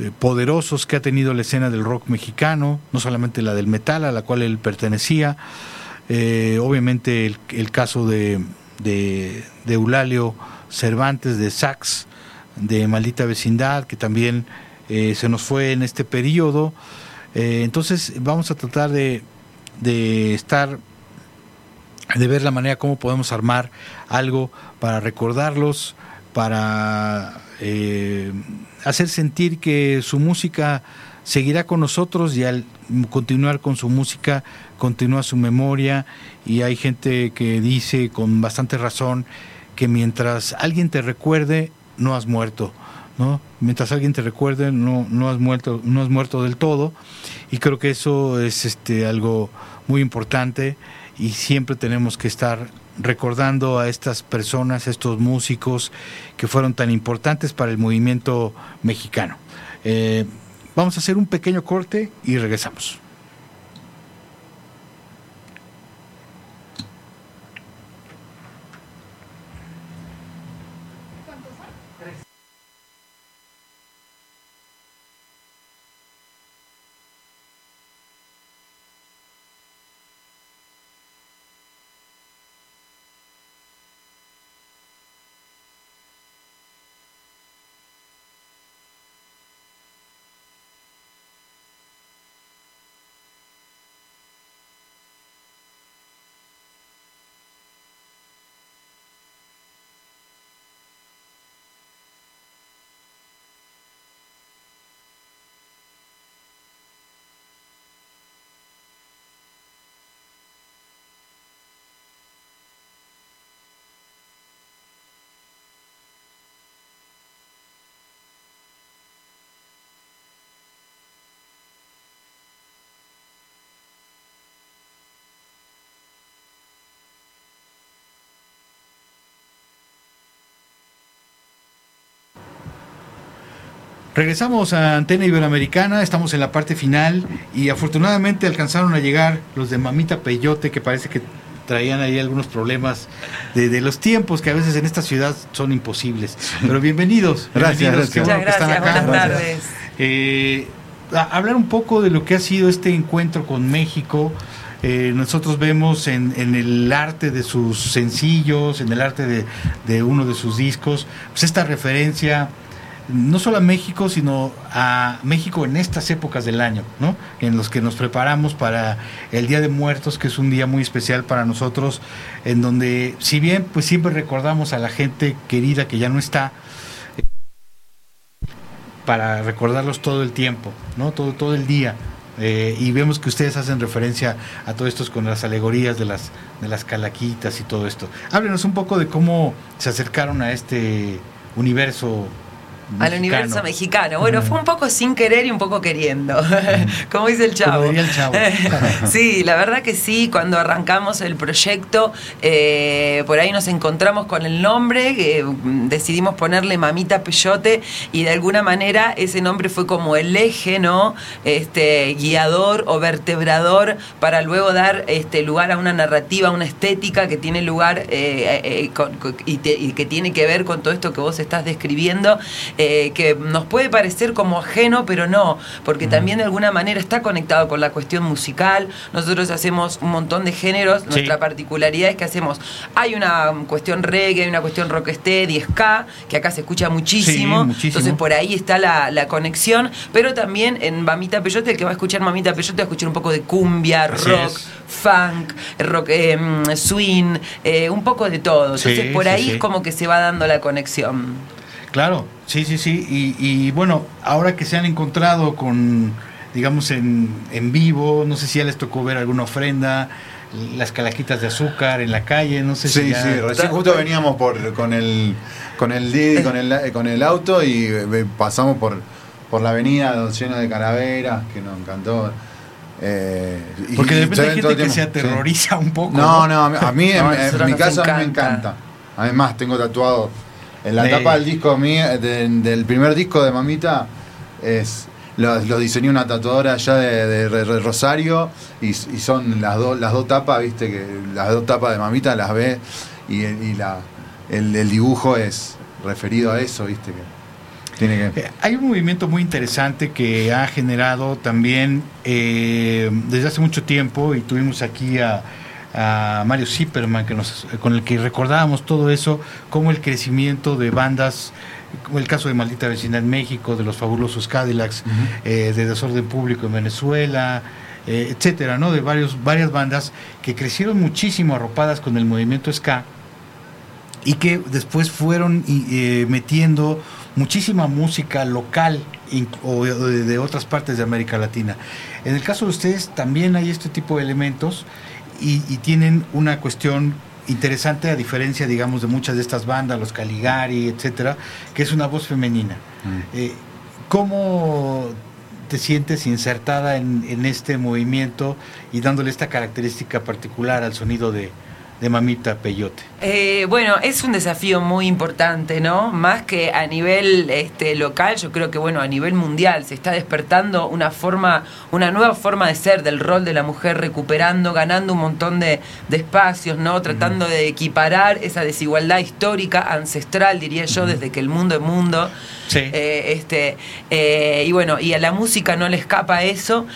eh, poderosos que ha tenido la escena del rock mexicano, no solamente la del metal a la cual él pertenecía, eh, obviamente el, caso de, de, de Eulalio Cervantes de Sax, de Maldita Vecindad, que también se nos fue en este periodo. Entonces vamos a tratar de, de estar de ver la manera como podemos armar algo para recordarlos, para eh, hacer sentir que su música seguirá con nosotros y al continuar con su música continúa su memoria y hay gente que dice con bastante razón que mientras alguien te recuerde no has muerto. ¿No? Mientras alguien te recuerde, no, no has muerto, no has muerto del todo. Y creo que eso es este algo muy importante y siempre tenemos que estar recordando a estas personas, a estos músicos que fueron tan importantes para el movimiento mexicano. Eh, vamos a hacer un pequeño corte y regresamos. Regresamos a Antena Iberoamericana, estamos en la parte final y afortunadamente alcanzaron a llegar los de Mamita Peyote que parece que traían ahí algunos problemas de, de los tiempos que a veces en esta ciudad son imposibles. Pero bienvenidos. Gracias, bienvenidos, gracias. qué bueno que están acá. buenas tardes. Eh, a- hablar un poco de lo que ha sido este encuentro con México. Eh, nosotros vemos en, en el arte de sus sencillos, en el arte de, de uno de sus discos, pues esta referencia no solo a México, sino a México en estas épocas del año, ¿no? En los que nos preparamos para el Día de Muertos, que es un día muy especial para nosotros, en donde, si bien, pues siempre recordamos a la gente querida que ya no está, para recordarlos todo el tiempo, ¿no? Todo, todo el día. Eh, y vemos que ustedes hacen referencia a todo esto con las alegorías de las, de las calaquitas y todo esto. Háblenos un poco de cómo se acercaron a este universo al universo mexicano. Bueno, fue un poco sin querer y un poco queriendo, como dice el chavo. Como diría el chavo. sí, la verdad que sí, cuando arrancamos el proyecto, eh, por ahí nos encontramos con el nombre, eh, decidimos ponerle Mamita Peyote y de alguna manera ese nombre fue como el eje, ¿no? Este, guiador o vertebrador para luego dar este, lugar a una narrativa, una estética que tiene lugar eh, y, y que tiene que ver con todo esto que vos estás describiendo eh, que nos puede parecer como ajeno, pero no, porque también de alguna manera está conectado con la cuestión musical. Nosotros hacemos un montón de géneros, nuestra particularidad es que hacemos, hay una cuestión reggae, hay una cuestión rocksteady ska, que acá se escucha muchísimo, entonces por ahí está la, conexión, pero también en Mamita Peyote, el que va a escuchar Mamita Peyote va a escuchar un poco de cumbia, rock, funk, rock, eh, swing, eh, un poco de todo. Entonces por ahí es como que se va dando la conexión. Claro, sí, sí, sí. Y, bueno, ahora que se han encontrado con, digamos, en, en vivo, no sé si ya les tocó ver alguna ofrenda, las calaquitas de azúcar en la calle, no sé sí, si. Sí, sí, recién justo veníamos por, con el con el Didi, con el, con el auto y eh, pasamos por, por la avenida llena de calaveras, que nos encantó. Eh, Porque de repente hay gente que se aterroriza un poco. No, no, a mí, en, mi caso, a mí me encanta. Además, tengo tatuado en la tapa del disco mío, del primer disco de Mamita, es lo, diseñó una tatuadora allá de, Rosario y, son las, dos las dos tapas, viste, que las dos tapas de Mamita las ve y, la, el, dibujo es referido a eso, viste, que tiene que... Eh, hay un movimiento muy interesante que ha generado también eh, desde hace mucho tiempo y tuvimos aquí a a Mario Zipperman, que nos, con el que recordábamos todo eso, como el crecimiento de bandas, como el caso de Maldita Vecina en México, de los fabulosos Cadillacs, eh, de Desorden Público en Venezuela, eh, etcétera, ¿no? De varios, varias bandas que crecieron muchísimo arropadas con el movimiento ska y que después fueron eh, metiendo muchísima música local o de otras partes de América Latina. En el caso de ustedes también hay este tipo de elementos y, tienen una cuestión interesante a diferencia, digamos, de muchas de estas bandas, los Caligari, etcétera, que es una voz femenina. Mm. Eh, ¿Cómo te sientes insertada en, en, este movimiento y dándole esta característica particular al sonido de, de Mamita Peyote? Eh, bueno, es un desafío muy importante, ¿no? Más que a nivel este, local, yo creo que, bueno, a nivel mundial se está despertando una forma, una nueva forma de ser del rol de la mujer, recuperando, ganando un montón de, espacios, ¿no? Tratando de equiparar esa desigualdad histórica, ancestral, diría yo, desde que el mundo es mundo. Sí. Eh, este, eh, y bueno, y a la música no le escapa eso,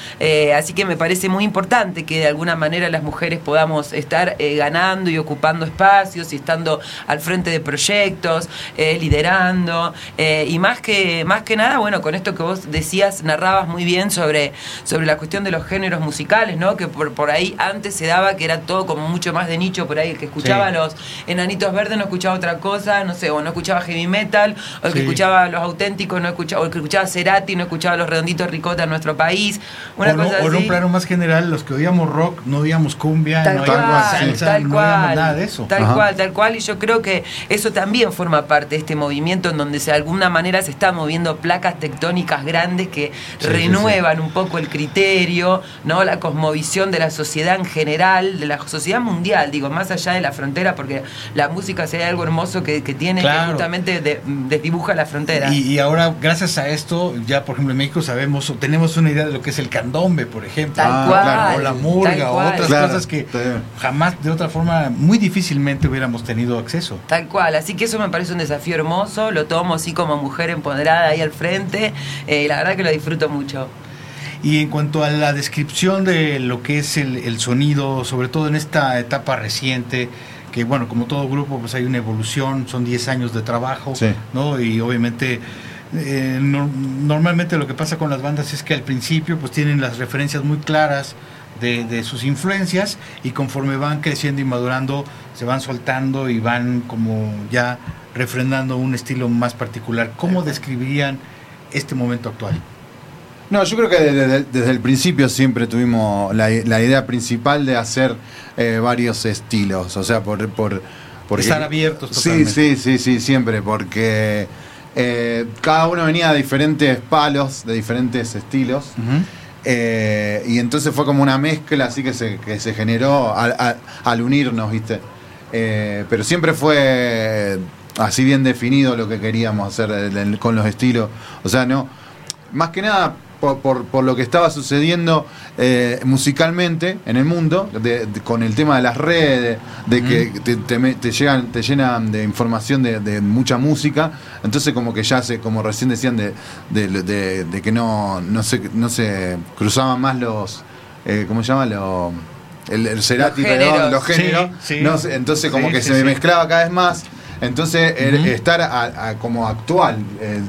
así que me parece muy importante que de alguna manera las mujeres podamos estar ganando y ocupando espacios y estando al frente de proyectos, eh, liderando, eh, y más que, más que nada, bueno, con esto que vos decías, narrabas muy bien sobre, sobre la cuestión de los géneros musicales, ¿no? Que por, por ahí antes se daba que era todo como mucho más de nicho, por ahí el que escuchaba los enanitos verdes no escuchaba otra cosa, no sé, o no escuchaba heavy metal, o el que escuchaba los auténticos no escuchaba, o el que escuchaba Cerati no escuchaba los redonditos ricota en nuestro país. Una o, cosa no, o en un plano más general, los que oíamos rock no oíamos cumbia, no oíamos salsa, no nada de eso. Tal cual tal cual, y yo creo que eso también forma parte de este movimiento en donde de alguna manera se están moviendo placas tectónicas grandes que renuevan un poco el criterio, ¿no? La cosmovisión de la sociedad en general, de la sociedad mundial, digo, más allá de la frontera, porque la música sea algo hermoso que, tiene que justamente desdibuja la frontera. Y, ahora, gracias a esto, ya por ejemplo en México sabemos, tenemos una idea de lo que es el candombe, por ejemplo, ah, o la murga, o otras cosas que jamás de otra forma muy difícilmente hubiéramos tenido acceso. Tal cual, así que eso me parece un desafío hermoso, lo tomo así como mujer empoderada ahí al frente, eh, la verdad que lo disfruto mucho. Y en cuanto a la descripción de lo que es el, sonido, sobre todo en esta etapa reciente, que bueno, como todo grupo, pues hay una evolución, son 10 años de trabajo, ¿no? Y obviamente eh, no- normalmente lo que pasa con las bandas es que al principio pues tienen las referencias muy claras de, de sus influencias y conforme van creciendo y madurando se van soltando y van como ya refrendando un estilo más particular. ¿Cómo describirían este momento actual? No, yo creo que desde, desde el principio siempre tuvimos la, la idea principal de hacer eh, varios estilos, o sea, por... por porque- Estar abiertos Sí, totalmente. sí, sí, sí, siempre, porque eh, cada uno venía de diferentes palos, de diferentes estilos. Eh, y entonces fue como una mezcla así que se, que se generó al, unirnos, ¿viste? Eh, pero siempre fue así bien definido lo que queríamos hacer con los estilos. O sea, no. Más que nada por, por- por lo que estaba sucediendo eh, musicalmente en el mundo, de- de- con el tema de las redes, de que te, te me- te llegan, te llenan de información de, de mucha música. Entonces como que ya se, como recién decían, de, de- de- de que no, no se, no se cruzaban más los eh, ¿cómo se llama? Lo- el, el Cerati, Los perdón, géneros. los géneros. Sí, sí. No sé, entonces como Sí, que sí, se sí. mezclaba cada vez más. Entonces, el- estar a- a- como actual, eh,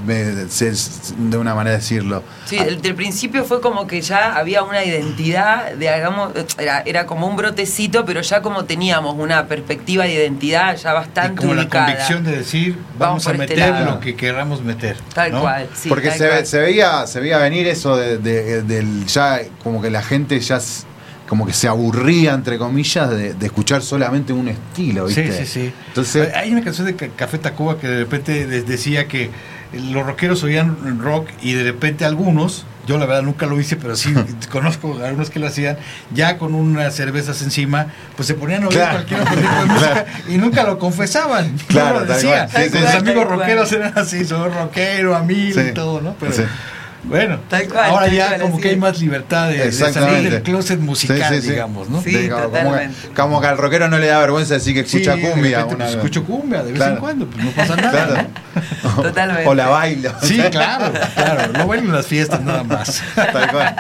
de una manera de decirlo. Sí, del, del principio fue como que ya había una identidad, de hagamos, era, era como un brotecito, pero ya como teníamos una perspectiva de identidad ya bastante Como la ubicada. convicción de decir, Vamos vamos, a este meter lado. lo que queramos meter. Tal ¿no? cual, sí. Porque se, ve- cual. se veía se veía venir eso de, de- del ya como que la gente ya como que se aburría entre comillas de, de escuchar solamente un estilo, Sí, ¿viste? sí, sí. Entonces, Hay una canción de Ca- Café Tacuba que de repente les decía que los rockeros oían rock y de repente algunos, yo la verdad nunca lo hice, pero sí conozco a algunos que lo hacían, ya con unas cervezas encima, pues se ponían a oír Claro. cualquier otro tipo de música y nunca lo confesaban. Claro, no lo decían. Sí, sí, Los sí. amigos rockeros eran así, soy rockero, amigo Sí. y todo, ¿no? Pero Sí. Bueno, Tal cual, ahora tal ya cual, como que hay más libertad de, de salir Exactamente. del closet musical, Sí, sí, sí. digamos, ¿no? Sí, de- como, que, totalmente. como que al rockero no le da vergüenza decir que escucha Sí, de cumbia. una- pues, escucho cumbia de vez Claro. en cuando, pues no pasa nada. Claro. ¿no? Totalmente. O la bailo. Sí, claro, claro. No bailo en las fiestas nada más. Tal cual.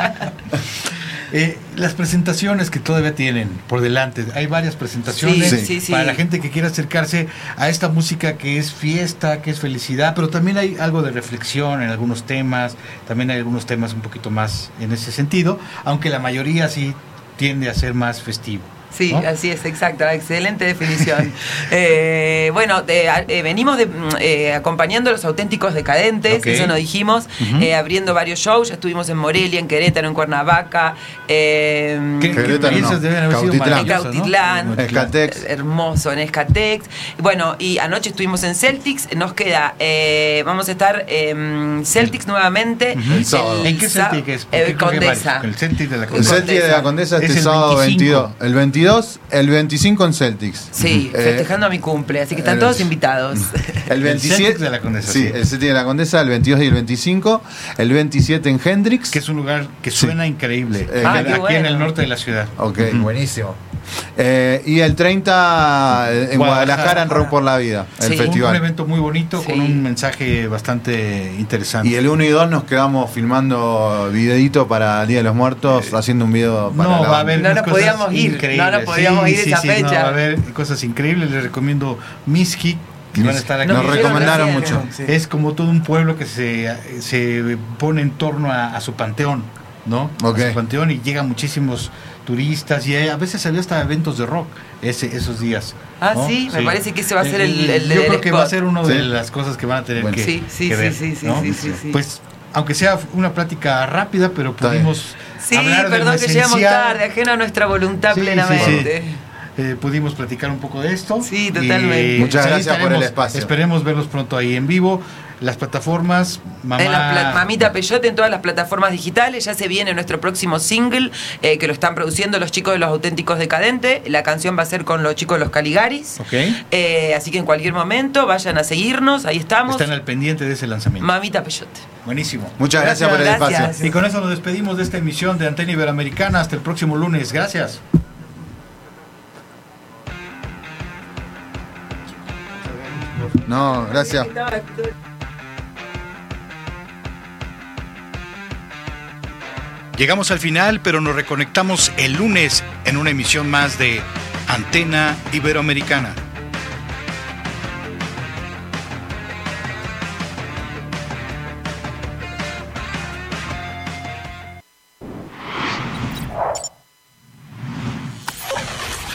Eh, las presentaciones que todavía tienen por delante, hay varias presentaciones Sí, sí, sí. para la gente que quiera acercarse a esta música que es fiesta, que es felicidad, pero también hay algo de reflexión en algunos temas, también hay algunos temas un poquito más en ese sentido, aunque la mayoría sí tiende a ser más festivo. Sí, ¿no? así es, exacto, excelente definición. Eh, bueno, de- eh, venimos de, mm, eh, acompañando a los auténticos decadentes, eso nos dijimos, eh, abriendo varios shows, ya estuvimos en Morelia, en Querétaro, en Cuernavaca, eh, ¿Qué- Querétaro no, piensas? Deben haber sido Cautitlán. en. Cautitlán. Escatex. Hermoso, en Escatex. Bueno, y anoche estuvimos en Celtics, nos queda, eh, vamos a estar en Celtics nuevamente. El sábado. ¿En qué Celtic es? Eh. Condesa. El Celtic de la El Condesa. Celtic de la Condesa Es este el sábado 25. 22. El 22, el 25 en Celtics. Sí, Eh, festejando a mi cumple, así que están el- todos invitados. El El 27 Celtic de la Condesa, Sí, sí. el Celtic de la Condesa, el 22 y el 25. El 27 en Hendrix. que es un lugar que Sí. suena increíble. Eh, Ah, aquí qué en bueno. el norte de la ciudad. Ok, buenísimo. Eh, y el 30 en Guadalajara. En Rock por la Vida, el Sí. Un, un festival. evento muy bonito Sí. con un mensaje bastante interesante. Y el 1 y 2 nos quedamos filmando videito para el Día de los Muertos, haciendo un video para no, la va a haber No nos cosas podíamos ir, no nos podíamos ir esa no, fecha. va a haber cosas increíbles. Les recomiendo Miski, que van a estar aquí. Nos recomendaron mucho. Es como todo un pueblo que se, se pone en torno a, a su panteón, ¿no? Ok. A su panteón y llegan muchísimos turistas y a veces había hasta eventos de rock ese, esos días. Ah, ¿no? sí, me parece que ese va a ser el- el Yo creo que va a spot. ser una Sí. de las cosas que van a tener Bueno. que, Sí, sí, que sí, ver, sí, sí, ¿no? sí, sí, sí. Pues, aunque sea una plática rápida, pero pudimos Sí, hablar de perdón lo que llegamos tarde, ajeno a nuestra voluntad Sí, sí, plenamente. Eh, pudimos platicar un poco de esto. Sí, totalmente. Y, Muchas ahí gracias por el espacio. Esperemos verlos pronto ahí en vivo. Las plataformas, mamá. En la pla- Mamita Peyote en todas las plataformas digitales. Ya se viene nuestro próximo single eh, que lo están produciendo los chicos de los auténticos decadentes. La canción va a ser con los chicos de los Caligaris. Ok. Eh, así que en cualquier momento vayan a seguirnos. Ahí estamos. Están al pendiente de ese lanzamiento. Mamita Peyote. Buenísimo. Muchas gracias, por el Gracias. espacio. Y con eso nos despedimos de esta emisión de Antena Iberoamericana. Hasta el próximo lunes. Gracias. No, gracias. Llegamos al final, pero nos reconectamos el lunes en una emisión más de Antena Iberoamericana.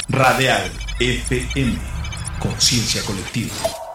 Radial FM, conciencia colectiva.